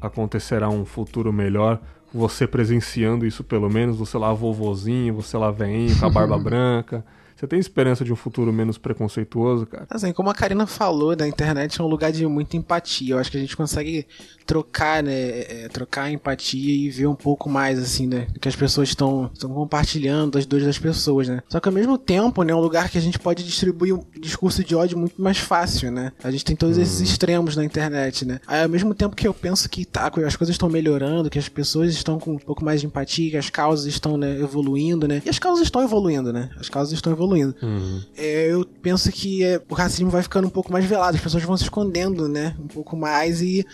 acontecerá um futuro melhor, você presenciando isso pelo menos, você lá vovozinho, você lá veinho com a barba [LAUGHS] branca. Você tem esperança de um futuro menos preconceituoso, cara? Assim, como a Karina falou, né, a internet é um lugar de muita empatia. Eu acho que a gente consegue trocar, né, é, trocar a empatia e ver um pouco mais, assim, né, do que as pessoas estão compartilhando das dores das pessoas, né. Só que ao mesmo tempo, né, é um lugar que a gente pode distribuir um discurso de ódio muito mais fácil, né. A gente tem todos esses extremos na internet, né. Aí, ao mesmo tempo que eu penso que tá, as coisas estão melhorando, que as pessoas estão com um pouco mais de empatia, que as causas estão, né, evoluindo, né. E as causas estão evoluindo, né. As causas estão evoluindo. É, eu penso que é, o racismo vai ficando um pouco mais velado, as pessoas vão se escondendo, né? Um pouco mais e,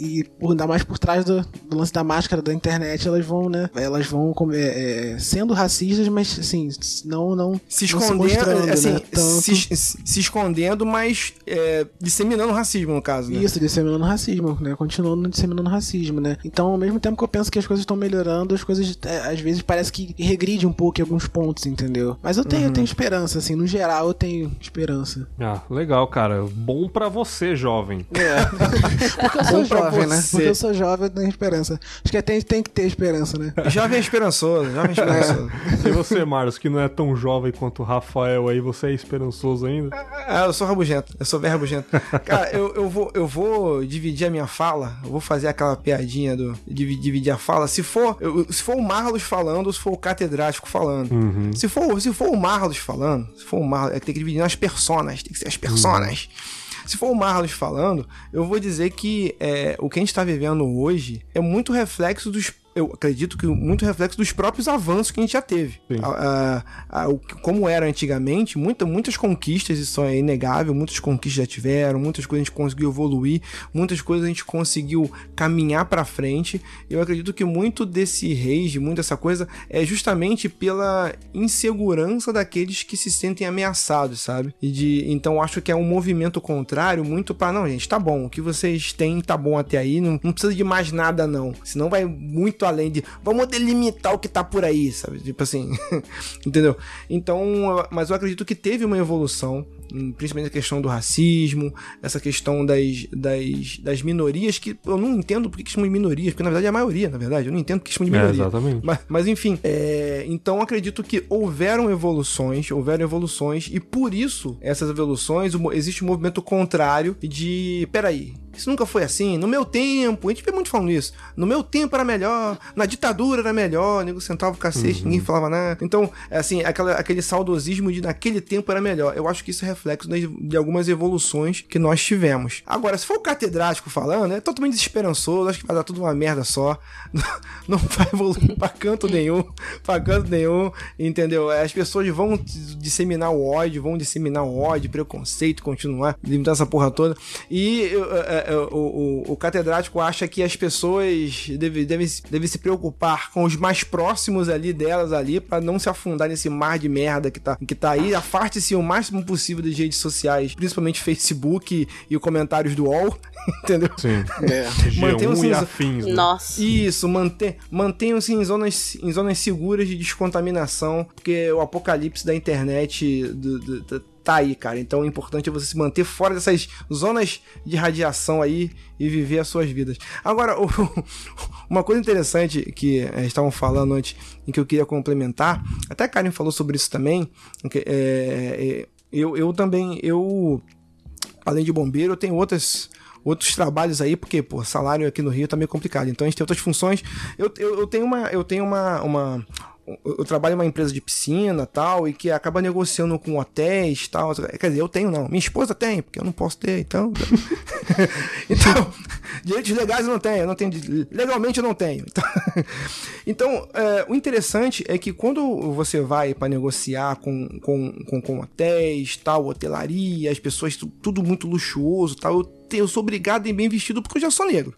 e por, ainda mais por trás do, do lance da máscara da internet, elas vão, né? Elas vão como, é, é, sendo racistas, mas assim, não, não Se não escondendo, mostrando, assim, né? Tanto- se, se- se escondendo, mas é, disseminando racismo, no caso, né? Isso, disseminando racismo, né? Continuando disseminando racismo, né? Então, ao mesmo tempo que eu penso que as coisas estão melhorando, as coisas, é, às vezes, parece que regride um pouco em alguns pontos, entendeu? Mas eu tenho, eu tenho esperança, assim, no geral, eu tenho esperança. Ah, legal, cara. Bom pra você, jovem. [LAUGHS] Porque eu sou pra jovem, né? você. Porque eu sou jovem, eu tenho esperança. Acho que até tem que ter esperança, né? Jovem esperançoso, jovem esperançoso. E você, Marlos, que não é tão jovem quanto o Rafael aí, você é esperançoso ainda? Ah, eu sou rabugento, eu sou bem rabugento. Cara, eu, eu, vou, eu vou dividir a minha fala, eu vou fazer aquela piadinha do divi- dividir a fala. Se for, eu- se for o Marlos falando ou se for o catedrático falando. Uhum. Se, for, se for o Marlos falando, se for o Marlos, é, tem que dividir nas personas, tem que ser as personas. Se for o Marlos falando, eu vou dizer que é, o que a gente tá vivendo hoje é muito reflexo dos eu acredito que muito reflexo dos próprios avanços que a gente já teve. A, a, a, como era antigamente, muita, muitas conquistas, isso é inegável, muitas conquistas já tiveram, muitas coisas a gente conseguiu evoluir, muitas coisas a gente conseguiu caminhar para frente. Eu acredito que muito desse rage, muito dessa coisa, é justamente pela insegurança daqueles que se sentem ameaçados, sabe? E de, então acho que é um movimento contrário muito para não, gente, tá bom, o que vocês têm tá bom até aí, não, não precisa de mais nada não. Senão vai muito além de vamos delimitar o que tá por aí, sabe? Tipo assim, [LAUGHS] entendeu? Então, mas eu acredito que teve uma evolução principalmente a questão do racismo, essa questão das, das, das minorias, que eu não entendo porque que chamam de minorias, porque na verdade é a maioria, na verdade, eu não entendo porque chamam de minoria. É, exatamente. Mas, mas enfim, é, então acredito que houveram evoluções, houveram evoluções, e por isso, essas evoluções, existe um movimento contrário de, peraí, isso nunca foi assim. No meu tempo, a gente vê muito falando isso. No meu tempo era melhor, na ditadura era melhor, nego sentava o cacete, uhum. ninguém falava nada. Então, é assim, aquela, aquele saudosismo de naquele tempo era melhor. Eu acho que isso é reflexo de, algumas evoluções que nós tivemos. Agora, se for o catedrático falando, é totalmente desesperançoso, acho que vai dar tudo uma merda só. [LAUGHS] Não vai evoluir pra canto nenhum, pra canto nenhum, entendeu? As pessoas vão disseminar o ódio, vão disseminar o ódio, preconceito, continuar, limitar essa porra toda. E é, é, o, o, o, catedrático acha que as pessoas devem, devem, devem se preocupar com os mais próximos ali delas ali, para não se afundar nesse mar de merda que tá, que tá aí. Afaste-se o máximo possível das redes sociais, principalmente Facebook e, e comentários do UOL, [LAUGHS] entendeu? Sim. É. Mantenham-se e afins, né? Nossa. Isso, mantém, mantenham-se em zonas, em zonas seguras de descontaminação, porque o apocalipse da internet do, do, do, tá aí, cara. Então o importante é você se manter fora dessas zonas de radiação aí e viver as suas vidas. Agora, [LAUGHS] uma coisa interessante que eh, estavam falando antes, em que eu queria complementar, até a Karen falou sobre isso também, é, é, eu, eu também, eu, além de bombeiro, eu tenho outras outros trabalhos aí, porque, pô, salário aqui no Rio tá meio complicado. Então a gente tem outras funções. Eu, eu, eu tenho uma, eu tenho uma, uma, eu trabalho em uma empresa de piscina tal, e que acaba negociando com hotéis tal. Quer dizer, eu tenho não. Minha esposa tem, porque eu não posso ter, então. [LAUGHS] [LAUGHS] então, direitos legais eu não tenho, eu não tenho. Legalmente eu não tenho. Então, [LAUGHS] então é, o interessante é que quando você vai para negociar com, com, com, com, hotéis, tal, hotelaria, as pessoas, tudo muito luxuoso tal, eu, eu sou obrigado a ir bem vestido porque eu já sou negro.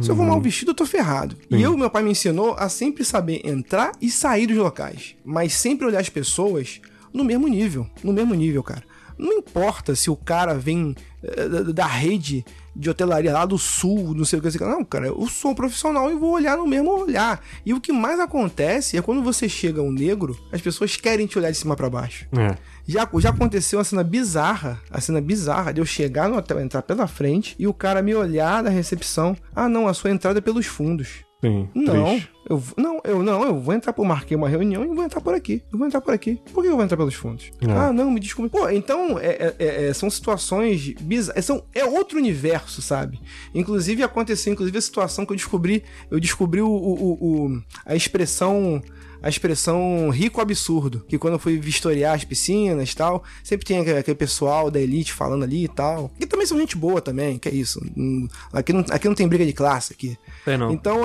Se eu vou mal uhum. vestido, eu tô ferrado. Sim. E eu, meu pai me ensinou a sempre saber entrar e sair dos locais. Mas sempre olhar as pessoas no mesmo nível. No mesmo nível, cara. Não importa se o cara vem uh, da rede de hotelaria lá do sul, não sei o que. Não, cara, eu sou um profissional e vou olhar no mesmo olhar. E o que mais acontece é quando você chega um negro, as pessoas querem te olhar de cima para baixo. É. Já, já aconteceu uma cena bizarra, a cena bizarra de eu chegar no hotel, entrar pela frente e o cara me olhar da recepção. Ah, não, a sua entrada é pelos fundos. Sim, não, eu não, eu não, eu vou entrar por marquei uma reunião e vou entrar por aqui. Eu vou entrar por aqui. Por que eu vou entrar pelos fundos? É. Ah, não, me desculpe. Pô, então é, é, é, são situações bizarras, são é outro universo, sabe? Inclusive aconteceu, inclusive a situação que eu descobri, eu descobri o, o, o a expressão a expressão rico absurdo, que quando eu fui vistoriar as piscinas e tal, sempre tem aquele pessoal da elite falando ali e tal. Que também são gente boa também, que é isso. Hum, aqui não, aqui não tem briga de classe aqui. É não. Então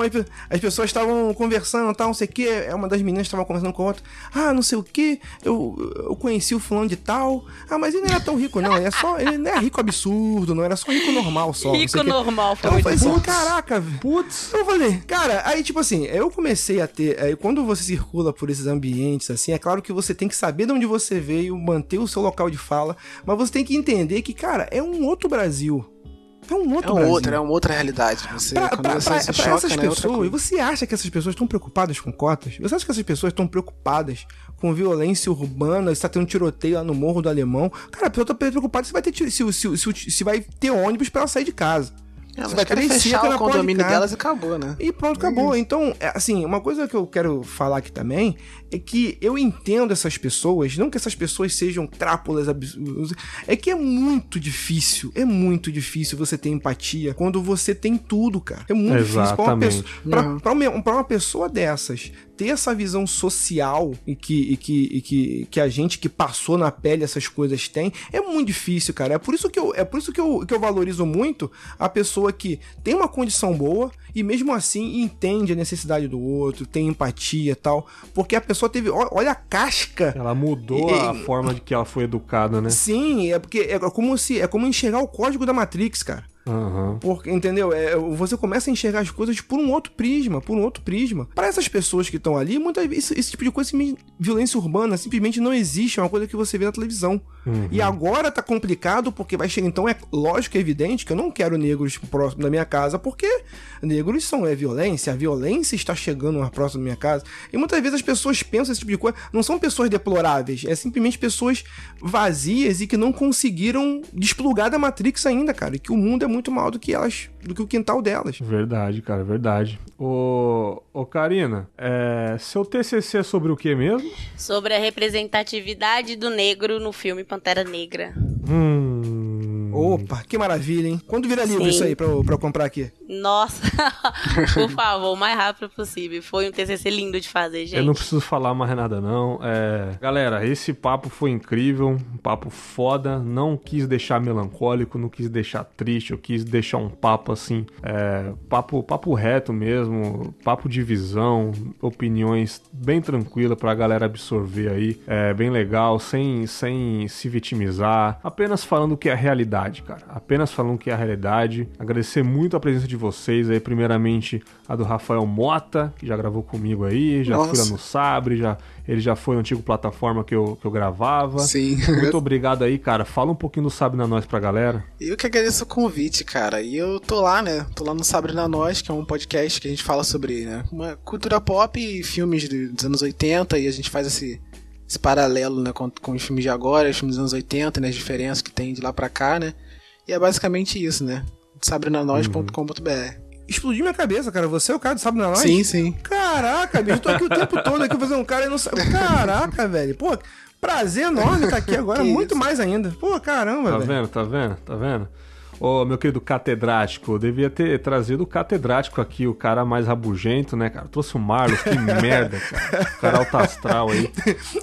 as pessoas estavam conversando, tal, não sei o que. É uma das meninas estava conversando com a outra. Ah, não sei o que. Eu, eu conheci o fulano de tal. Ah, mas ele não era tão rico, não. Ele é só. Ele não é rico absurdo, não. Era só rico normal só. Rico normal, foi. Então eu falei assim, caraca, putz. Eu falei, cara, aí tipo assim, eu comecei a ter. Aí quando você circula por esses ambientes, assim, é claro que você tem que saber de onde você veio, manter o seu local de fala, mas você tem que entender que, cara, é um outro Brasil. É um outro é um Brasil. outro, é uma outra realidade. Você, pra, pra, você pra, se pra choca, essas né, é pessoas, e você acha que essas pessoas estão preocupadas com cotas? Você acha que essas pessoas estão preocupadas com violência urbana, está tendo tiroteio lá no Morro do Alemão? Cara, a pessoa está preocupada se vai ter, se, se, se, se vai ter ônibus para ela sair de casa. Elas vai querer fechar o condomínio de delas e acabou, né? E pronto, acabou. É então, assim, uma coisa que eu quero falar aqui também é que eu entendo essas pessoas, não que essas pessoas sejam trápolas é que é muito difícil, é muito difícil você ter empatia quando você tem tudo, cara. É muito Exatamente. difícil pra uma, pessoa, pra, pra, uma, pra uma pessoa dessas ter essa visão social e que, e que, e que, que a gente que passou na pele essas coisas tem, é muito difícil, cara. É por isso que eu, é por isso que eu, que eu valorizo muito a pessoa que tem uma condição boa e mesmo assim entende a necessidade do outro, tem empatia e tal. Porque a pessoa teve. Olha a casca. Ela mudou e, a forma de que ela foi educada, né? Sim, é porque é como se. É como enxergar o código da Matrix, cara. Uhum. Porque, entendeu? É, você começa a enxergar as coisas por um outro prisma, por um outro prisma. Para essas pessoas que estão ali, vezes esse, esse, tipo de coisa, violência urbana, simplesmente não existe, é uma coisa que você vê na televisão. Uhum. E agora tá complicado porque vai chegar, então é lógico e evidente que eu não quero negros próximo da minha casa, porque negros são é violência, a violência está chegando mais próximo da minha casa. E muitas vezes as pessoas pensam esse tipo de coisa, não são pessoas deploráveis, é simplesmente pessoas vazias e que não conseguiram desplugar da Matrix ainda, cara, e que o mundo é muito muito maior do que elas, do que o quintal delas. Verdade, cara, verdade. Ô, ô Karina, é, seu TCC é sobre o que mesmo? Sobre a representatividade do negro no filme Pantera Negra. Hum. Opa, que maravilha, hein? Quando vira livro Sim. isso aí pra eu, pra eu comprar aqui? Nossa, [LAUGHS] por favor, o mais rápido possível. Foi um TCC lindo de fazer, gente. Eu não preciso falar mais nada, não. É... Galera, esse papo foi incrível, um papo foda. Não quis deixar melancólico, não quis deixar triste, eu quis deixar um papo assim, é... papo, papo reto mesmo, papo de visão, opiniões bem tranquila pra galera absorver aí. É bem legal, sem, sem se vitimizar, apenas falando o que é a realidade realidade, cara. Apenas falando que é a realidade. Agradecer muito a presença de vocês aí, primeiramente a do Rafael Mota, que já gravou comigo aí, já Nossa. fui lá no Sabre, já, ele já foi no antigo plataforma que eu, que eu gravava. Sim. Muito obrigado aí, cara. Fala um pouquinho do Sabre na Nós pra galera. Eu que agradeço o convite, cara. E eu tô lá, né? Tô lá no Sabre na Nós, que é um podcast que a gente fala sobre né, uma cultura pop e filmes dos anos 80 e a gente faz esse esse paralelo né, com, com os filmes de agora, os filmes dos anos 80, né, as diferenças que tem de lá pra cá, né? E é basicamente isso, né? sabrenanois.com.br. Uhum. Explodiu minha cabeça, cara. Você é o cara do Sabre na Nós? Sim, sim. Caraca, bicho, tô aqui o tempo todo aqui fazendo um cara e não sabe. Caraca, velho. Pô, prazer enorme estar tá aqui agora, [LAUGHS] muito isso? mais ainda. Pô, caramba, tá velho. Tá vendo, tá vendo, tá vendo? Ô, meu querido catedrático, devia ter trazido o catedrático aqui, o cara mais rabugento, né, cara? Trouxe o Marlos, que [LAUGHS] merda, cara. O cara alto astral aí.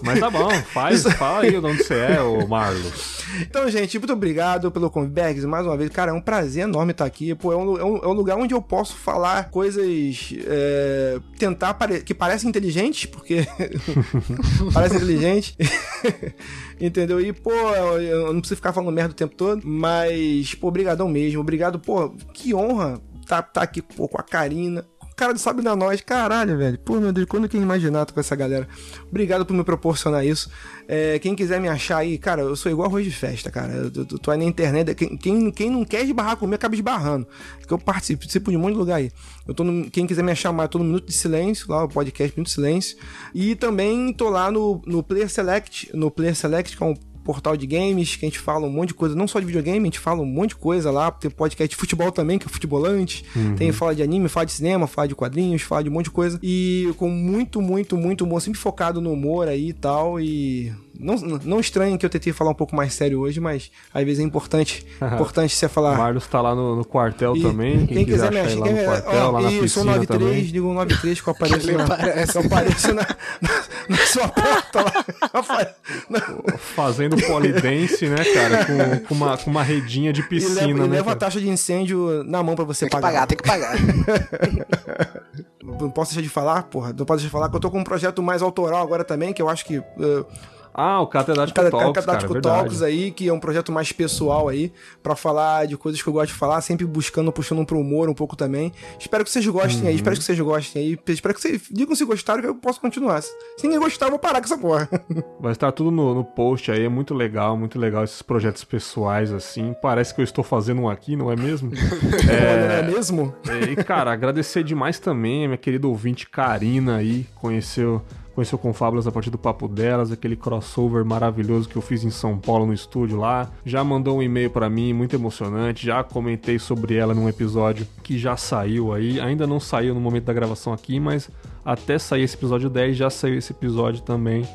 Mas tá bom, faz, fala aí de onde você é, ô Marlos. Então, gente, muito obrigado pelo convite, mais uma vez. Cara, é um prazer enorme estar aqui. Pô, é um, é um, é um lugar onde eu posso falar coisas. É, tentar pare... que parecem inteligentes, porque. [LAUGHS] parece inteligente. [LAUGHS] Entendeu? E, pô, eu não preciso ficar falando merda o tempo todo, mas, pô, obrigadão mesmo. Obrigado, pô, que honra tá, tá aqui pô, com a Karina, cara do Sabe da Nós, caralho, velho. Pô, meu Deus, quando eu imaginar com essa galera? Obrigado por me proporcionar isso. É, quem quiser me achar aí, cara, eu sou igual arroz de festa, cara. Eu, eu, eu tô aí na internet. Quem, quem, não quer esbarrar comigo acaba esbarrando. Porque eu participo, participo de um monte de lugar aí. Eu tô no, quem quiser me achar mais, eu tô no Minuto de Silêncio, lá o podcast Minuto de Silêncio. E também tô lá no, no Player Select, no Player Select, que é um portal de games, que a gente fala um monte de coisa, não só de videogame, a gente fala um monte de coisa lá, tem podcast de futebol também, que é futebolante, uhum. tem fala de anime, fala de cinema, fala de quadrinhos, fala de um monte de coisa, e com muito, muito, muito humor, sempre focado no humor aí e tal, e não, não estranhem que eu tentei falar um pouco mais sério hoje, mas às vezes é importante, importante você falar. O Marlos tá lá no, no quartel e, também. Quem, quem quiser me achar, lá no quartel, ó, lá na isso, 93, digo 93 que eu [LAUGHS] apareço, na, que eu apareço na, na, na, sua porta lá. Fazendo polidense, né, cara? Com, com, uma, com uma redinha de piscina. E leva, né, leva a taxa de incêndio na mão pra você tem pagar. Tem que pagar, tem que pagar. não posso deixar de falar, porra. Não posso deixar de falar que eu tô com um projeto mais autoral agora também, que eu acho que. Uh, ah, o Catedrático o Talks, Catedrático cara, Talks aí, que é um projeto mais pessoal aí, para falar de coisas que eu gosto de falar, sempre buscando, puxando pro humor um pouco também. Espero que vocês gostem uhum. aí, espero que vocês gostem aí. Espero que vocês digam se gostaram que eu posso continuar. Se ninguém gostar, eu vou parar com essa porra. [LAUGHS] Vai estar tudo no, no post aí, é muito legal, muito legal esses projetos pessoais assim. Parece que eu estou fazendo um aqui, não é mesmo? [LAUGHS] é, não é mesmo? E, cara, agradecer demais também a minha querida ouvinte Karina aí, conheceu conheceu com Fábulas a partir do Papo Delas, aquele crossover maravilhoso que eu fiz em São Paulo no estúdio lá. Já mandou um e-mail para mim, muito emocionante. Já comentei sobre ela num episódio que já saiu aí. Ainda não saiu no momento da gravação aqui, mas até sair esse episódio 10 já saiu esse episódio também.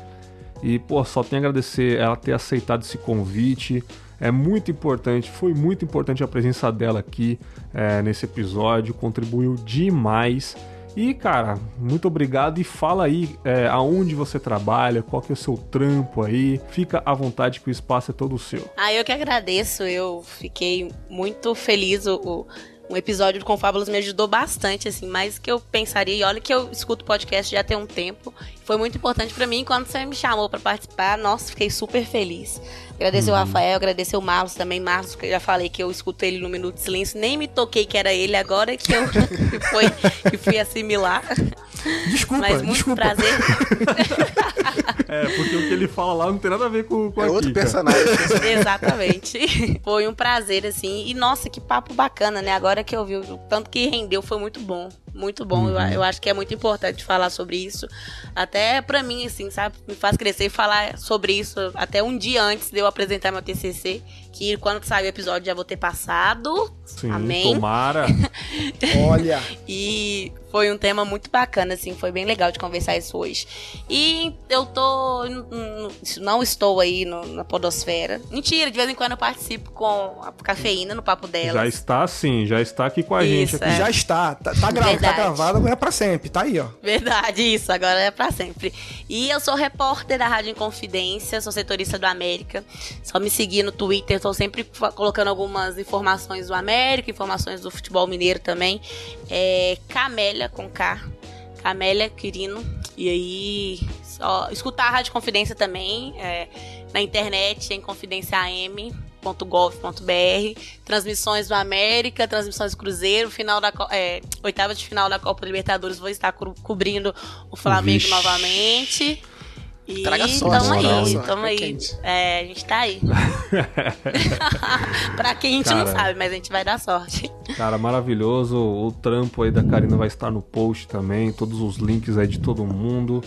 E, pô, só tenho a agradecer ela ter aceitado esse convite. É muito importante, foi muito importante a presença dela aqui é, nesse episódio, contribuiu demais. E, cara, muito obrigado e fala aí é, aonde você trabalha, qual que é o seu trampo aí. Fica à vontade que o espaço é todo seu. Ah, eu que agradeço. Eu fiquei muito feliz. O, um episódio do Confábulos me ajudou bastante, assim, mais que eu pensaria. E olha que eu escuto podcast já tem um tempo. Foi muito importante para mim. Quando você me chamou para participar, nossa, fiquei super feliz. Agradecer uhum. o Rafael, agradecer o Marlos também. Marlos, que eu já falei que eu escuto ele no Minuto de Silêncio, nem me toquei que era ele agora que eu [LAUGHS] foi, que fui assimilar. Desculpa, Mas muito desculpa. prazer. [LAUGHS] É, porque o que ele fala lá não tem nada a ver com, com É aqui, outro cara. personagem. [LAUGHS] Exatamente. Foi um prazer, assim. E nossa, que papo bacana, né? Agora que eu vi o tanto que rendeu, foi muito bom. Muito bom. Eu, eu acho que é muito importante falar sobre isso. Até pra mim, assim, sabe? Me faz crescer falar sobre isso até um dia antes de eu apresentar meu TCC. Que quando sair o episódio já vou ter passado. Sim, Amém. tomara. [LAUGHS] Olha, E foi um tema muito bacana, assim, foi bem legal de conversar isso hoje. E eu tô. Não estou aí no- na Podosfera. Mentira, de vez em quando eu participo com a cafeína no papo dela. Já está sim, já está aqui com a Isso, gente. Aqui. é. já está. Tá, tá, gra tá gravado, agora é pra sempre. Tá aí, ó. Verdade, isso, agora é pra sempre. E eu sou repórter da Rádio Inconfidência, sou setorista do América. Só me seguir no Twitter, tô sempre colocando algumas informações do América, informações do futebol mineiro também. É Camélia com K. Camélia Quirino. E aí, só escutar a Rádio Confidência também, é, na internet, em confidenciam.gov.br. Transmissões do América, transmissões do Cruzeiro, final da é, oitava de final da Copa Libertadores, vou estar co- cobrindo o Flamengo Vixe. novamente. E Traga sorte, tamo aí, tamo aí. quente. É, a gente tá aí. [LAUGHS] pra quem a gente não Cara. sabe, mas a gente vai dar sorte. Cara, maravilhoso. O trampo aí da Karina vai estar no post também. Todos os links aí de todo mundo.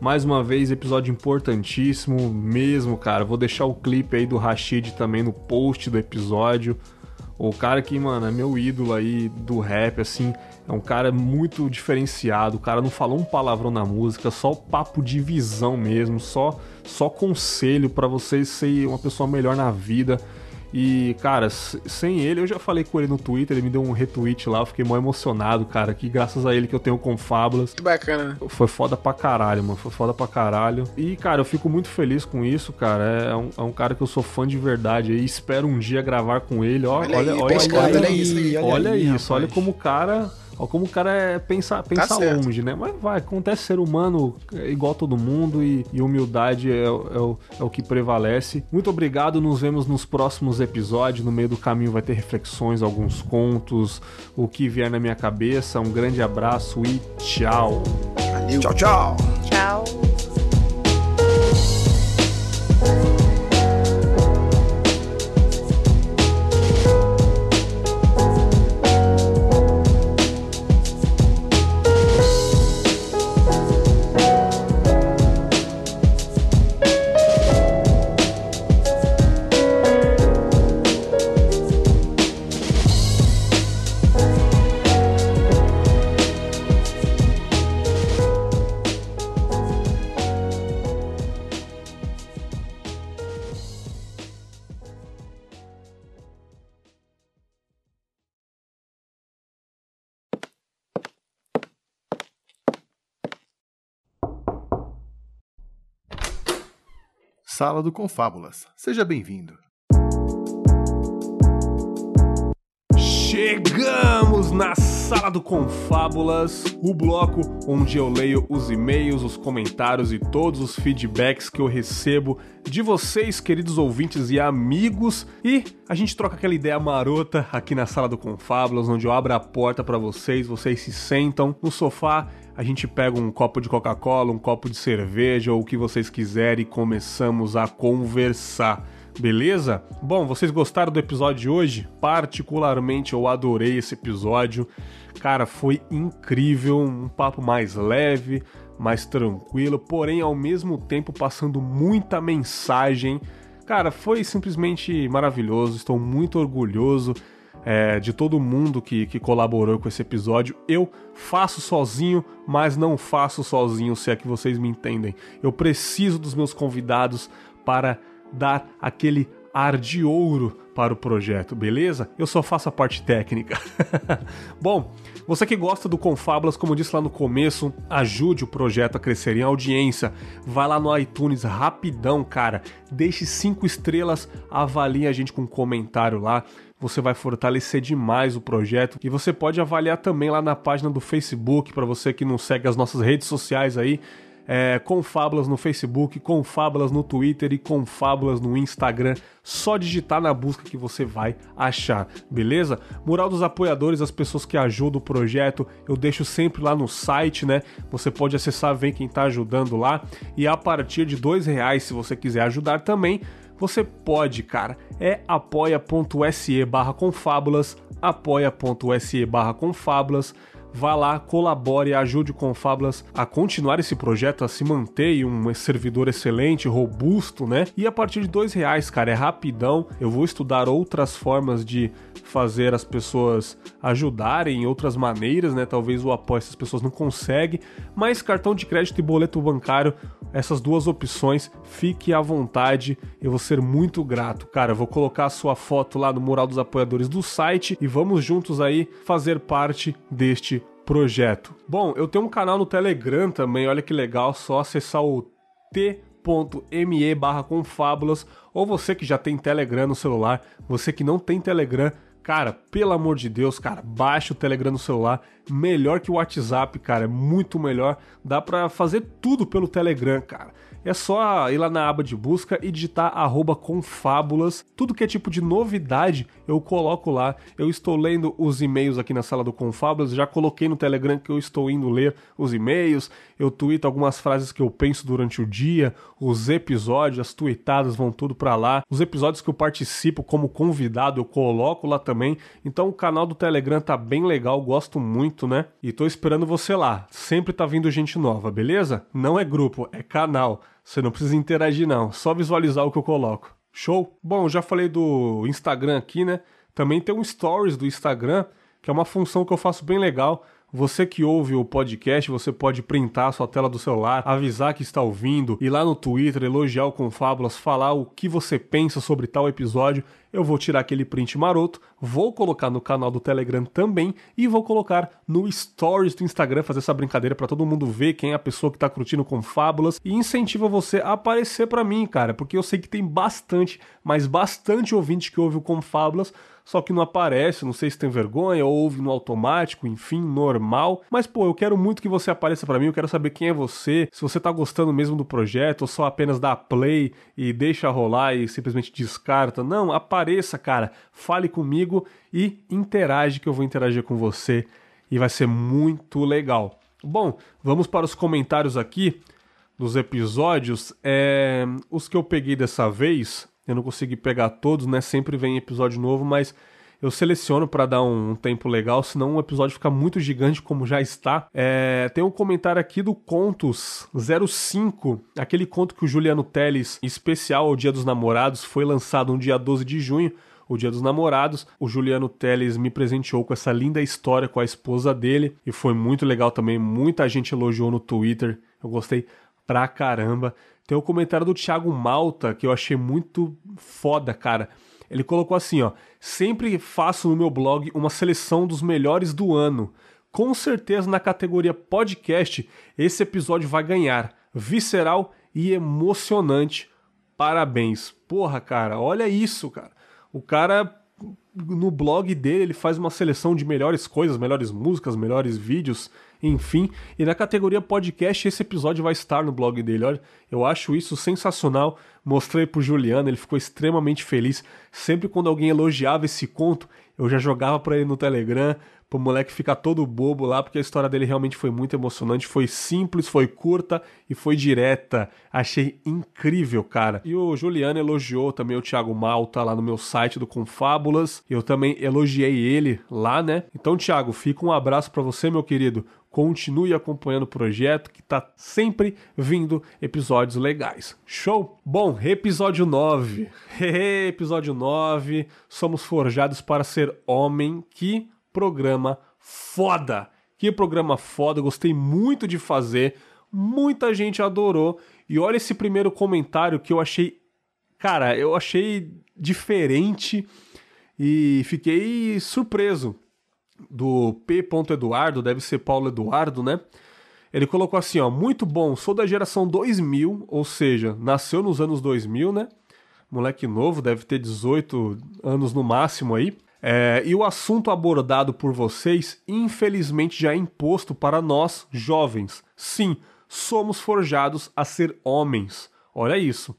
Mais uma vez, episódio importantíssimo mesmo, cara. Vou deixar o clipe aí do Rashid também no post do episódio. O cara que, mano, é meu ídolo aí do rap, assim. É um cara muito diferenciado. O cara não falou um palavrão na música, só papo de visão mesmo. Só, só conselho pra vocês ser uma pessoa melhor na vida. E, cara, sem ele, eu já falei com ele no Twitter, ele me deu um retweet lá, eu fiquei mó emocionado, cara. Que graças a ele que eu tenho Confábulas. Que bacana. Foi foda pra caralho, mano. Foi foda pra caralho. E, cara, eu fico muito feliz com isso, cara. É um, é um cara que eu sou fã de verdade. E espero um dia gravar com ele. Ó, Olha olha, aí, olha, pescado, olha, olha isso aí. olha aí, isso, olha como o cara. Olha como o cara é pensa, pensa certo. longe, né? Mas vai, acontece ser humano é igual todo mundo e, e humildade é, o- é o, é o que prevalece. Muito obrigado, nos vemos nos próximos episódios. No meio do caminho vai ter reflexões, alguns contos, o que vier na minha cabeça. Um grande abraço e tchau. Valeu. Tchau, tchau. Tchau. Sala do Confábulas. Seja bem-vindo. Chegamos na sala do Confábulas, o bloco onde eu leio os e-mails, os comentários e todos os feedbacks que eu recebo de vocês, queridos ouvintes e amigos. E a gente troca aquela ideia marota aqui na sala do Confábulas, onde eu abro a porta para vocês, vocês se sentam no sofá, a gente pega um copo de Coca-Cola, um copo de cerveja ou o que vocês quiserem e começamos a conversar. Beleza? Bom, vocês gostaram do episódio de hoje? Particularmente eu adorei esse episódio. Cara, foi incrível, um papo mais leve, mais tranquilo, porém ao mesmo tempo passando muita mensagem. Cara, foi simplesmente maravilhoso. Estou muito orgulhoso é, de todo mundo que, que colaborou com esse episódio. Eu faço sozinho, mas não faço sozinho, se é que vocês me entendem. Eu preciso dos meus convidados para dar aquele ar de ouro para o projeto, beleza? Eu só faço a parte técnica. [LAUGHS] Bom, você que gosta do Confábulas, como disse lá no começo, ajude o projeto a crescer em audiência. Vai lá no iTunes rapidão, cara. Deixe cinco estrelas, avalie a gente com um comentário lá você vai fortalecer demais o projeto e você pode avaliar também lá na página do Facebook para você que não segue as nossas redes sociais aí é, Confábulas no Facebook, Confábulas no Twitter e Confábulas no Instagram. Só digitar na busca que você vai achar, beleza? Mural dos apoiadores, as pessoas que ajudam o projeto, eu deixo sempre lá no site, né? Você pode acessar, ver quem tá ajudando lá. E a partir de dois reais, se você quiser ajudar também, você pode, cara. É apoia.se barra confábulas, apoia.se barra confábulas vá lá, colabore, ajude o Confablas a continuar esse projeto, a se manter um servidor excelente, robusto, né? E a partir de dois reais, cara, é rapidão. Eu vou estudar outras formas de fazer as pessoas ajudarem, outras maneiras, né? Talvez o apoio essas pessoas não conseguem, mas cartão de crédito e boleto bancário, essas duas opções, fique à vontade. Eu vou ser muito grato, cara. Vou colocar a sua foto lá no mural dos apoiadores do site e vamos juntos aí fazer parte deste projeto. Bom, eu tenho um canal no Telegram também, olha que legal, só acessar o t.me barra confábulas, ou você que já tem Telegram no celular, você que não tem Telegram, cara, pelo amor de Deus, cara, baixa o Telegram no celular, melhor que o WhatsApp, cara, é muito melhor, dá pra fazer tudo pelo Telegram, cara é só ir lá na aba de busca e digitar confábulas. Tudo que é tipo de novidade eu coloco lá. Eu estou lendo os e-mails aqui na sala do Confábulas, já coloquei no Telegram que eu estou indo ler os e-mails, eu tweeto algumas frases que eu penso durante o dia, os episódios, as tweetadas vão tudo para lá. Os episódios que eu participo como convidado eu coloco lá também. Então o canal do Telegram tá bem legal, gosto muito, né? E tô esperando você lá. Sempre tá vindo gente nova, beleza? Não é grupo, é canal. Você não precisa interagir, não. Só visualizar o que eu coloco. Show? Bom, já falei do Instagram aqui, né? Também tem um Stories do Instagram, que é uma função que eu faço bem legal. Você que ouve o podcast, você pode printar a sua tela do celular, avisar que está ouvindo, ir lá no Twitter, elogiar o Confábulas, falar o que você pensa sobre tal episódio. Eu vou tirar aquele print maroto, vou colocar no canal do Telegram também e vou colocar no Stories do Instagram, fazer essa brincadeira para todo mundo ver quem é a pessoa que tá curtindo Confábulas e incentiva você a aparecer para mim, cara, porque eu sei que tem bastante, mas bastante ouvinte que ouve o Confábulas só que não aparece, não sei se tem vergonha ou ouve no automático, enfim, normal. Mas pô, eu quero muito que você apareça para mim, eu quero saber quem é você, se você tá gostando mesmo do projeto ou só apenas dá play e deixa rolar e simplesmente descarta. Não, apareça, cara, fale comigo e interage que eu vou interagir com você e vai ser muito legal. Bom, vamos para os comentários aqui dos episódios. É, os que eu peguei dessa vez eu não consegui pegar todos, né? Sempre vem episódio novo, mas eu seleciono para dar um, tempo legal, senão o episódio fica muito gigante como já está. É, tem um comentário aqui do Contos 05, aquele conto que o Juliano Teles, especial ao Dia dos Namorados, foi lançado no dia 12 de junho, o Dia dos Namorados. O Juliano Teles me presenteou com essa linda história com a esposa dele e foi muito legal também. Muita gente elogiou no Twitter. Eu gostei pra caramba. Tem um comentário do Thiago Malta que eu achei muito foda, cara. Ele colocou assim, ó: "Sempre faço no meu blog uma seleção dos melhores do ano. Com certeza na categoria podcast esse episódio vai ganhar. Visceral e emocionante. Parabéns. Porra, cara, olha isso, cara. O cara no blog dele ele faz uma seleção de melhores coisas, melhores músicas, melhores vídeos enfim. E na categoria podcast, esse episódio vai estar no blog dele. Olha, eu acho isso sensacional. Mostrei pro Juliano, ele ficou extremamente feliz. Sempre quando alguém elogiava esse conto, eu já jogava para ele no Telegram, pro moleque ficar todo bobo lá, porque a história dele realmente foi muito emocionante, foi simples, foi curta e foi direta. Achei incrível, cara. E o Juliano elogiou também o Thiago Malta lá no meu site do Confábulas. Eu também elogiei ele lá, né? Então, Thiago, fica um abraço para você, meu querido. Continue acompanhando o projeto que tá sempre vindo episódios legais. Show? Bom, episódio 9. [LAUGHS] episódio 9. Somos forjados para ser homem. Que programa foda! Que programa foda, gostei muito de fazer. Muita gente adorou. E olha esse primeiro comentário que eu achei. Cara, eu achei diferente e fiquei surpreso. Do P. Eduardo, deve ser Paulo Eduardo, né? Ele colocou assim, ó, muito bom, sou da geração 2000, ou seja, nasceu nos anos 2000, né? Moleque novo, deve ter 18 anos no máximo aí. É, e o assunto abordado por vocês, infelizmente, já é imposto para nós, jovens. Sim, somos forjados a ser homens. Olha isso.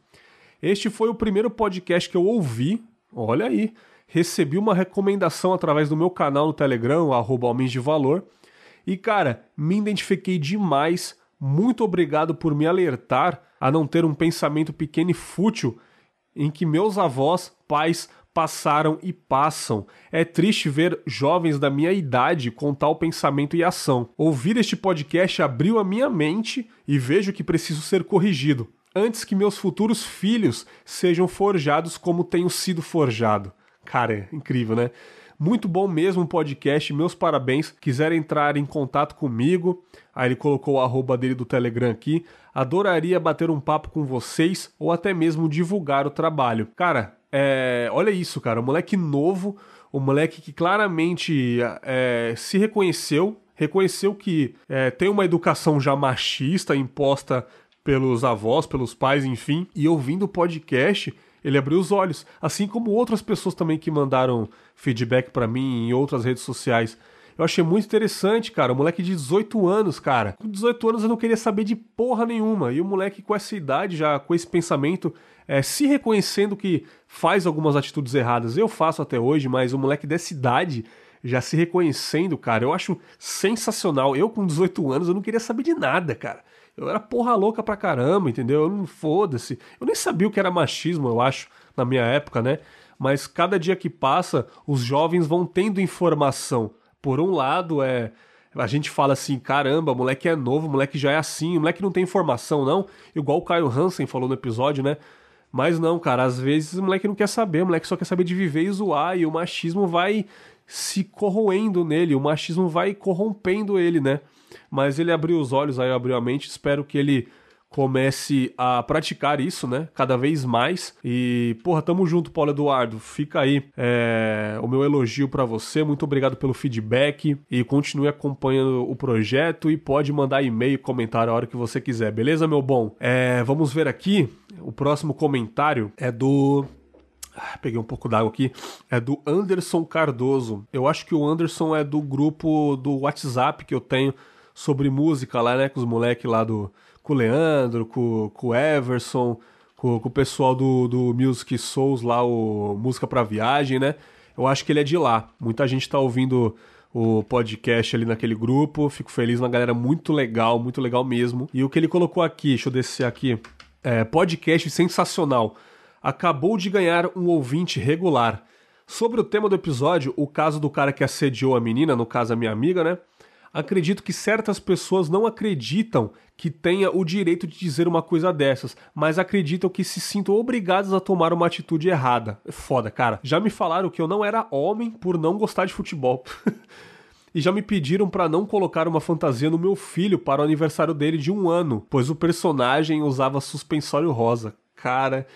Este foi o primeiro podcast que eu ouvi. Olha aí. Recebi uma recomendação através do meu canal no Telegram, arroba Homens de Valor. E, cara, me identifiquei demais. Muito obrigado por me alertar a não ter um pensamento pequeno e fútil em que meus avós, pais, passaram e passam. É triste ver jovens da minha idade com tal pensamento e ação. Ouvir este podcast abriu a minha mente e vejo que preciso ser corrigido antes que meus futuros filhos sejam forjados como tenho sido forjado. Cara, é incrível, né? Muito bom mesmo o podcast, meus parabéns. Quiser entrar em contato comigo, aí ele colocou o arroba dele do Telegram aqui. Adoraria bater um papo com vocês ou até mesmo divulgar o trabalho. Cara, é, olha isso, cara. Um moleque novo, um moleque que claramente é, se reconheceu, reconheceu que é, tem uma educação já machista imposta pelos avós, pelos pais, enfim, e ouvindo o podcast ele abriu os olhos, assim como outras pessoas também que mandaram feedback para mim em outras redes sociais. Eu achei muito interessante, cara. O moleque de 18 anos, cara. Com 18 anos eu não queria saber de porra nenhuma. E o moleque com essa idade, já com esse pensamento, é, se reconhecendo que faz algumas atitudes erradas. Eu faço até hoje, mas o moleque dessa idade já se reconhecendo, cara, eu acho sensacional. Eu com 18 anos eu não queria saber de nada, cara. Eu era porra louca pra caramba, entendeu? Eu não foda-se. Eu nem sabia o que era machismo, eu acho, na minha época, né? Mas cada dia que passa, os jovens vão tendo informação. Por um lado, é. A gente fala assim, caramba, moleque é novo, moleque já é assim, moleque não tem informação, não. Igual o Caio Hansen falou no episódio, né? Mas não, cara, às vezes o moleque não quer saber, o moleque só quer saber de viver e zoar, e o machismo vai se corroendo nele, o machismo vai corrompendo ele, né? mas ele abriu os olhos, aí abriu a mente. Espero que ele comece a praticar isso, né? Cada vez mais. E, porra, tamo junto, Paulo Eduardo. Fica aí é, o meu elogio para você. Muito obrigado pelo feedback e continue acompanhando o projeto e pode mandar e-mail, comentário a hora que você quiser, beleza, meu bom? É, vamos ver aqui. O próximo comentário é do ah, peguei um pouco d'água aqui. É do Anderson Cardoso. Eu acho que o Anderson é do grupo do WhatsApp que eu tenho sobre música lá, né? Com os moleques lá do. Com o Leandro, com, com o Everson, com, com o pessoal do, do Music Souls lá, o Música pra Viagem, né? Eu acho que ele é de lá. Muita gente tá ouvindo o podcast ali naquele grupo. Fico feliz, uma galera muito legal, muito legal mesmo. E o que ele colocou aqui, deixa eu descer aqui. É, podcast sensacional. Acabou de ganhar um ouvinte regular. Sobre o tema do episódio, o caso do cara que assediou a menina, no caso a minha amiga, né? Acredito que certas pessoas não acreditam que tenha o direito de dizer uma coisa dessas, mas acreditam que se sintam obrigadas a tomar uma atitude errada. É foda, cara. Já me falaram que eu não era homem por não gostar de futebol. [LAUGHS] e já me pediram para não colocar uma fantasia no meu filho para o aniversário dele de um ano, pois o personagem usava suspensório rosa. Cara,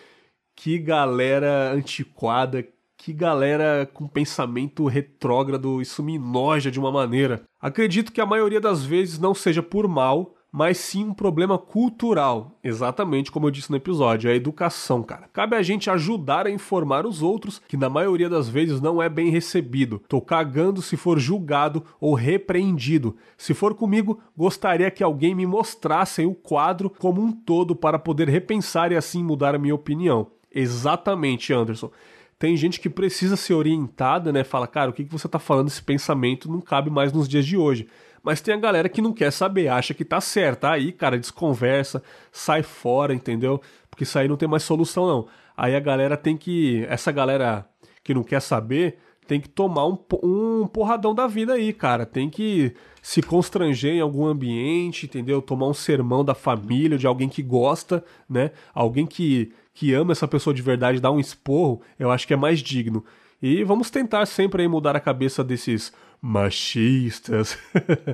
que galera antiquada, que galera com pensamento retrógrado, isso me noja de uma maneira. Acredito que a maioria das vezes não seja por mal, mas sim um problema cultural. Exatamente como eu disse no episódio, a educação, cara. Cabe a gente ajudar a informar os outros, que na maioria das vezes não é bem recebido. Tô cagando se for julgado ou repreendido. Se for comigo, gostaria que alguém me mostrasse o quadro como um todo para poder repensar e assim mudar a minha opinião. Exatamente, Anderson. Tem gente que precisa ser orientada, né? Fala, cara, o que, que você tá falando? Esse pensamento não cabe mais nos dias de hoje. Mas tem a galera que não quer saber, acha que tá certo. Aí, cara, desconversa, sai fora, entendeu? Porque isso aí não tem mais solução, não. Aí a galera tem que. Essa galera que não quer saber tem que tomar um, um porradão da vida aí, cara. Tem que se constranger em algum ambiente, entendeu? Tomar um sermão da família, de alguém que gosta, né? Alguém que que ama essa pessoa de verdade, dá um esporro, eu acho que é mais digno. E vamos tentar sempre mudar a cabeça desses machistas.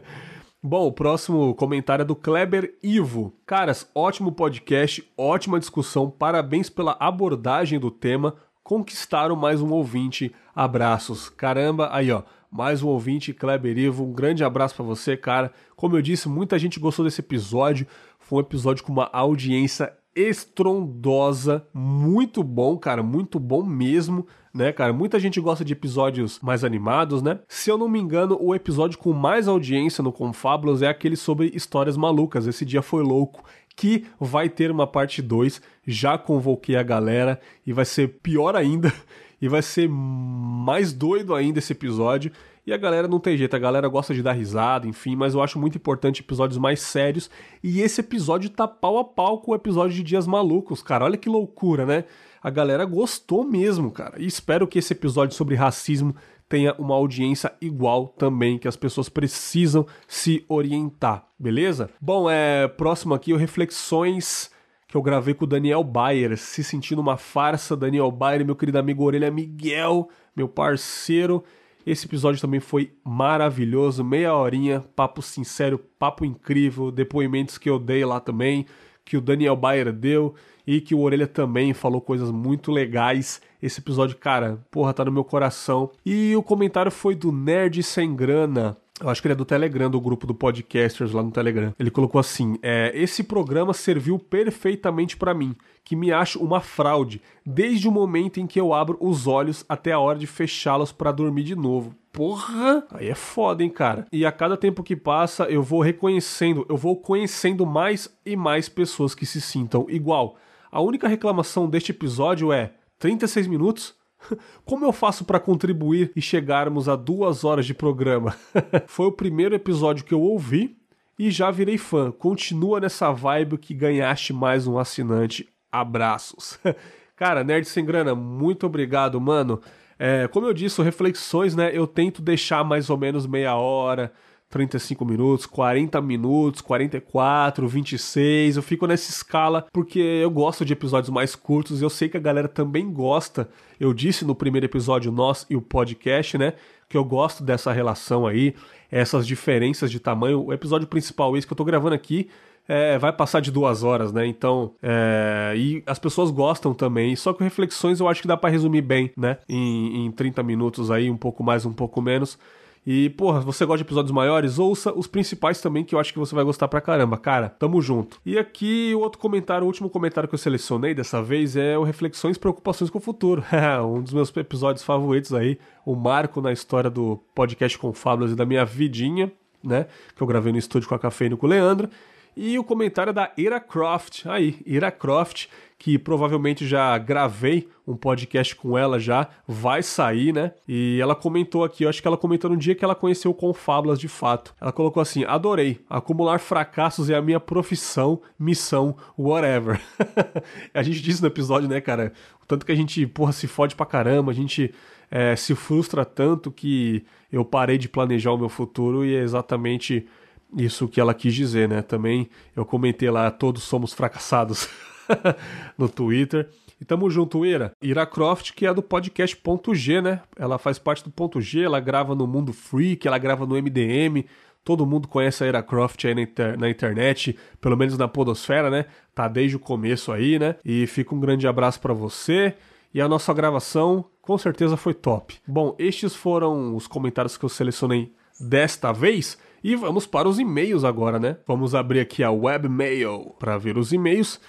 [LAUGHS] Bom, o próximo comentário é do Kleber Ivo. Caras, ótimo podcast, ótima discussão, parabéns pela abordagem do tema, conquistaram mais um ouvinte. Abraços. Caramba, aí ó, mais um ouvinte, Kleber Ivo. Um grande abraço para você, cara. Como eu disse, muita gente gostou desse episódio. Foi um episódio com uma audiência estrondosa, muito bom, cara, muito bom mesmo, né, cara? Muita gente gosta de episódios mais animados, né? Se eu não me engano, o episódio com mais audiência no Confábulos é aquele sobre histórias malucas. Esse dia foi louco. Que vai ter uma parte 2. Já convoquei a galera e vai ser pior ainda. [LAUGHS] E vai ser mais doido ainda esse episódio. E a galera não tem jeito, a galera gosta de dar risada, enfim, mas eu acho muito importante episódios mais sérios. E esse episódio tá pau a pau com o episódio de Dias Malucos, cara. Olha que loucura, né? A galera gostou mesmo, cara. E espero que esse episódio sobre racismo tenha uma audiência igual também, que as pessoas precisam se orientar, beleza? Bom, é próximo aqui o Reflexões que eu gravei com o Daniel Bayer, se sentindo uma farsa, Daniel Bayer, meu querido amigo Orelha Miguel, meu parceiro. Esse episódio também foi maravilhoso, meia horinha, papo sincero, papo incrível, depoimentos que eu dei lá também, que o Daniel Bayer deu e que o Orelha também falou coisas muito legais. Esse episódio, cara, porra, tá no meu coração. E o comentário foi do Nerd Sem Grana. Eu acho que ele é do Telegram, do grupo do Podcasters lá no Telegram. Ele colocou assim: é, Esse programa serviu perfeitamente para mim, que me acho uma fraude, desde o momento em que eu abro os olhos até a hora de fechá-los para dormir de novo. Porra! Aí é foda, hein, cara? E a cada tempo que passa, eu vou reconhecendo, eu vou conhecendo mais e mais pessoas que se sintam igual. A única reclamação deste episódio é 36 minutos? [LAUGHS] Como eu faço para contribuir e chegarmos a duas horas de programa? [LAUGHS] Foi o primeiro episódio que eu ouvi e já virei fã. Continua nessa vibe que ganhaste mais um assinante. Abraços. [LAUGHS] Cara, Nerd Sem Grana, muito obrigado, mano. É, como eu disse, reflexões, né? Eu tento deixar mais ou menos meia hora 35 minutos, 40 minutos, 44, 26. Eu fico nessa escala porque eu gosto de episódios mais curtos e eu sei que a galera também gosta. Eu disse no primeiro episódio nós e o podcast, né, que eu gosto dessa relação aí, essas diferenças de tamanho. O episódio principal, esse que eu tô gravando aqui, é, vai passar de duas horas, né? Então, é, e as pessoas gostam também. Só que reflexões eu acho que dá para resumir bem, né? Em, em 30 minutos aí, um pouco mais, um pouco menos. E, porra, você gosta de episódios maiores? Ouça os principais também, que eu acho que você vai gostar pra caramba. Cara, tamo junto. E aqui, o outro comentário, o último comentário que eu selecionei dessa vez é o Reflexões e Preocupações com o Futuro. [LAUGHS] um dos meus episódios favoritos aí, o marco na história do podcast com Fábulas e da minha vidinha, né? Que eu gravei no estúdio com a Cafeína com o Leandro. E o comentário da Ira Croft. Aí, Ira Croft, que provavelmente já gravei um podcast com ela já, vai sair, né? E ela comentou aqui, eu acho que ela comentou no dia que ela conheceu Confábulas de fato. Ela colocou assim: adorei, acumular fracassos é a minha profissão, missão, whatever. [LAUGHS] a gente disse no episódio, né, cara? O tanto que a gente, porra, se fode pra caramba, a gente é, se frustra tanto que eu parei de planejar o meu futuro e é exatamente isso que ela quis dizer, né? Também eu comentei lá, todos somos fracassados. [LAUGHS] no Twitter. E tamo junto, Ira. Ira Croft, que é do podcast Ponto G, né? Ela faz parte do Ponto G, ela grava no Mundo Freak, ela grava no MDM. Todo mundo conhece a Ira Croft aí na, inter na, internet, pelo menos na podosfera, né? Tá desde o começo aí, né? E fica um grande abraço para você. E a nossa gravação, com certeza, foi top. Bom, estes foram os comentários que eu selecionei desta vez. E vamos para os e-mails agora, né? Vamos abrir aqui a webmail para ver os e-mails.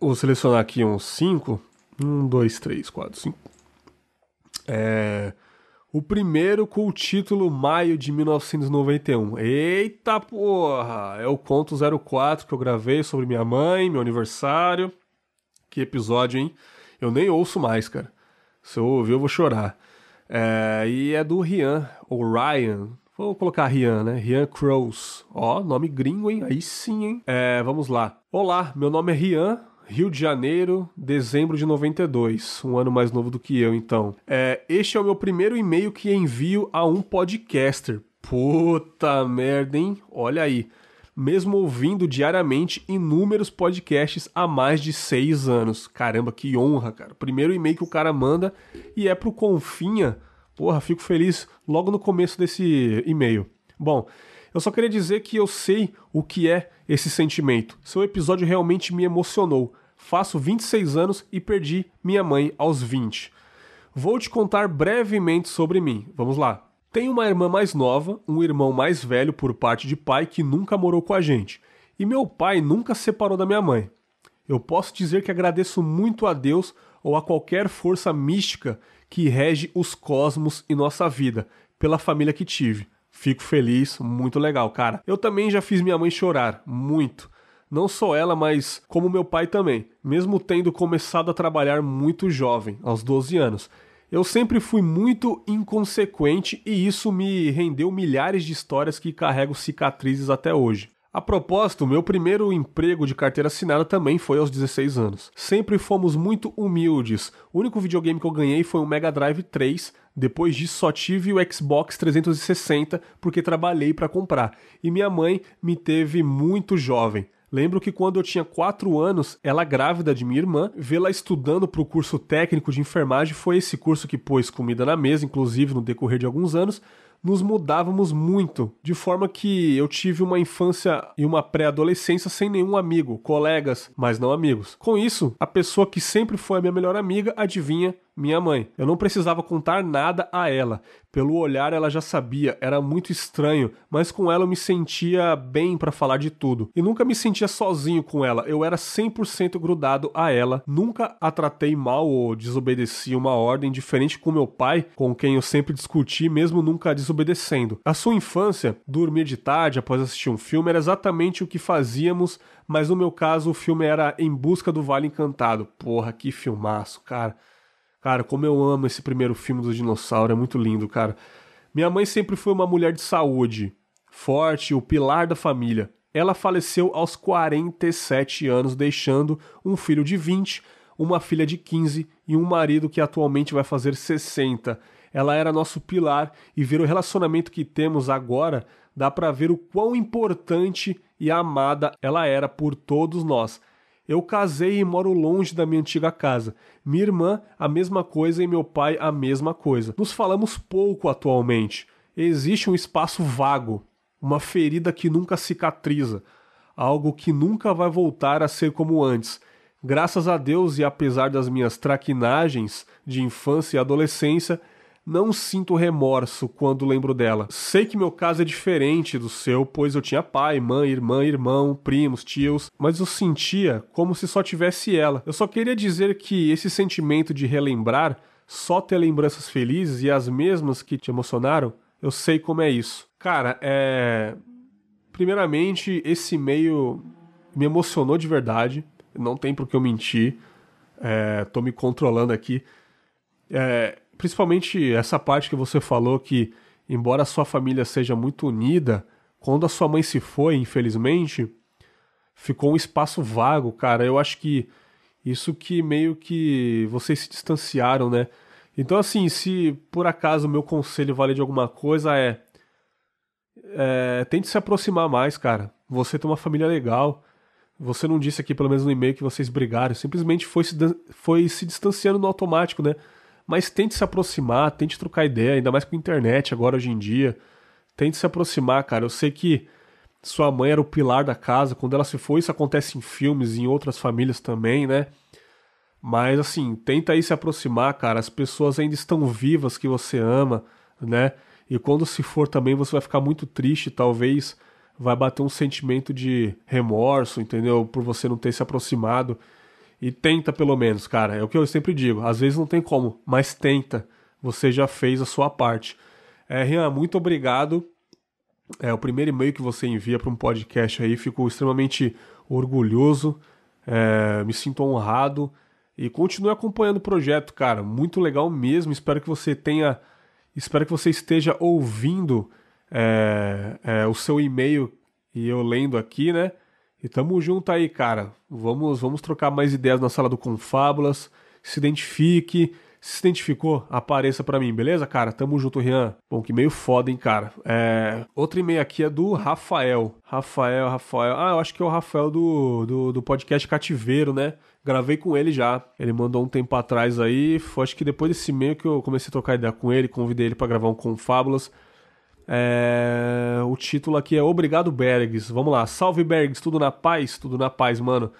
Vou selecionar aqui uns 5. 1, 2, 3, 4, 5. É. O primeiro com o título Maio de 1991. Eita porra! É o conto 04 que eu gravei sobre minha mãe, meu aniversário. Que episódio, hein? Eu nem ouço mais, cara. Se eu ouvir, eu vou chorar. É, e é do Rian, ou Ryan. Vou colocar Rian, né? Rian Crows. Ó, nome gringo, hein? Aí sim, hein? É, vamos lá. Olá, meu nome é Rian, Rio de Janeiro, dezembro de 92, um ano mais novo do que eu, então. É, este é o meu primeiro e-mail que envio a um podcaster. Puta merda, hein? Olha aí. Mesmo ouvindo diariamente inúmeros podcasts há mais de seis anos. Caramba, que honra, cara. Primeiro e-mail que o cara manda e é pro Confinha. Porra, fico feliz logo no começo desse e-mail. Bom, eu só queria dizer que eu sei o que é esse sentimento. Seu episódio realmente me emocionou. faço 26 anos e perdi minha mãe aos 20. Vou te contar brevemente sobre mim. Vamos lá. Tenho uma irmã mais nova, um irmão mais velho por parte de pai que nunca morou com a gente. E meu pai nunca separou da minha mãe. Eu posso dizer que agradeço muito a Deus ou a qualquer força mística que rege os cosmos e nossa vida, pela família que tive. Fico feliz, muito legal, cara. Eu também já fiz minha mãe chorar, muito. Não só ela, mas como meu pai também, mesmo tendo começado a trabalhar muito jovem, aos 12 anos. Eu sempre fui muito inconsequente e isso me rendeu milhares de histórias que carrego cicatrizes até hoje. A propósito, meu primeiro emprego de carteira assinada também foi aos 16 anos. Sempre fomos muito humildes. O único videogame que eu ganhei foi um Mega Drive 3. Depois disso, só tive o Xbox 360 porque trabalhei para comprar. E minha mãe me teve muito jovem. Lembro que quando eu tinha 4 anos, ela grávida de minha irmã, vê-la estudando para o curso técnico de enfermagem, foi esse curso que pôs comida na mesa, inclusive no decorrer de alguns anos, nos mudávamos muito, de forma que eu tive uma infância e uma pré-adolescência sem nenhum amigo, colegas, mas não amigos. Com isso, a pessoa que sempre foi a minha melhor amiga, adivinha, minha mãe. Eu não precisava contar nada a ela. Pelo olhar ela já sabia, era muito estranho, mas com ela eu me sentia bem para falar de tudo. E nunca me sentia sozinho com ela, eu era 100% grudado a ela. Nunca a tratei mal ou desobedeci uma ordem, diferente com meu pai, com quem eu sempre discuti, mesmo nunca desobedecendo. A sua infância, dormir de tarde após assistir um filme, era exatamente o que fazíamos, mas no meu caso o filme era Em Busca do Vale Encantado. Porra, que filmaço, cara. Cara, como eu amo esse primeiro filme do dinossauro, é muito lindo, cara. Minha mãe sempre foi uma mulher de saúde, forte, o pilar da família. Ela faleceu aos 47 anos, deixando um filho de 20, uma filha de 15 e um marido que atualmente vai fazer 60. Ela era nosso pilar e ver o relacionamento que temos agora dá para ver o quão importante e amada ela era por todos nós. Eu casei e moro longe da minha antiga casa. Minha irmã, a mesma coisa, e meu pai, a mesma coisa. Nos falamos pouco atualmente. Existe um espaço vago, uma ferida que nunca cicatriza, algo que nunca vai voltar a ser como antes. Graças a Deus e apesar das minhas traquinagens de infância e adolescência, não sinto remorso quando lembro dela. Sei que meu caso é diferente do seu, pois eu tinha pai, mãe, irmã, irmão, primos, tios, mas eu sentia como se só tivesse ela. Eu só queria dizer que esse sentimento de relembrar, só ter lembranças felizes e as mesmas que te emocionaram, eu sei como é isso. Cara, é. Primeiramente, esse e-mail me emocionou de verdade. Não tem por que eu mentir. É, tô me controlando aqui. É, principalmente essa parte que você falou que, embora a sua família seja muito unida, quando a sua mãe se foi, infelizmente, ficou um espaço vago, cara. Eu acho que isso que meio que vocês se distanciaram, né? Então, assim, se por acaso o meu conselho vale de alguma coisa, é, é. Tente se aproximar mais, cara. Você tem uma família legal. Você não disse aqui, pelo menos no e-mail, que vocês brigaram. Simplesmente foi se, foi se distanciando no automático, né? Mas tente se aproximar, tente trocar ideia, ainda mais com a internet agora hoje em dia. Tente se aproximar, cara. Eu sei que sua mãe era o pilar da casa, quando ela se foi, isso acontece em filmes em outras famílias também, né? Mas assim, tenta aí se aproximar, cara. As pessoas ainda estão vivas que você ama, né? E quando se for também, você vai ficar muito triste, talvez vai bater um sentimento de remorso, entendeu? Por você não ter se aproximado. E tenta pelo menos, cara. É o que eu sempre digo. Às vezes não tem como, mas tenta. Você já fez a sua parte. É, Rian, muito obrigado. É o primeiro e-mail que você envia para um podcast aí. Fico extremamente orgulhoso. É, me sinto honrado. E continue acompanhando o projeto, cara. Muito legal mesmo. Espero que você tenha. Espero que você esteja ouvindo é, é, o seu e-mail e eu lendo aqui, né? E tamo junto aí, cara. Vamos, vamos trocar mais ideias na sala do Confábulas. Se identifique. Se identificou, apareça para mim, beleza, cara? Tamo junto, Rian. Bom, que meio foda, hein, cara? É... Outro e-mail aqui é do Rafael. Rafael, Rafael. Ah, eu acho que é o Rafael do, do, do podcast Cativeiro, né? Gravei com ele já. Ele mandou um tempo atrás aí. Foi acho que depois desse e-mail que eu comecei a trocar ideia com ele. Convidei ele para gravar um Confábulas. É... O título aqui é Obrigado Bergs. Vamos lá. Salve Bergs, tudo na paz? Tudo na paz, mano.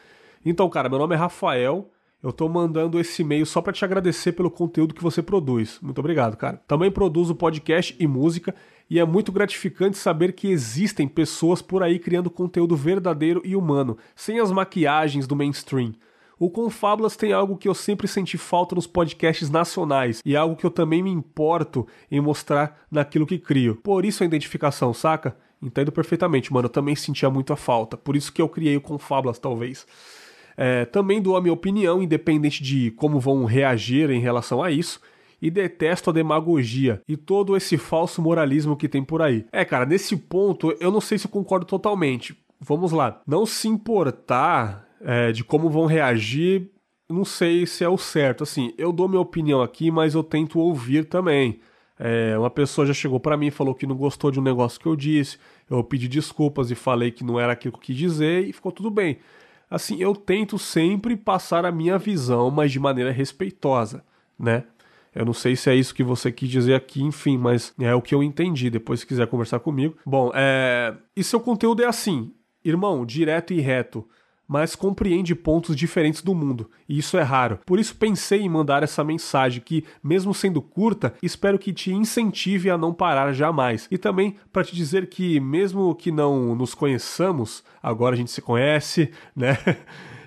Então, cara, meu nome é Rafael. Eu tô mandando esse e-mail só para te agradecer pelo conteúdo que você produz. Muito obrigado, cara. Também produzo podcast e música e é muito gratificante saber que existem pessoas por aí criando conteúdo verdadeiro e humano, sem as maquiagens do mainstream. O Confábulas tem algo que eu sempre senti falta nos podcasts nacionais e algo que eu também me importo em mostrar naquilo que crio. Por isso a identificação, saca? Entendo perfeitamente, mano. Eu também sentia muito a falta. Por isso que eu criei o Confábulas, talvez. É, também dou a minha opinião, independente de como vão reagir em relação a isso. E detesto a demagogia e todo esse falso moralismo que tem por aí. É, cara, nesse ponto eu não sei se eu concordo totalmente. Vamos lá. Não se importar é, de como vão reagir, não sei se é o certo. Assim, eu dou minha opinião aqui, mas eu tento ouvir também. É, uma pessoa já chegou para mim e falou que não gostou de um negócio que eu disse. Eu pedi desculpas e falei que não era aquilo que eu quis dizer e ficou tudo bem assim, eu tento sempre passar a minha visão, mas de maneira respeitosa, né? Eu não sei se é isso que você quis dizer aqui, enfim, mas é o que eu entendi. Depois, se quiser conversar comigo. Bom, é... e seu conteúdo é assim, irmão, direto e reto mas compreende pontos diferentes do mundo, e isso é raro. Por isso pensei em mandar essa mensagem que, mesmo sendo curta, espero que te incentive a não parar jamais. E também para te dizer que, mesmo que não nos conheçamos, agora a gente se conhece, [LAUGHS] né?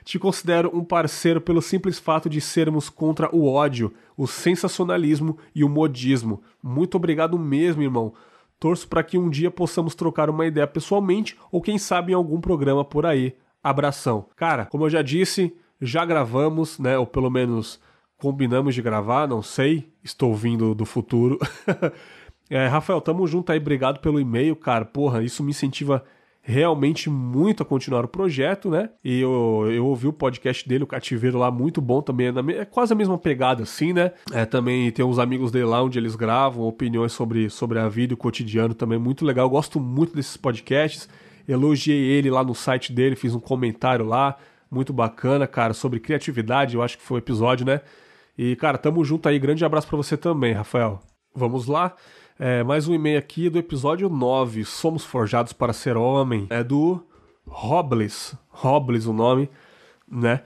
te considero um parceiro pelo simples fato de sermos contra o ódio, o sensacionalismo e o modismo. Muito obrigado mesmo, irmão. Torço para que um dia possamos trocar uma ideia pessoalmente ou quem sabe em algum programa por aí abração. Cara, como eu já disse, já gravamos, né? Ou pelo menos combinamos de gravar, não sei. Estou vindo do futuro. [LAUGHS] é, Rafael, tamo junto aí, obrigado pelo e-mail, cara. Porra, isso me incentiva realmente muito a continuar o projeto, né? E eu, eu ouvi o podcast dele, o Cativeiro lá, muito bom também. É, é quase a mesma pegada, assim, né? É, também tem uns amigos dele lá onde eles gravam opiniões sobre, sobre a vida e o cotidiano também, muito legal. Eu gosto muito desses podcasts elogiei ele lá no site dele, fiz um comentário lá, muito bacana, cara, sobre criatividade, eu acho que foi o episódio, né? E, cara, tamo junto aí, grande abraço para você também, Rafael. Vamos lá? É, mais um e-mail aqui do episódio 9, Somos Forjados para Ser Homem, é do Robles, Robles o nome, né?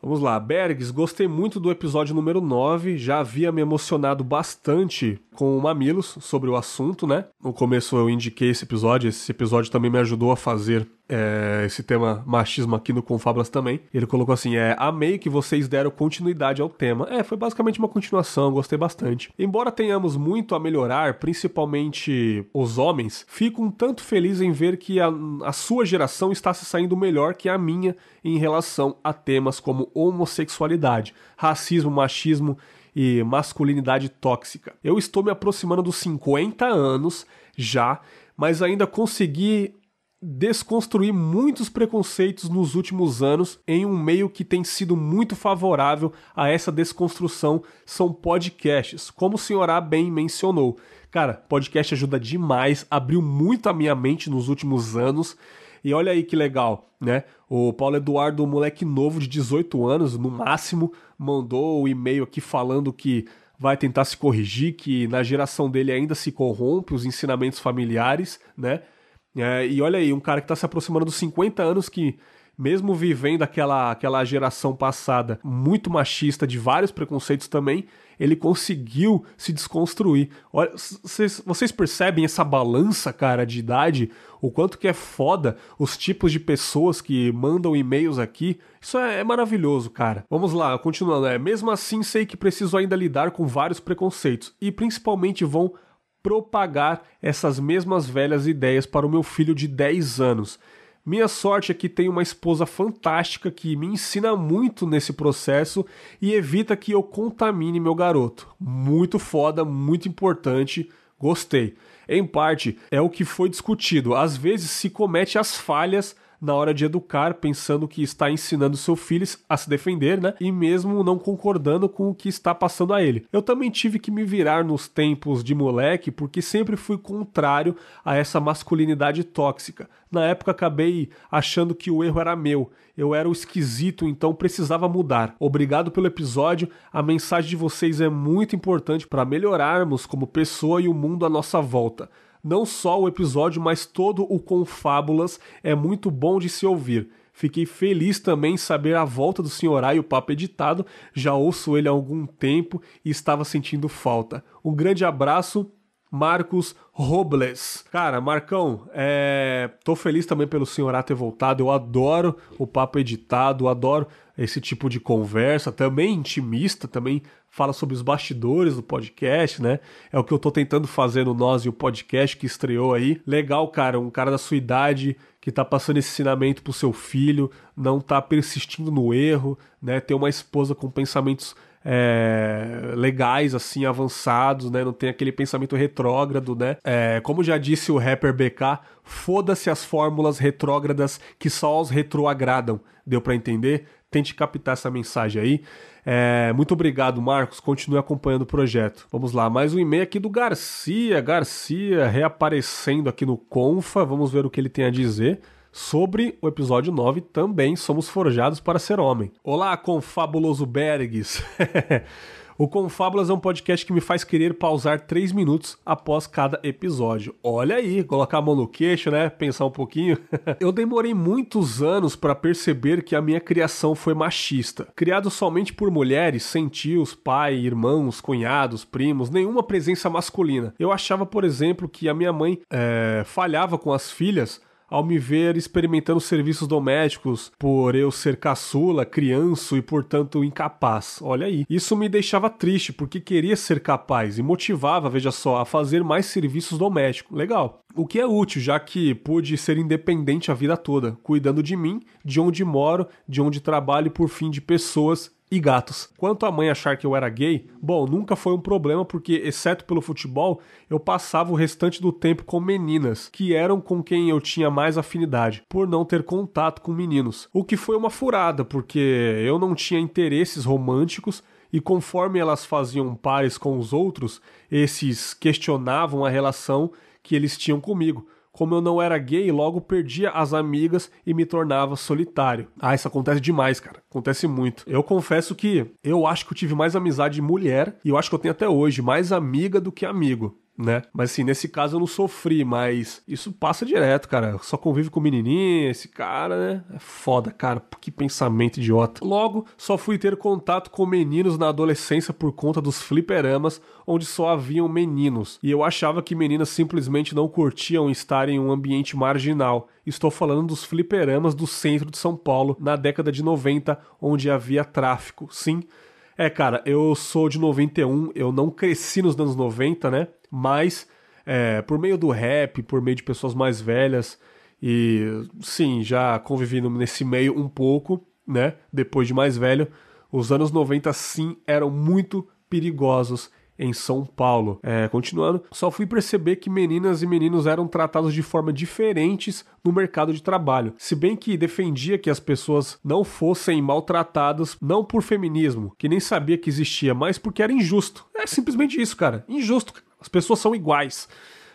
Vamos lá, Bergs, gostei muito do episódio número 9, já havia me emocionado bastante com o Mamilos sobre o assunto, né? No começo eu indiquei esse episódio, esse episódio também me ajudou a fazer é, esse tema machismo aqui no Confablas também. Ele colocou assim: é, amei que vocês deram continuidade ao tema. É, foi basicamente uma continuação, gostei bastante. Embora tenhamos muito a melhorar, principalmente os homens, fico um tanto feliz em ver que a, a sua geração está se saindo melhor que a minha em relação a temas como homossexualidade, racismo, machismo e masculinidade tóxica. Eu estou me aproximando dos 50 anos já, mas ainda consegui desconstruir muitos preconceitos nos últimos anos em um meio que tem sido muito favorável a essa desconstrução são podcasts, como o senhor A bem mencionou. Cara, podcast ajuda demais, abriu muito a minha mente nos últimos anos. E olha aí que legal, né? O Paulo Eduardo, um moleque novo de 18 anos, no máximo, mandou o um e-mail aqui falando que vai tentar se corrigir, que na geração dele ainda se corrompe os ensinamentos familiares, né? É, e olha aí, um cara que está se aproximando dos 50 anos que mesmo vivendo aquela, aquela geração passada muito machista, de vários preconceitos também, ele conseguiu se desconstruir. Olha, vocês, vocês percebem essa balança, cara, de idade? O quanto que é foda os tipos de pessoas que mandam e-mails aqui. Isso é, é maravilhoso, cara. Vamos lá, continuando. É, mesmo assim, sei que preciso ainda lidar com vários preconceitos e principalmente vão propagar essas mesmas velhas ideias para o meu filho de 10 anos. Minha sorte é que tenho uma esposa fantástica que me ensina muito nesse processo e evita que eu contamine meu garoto. Muito foda, muito importante, gostei. Em parte, é o que foi discutido. Às vezes se comete as falhas na hora de educar, pensando que está ensinando seu filho a se defender, né? E mesmo não concordando com o que está passando a ele. Eu também tive que me virar nos tempos de moleque, porque sempre fui contrário a essa masculinidade tóxica. Na época acabei achando que o erro era meu. Eu era o esquisito, então precisava mudar. Obrigado pelo episódio. A mensagem de vocês é muito importante para melhorarmos como pessoa e o mundo à nossa volta. Não só o episódio, mas todo o Confábulas é muito bom de se ouvir. Fiquei feliz também em saber a volta do Senhorá e o papo editado. Já ouço ele há algum tempo e estava sentindo falta. Um grande abraço, Marcos Robles. Cara, Marcão, é... tô feliz também pelo Senhorá ter voltado. Eu adoro o papo editado, adoro esse tipo de conversa, também intimista, também fala sobre os bastidores do podcast, né? É o que eu tô tentando fazer no Nós e o podcast que estreou aí. Legal, cara, um cara da sua idade que tá passando esse ensinamento pro seu filho, não tá persistindo no erro, né? Ter uma esposa com pensamentos é, legais, assim, avançados, né? Não tem aquele pensamento retrógrado, né? É, como já disse o rapper BK, foda-se as fórmulas retrógradas que só os retroagradam. Deu para entender? Tente captar essa mensagem aí. É, muito obrigado, Marcos. Continue acompanhando o projeto. Vamos lá, mais um e-mail aqui do Garcia. Garcia reaparecendo aqui no Confa. Vamos ver o que ele tem a dizer sobre o episódio 9, também somos forjados para ser homem. Olá, confabuloso Bergs! [LAUGHS] O Confábulas é um podcast que me faz querer pausar 3 minutos após cada episódio. Olha aí, colocar a mão no queixo, né? Pensar um pouquinho. [LAUGHS] Eu demorei muitos anos para perceber que a minha criação foi machista. Criado somente por mulheres, sem tios, pai, irmãos, cunhados, primos, nenhuma presença masculina. Eu achava, por exemplo, que a minha mãe é, falhava com as filhas ao me ver experimentando serviços domésticos por eu ser caçula, criança e portanto incapaz. Olha aí. Isso me deixava triste porque queria ser capaz e motivava, veja só, a fazer mais serviços domésticos. Legal. O que é útil, já que pude ser independente a vida toda, cuidando de mim, de onde moro, de onde trabalho e por fim de pessoas e gatos. Quanto à mãe achar que eu era gay, bom, nunca foi um problema porque, exceto pelo futebol, eu passava o restante do tempo com meninas, que eram com quem eu tinha mais afinidade, por não ter contato com meninos. O que foi uma furada, porque eu não tinha interesses românticos e conforme elas faziam pares com os outros, esses questionavam a relação que eles tinham comigo como eu não era gay, logo perdia as amigas e me tornava solitário. Ah, isso acontece demais, cara. Acontece muito. Eu confesso que eu acho que eu tive mais amizade de mulher e eu acho que eu tenho até hoje mais amiga do que amigo né? Mas assim, nesse caso eu não sofri, mas isso passa direto, cara. Só convive com menininha, esse cara, né? É foda, cara. Que pensamento idiota. Logo, só fui ter contato com meninos na adolescência por conta dos fliperamas, onde só haviam meninos. E eu achava que meninas simplesmente não curtiam estar em um ambiente marginal. Estou falando dos fliperamas do centro de São Paulo, na década de 90, onde havia tráfico. Sim, é, cara, eu sou de 91, eu não cresci nos anos 90, né? Mas é, por meio do rap, por meio de pessoas mais velhas, e sim, já convivi nesse meio um pouco, né? Depois de mais velho, os anos 90 sim eram muito perigosos em São Paulo. É, continuando, só fui perceber que meninas e meninos eram tratados de forma diferentes no mercado de trabalho. Se bem que defendia que as pessoas não fossem maltratadas, não por feminismo, que nem sabia que existia, mas porque era injusto. É simplesmente isso, cara. Injusto. As pessoas são iguais.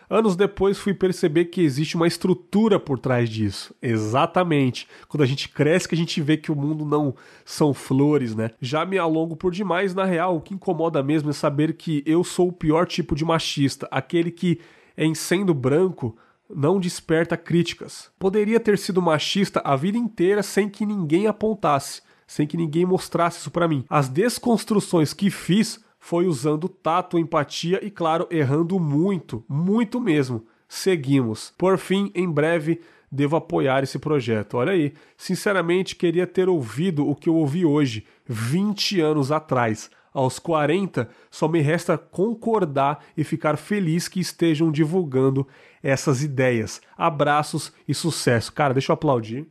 Anos depois fui perceber que existe uma estrutura por trás disso. Exatamente. Quando a gente cresce que a gente vê que o mundo não são flores, né? Já me alongo por demais, na real, o que incomoda mesmo é saber que eu sou o pior tipo de machista, aquele que, em sendo branco, não desperta críticas. Poderia ter sido machista a vida inteira sem que ninguém apontasse, sem que ninguém mostrasse isso para mim. As desconstruções que fiz foi usando tato, empatia e, claro, errando muito, muito mesmo. Seguimos. Por fim, em breve, devo apoiar esse projeto. Olha aí, sinceramente queria ter ouvido o que eu ouvi hoje, 20 anos atrás. Aos 40, só me resta concordar e ficar feliz que estejam divulgando essas ideias. Abraços e sucesso. Cara, deixa eu aplaudir.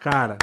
Cara,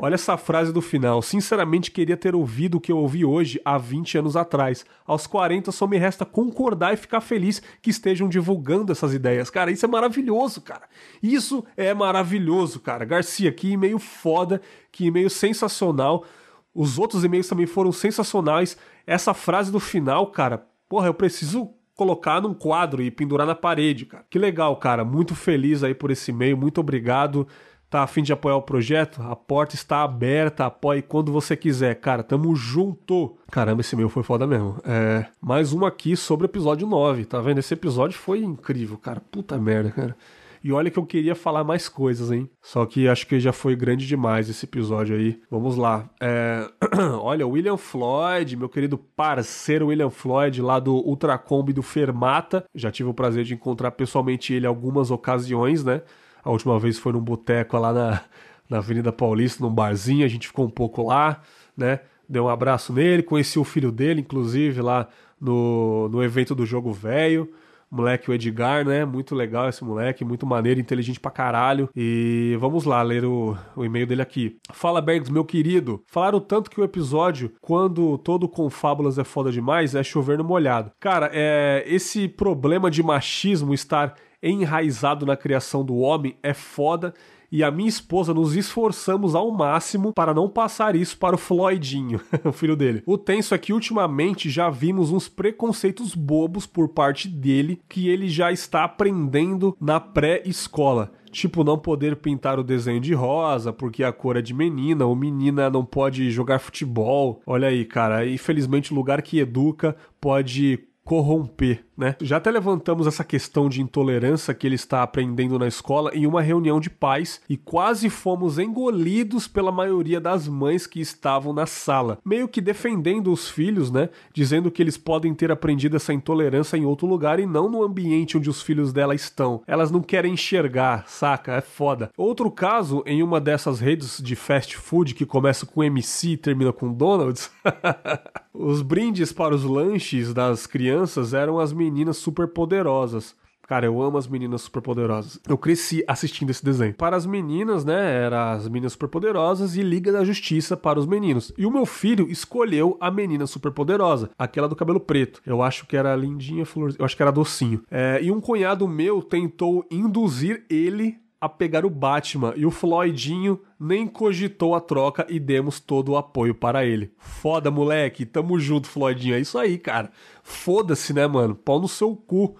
Olha essa frase do final. Sinceramente, queria ter ouvido o que eu ouvi hoje há 20 anos atrás. Aos 40, só me resta concordar e ficar feliz que estejam divulgando essas ideias. Cara, isso é maravilhoso, cara. Isso é maravilhoso, cara. Garcia, que e-mail foda, que e-mail sensacional. Os outros e-mails também foram sensacionais. Essa frase do final, cara, porra, eu preciso colocar num quadro e pendurar na parede, cara. Que legal, cara. Muito feliz aí por esse e-mail. Muito obrigado tá a fim de apoiar o projeto, a porta está aberta, apoie quando você quiser. Cara, tamo junto. Caramba, esse meu foi foda mesmo. É, mais um aqui sobre o episódio 9, tá vendo? Esse episódio foi incrível, cara. Puta merda, cara. E olha que eu queria falar mais coisas, hein? Só que acho que já foi grande demais esse episódio aí. Vamos lá. É... [CLEARS THROAT] olha, William Floyd, meu querido parceiro William Floyd, lá do Ultracombi do Fermata. Já tive o prazer de encontrar pessoalmente ele algumas ocasiões, né? A última vez foi num boteco lá na, na Avenida Paulista, num barzinho, a gente ficou um pouco lá, né? Deu um abraço nele, conheci o filho dele, inclusive, lá no, no evento do Jogo Velho. Moleque, o Edgar, né? Muito legal esse moleque, muito maneiro, inteligente pra caralho. E vamos lá ler o, o e-mail dele aqui. Fala, Bergs, meu querido. Falaram tanto que o episódio, quando todo com fábulas é foda demais, é chover no molhado. Cara, é, esse problema de machismo estar enraizado na criação do homem é foda e a minha esposa nos esforçamos ao máximo para não passar isso para o Floydinho, [LAUGHS] o filho dele. O tenso é que ultimamente já vimos uns preconceitos bobos por parte dele que ele já está aprendendo na pré-escola. Tipo, não poder pintar o desenho de rosa porque a cor é de menina, ou menina não pode jogar futebol. Olha aí, cara, infelizmente o lugar que educa pode corromper, né? Já até levantamos essa questão de intolerância que ele está aprendendo na escola em uma reunião de pais e quase fomos engolidos pela maioria das mães que estavam na sala, meio que defendendo os filhos, né? Dizendo que eles podem ter aprendido essa intolerância em outro lugar e não no ambiente onde os filhos dela estão. Elas não querem enxergar, saca? É foda. Outro caso, em uma dessas redes de fast food que começa com MC e termina com Donald's, [LAUGHS] os brindes para os lanches das crianças eram as meninas superpoderosas. Cara, eu amo as meninas superpoderosas. Eu cresci assistindo esse desenho. Para as meninas, né, era as meninas superpoderosas e Liga da Justiça para os meninos. E o meu filho escolheu a menina superpoderosa, aquela do cabelo preto. Eu acho que era lindinha flor, eu acho que era docinho. É, e um cunhado meu tentou induzir ele a pegar o Batman e o Floydinho nem cogitou a troca e demos todo o apoio para ele. Foda, moleque, tamo junto, Floydinho. É isso aí, cara. Foda-se, né, mano? Pau no seu cu.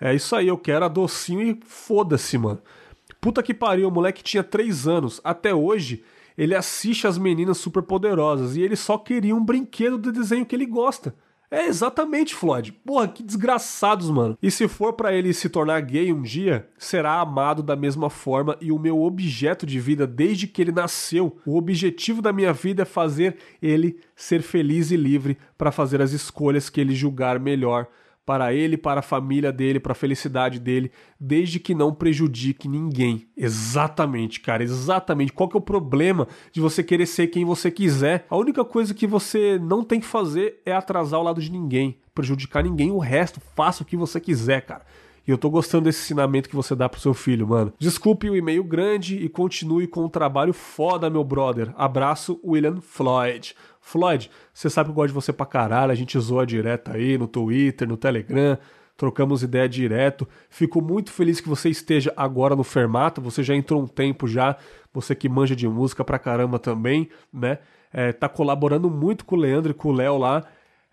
É isso aí, eu quero a docinho e foda-se, mano. Puta que pariu, o moleque tinha 3 anos. Até hoje, ele assiste as meninas superpoderosas e ele só queria um brinquedo do desenho que ele gosta. É exatamente, Floyd. Porra, que desgraçados, mano. E se for para ele se tornar gay um dia, será amado da mesma forma e o meu objeto de vida desde que ele nasceu, o objetivo da minha vida é fazer ele ser feliz e livre para fazer as escolhas que ele julgar melhor para ele, para a família dele, para a felicidade dele, desde que não prejudique ninguém. Exatamente, cara, exatamente. Qual que é o problema de você querer ser quem você quiser? A única coisa que você não tem que fazer é atrasar o lado de ninguém, prejudicar ninguém, o resto, faça o que você quiser, cara. E eu tô gostando desse ensinamento que você dá pro seu filho, mano. Desculpe o e-mail grande e continue com o trabalho foda, meu brother. Abraço, William Floyd. Floyd, você sabe que eu gosto de você pra caralho, a gente zoa direto aí no Twitter, no Telegram, trocamos ideia direto. Fico muito feliz que você esteja agora no Fermato, você já entrou um tempo já, você que manja de música pra caramba também, né? É, tá colaborando muito com o Leandro e com o Léo lá.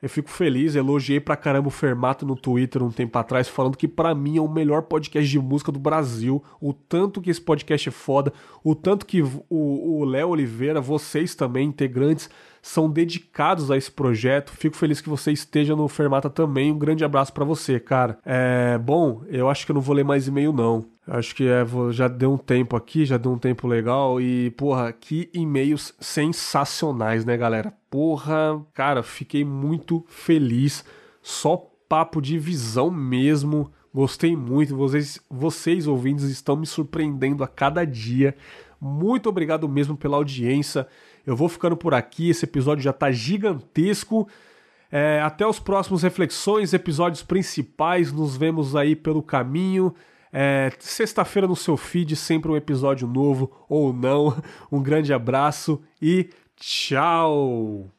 Eu fico feliz, elogiei pra caramba o Fermato no Twitter um tempo atrás, falando que para mim é o melhor podcast de música do Brasil. O tanto que esse podcast é foda, o tanto que o Léo Oliveira, vocês também, integrantes, são dedicados a esse projeto. Fico feliz que você esteja no Fermata também. Um grande abraço para você, cara. É, bom, eu acho que eu não vou ler mais e-mail, não. Acho que é, já deu um tempo aqui, já deu um tempo legal. E, porra, que e-mails sensacionais, né, galera? Porra, cara, fiquei muito feliz. Só papo de visão mesmo. Gostei muito. Vocês, vocês ouvintes, estão me surpreendendo a cada dia. Muito obrigado mesmo pela audiência. Eu vou ficando por aqui, esse episódio já está gigantesco. É, até os próximos reflexões, episódios principais, nos vemos aí pelo caminho. É, Sexta-feira no seu feed, sempre um episódio novo ou não. [LAUGHS] Um grande abraço e tchau!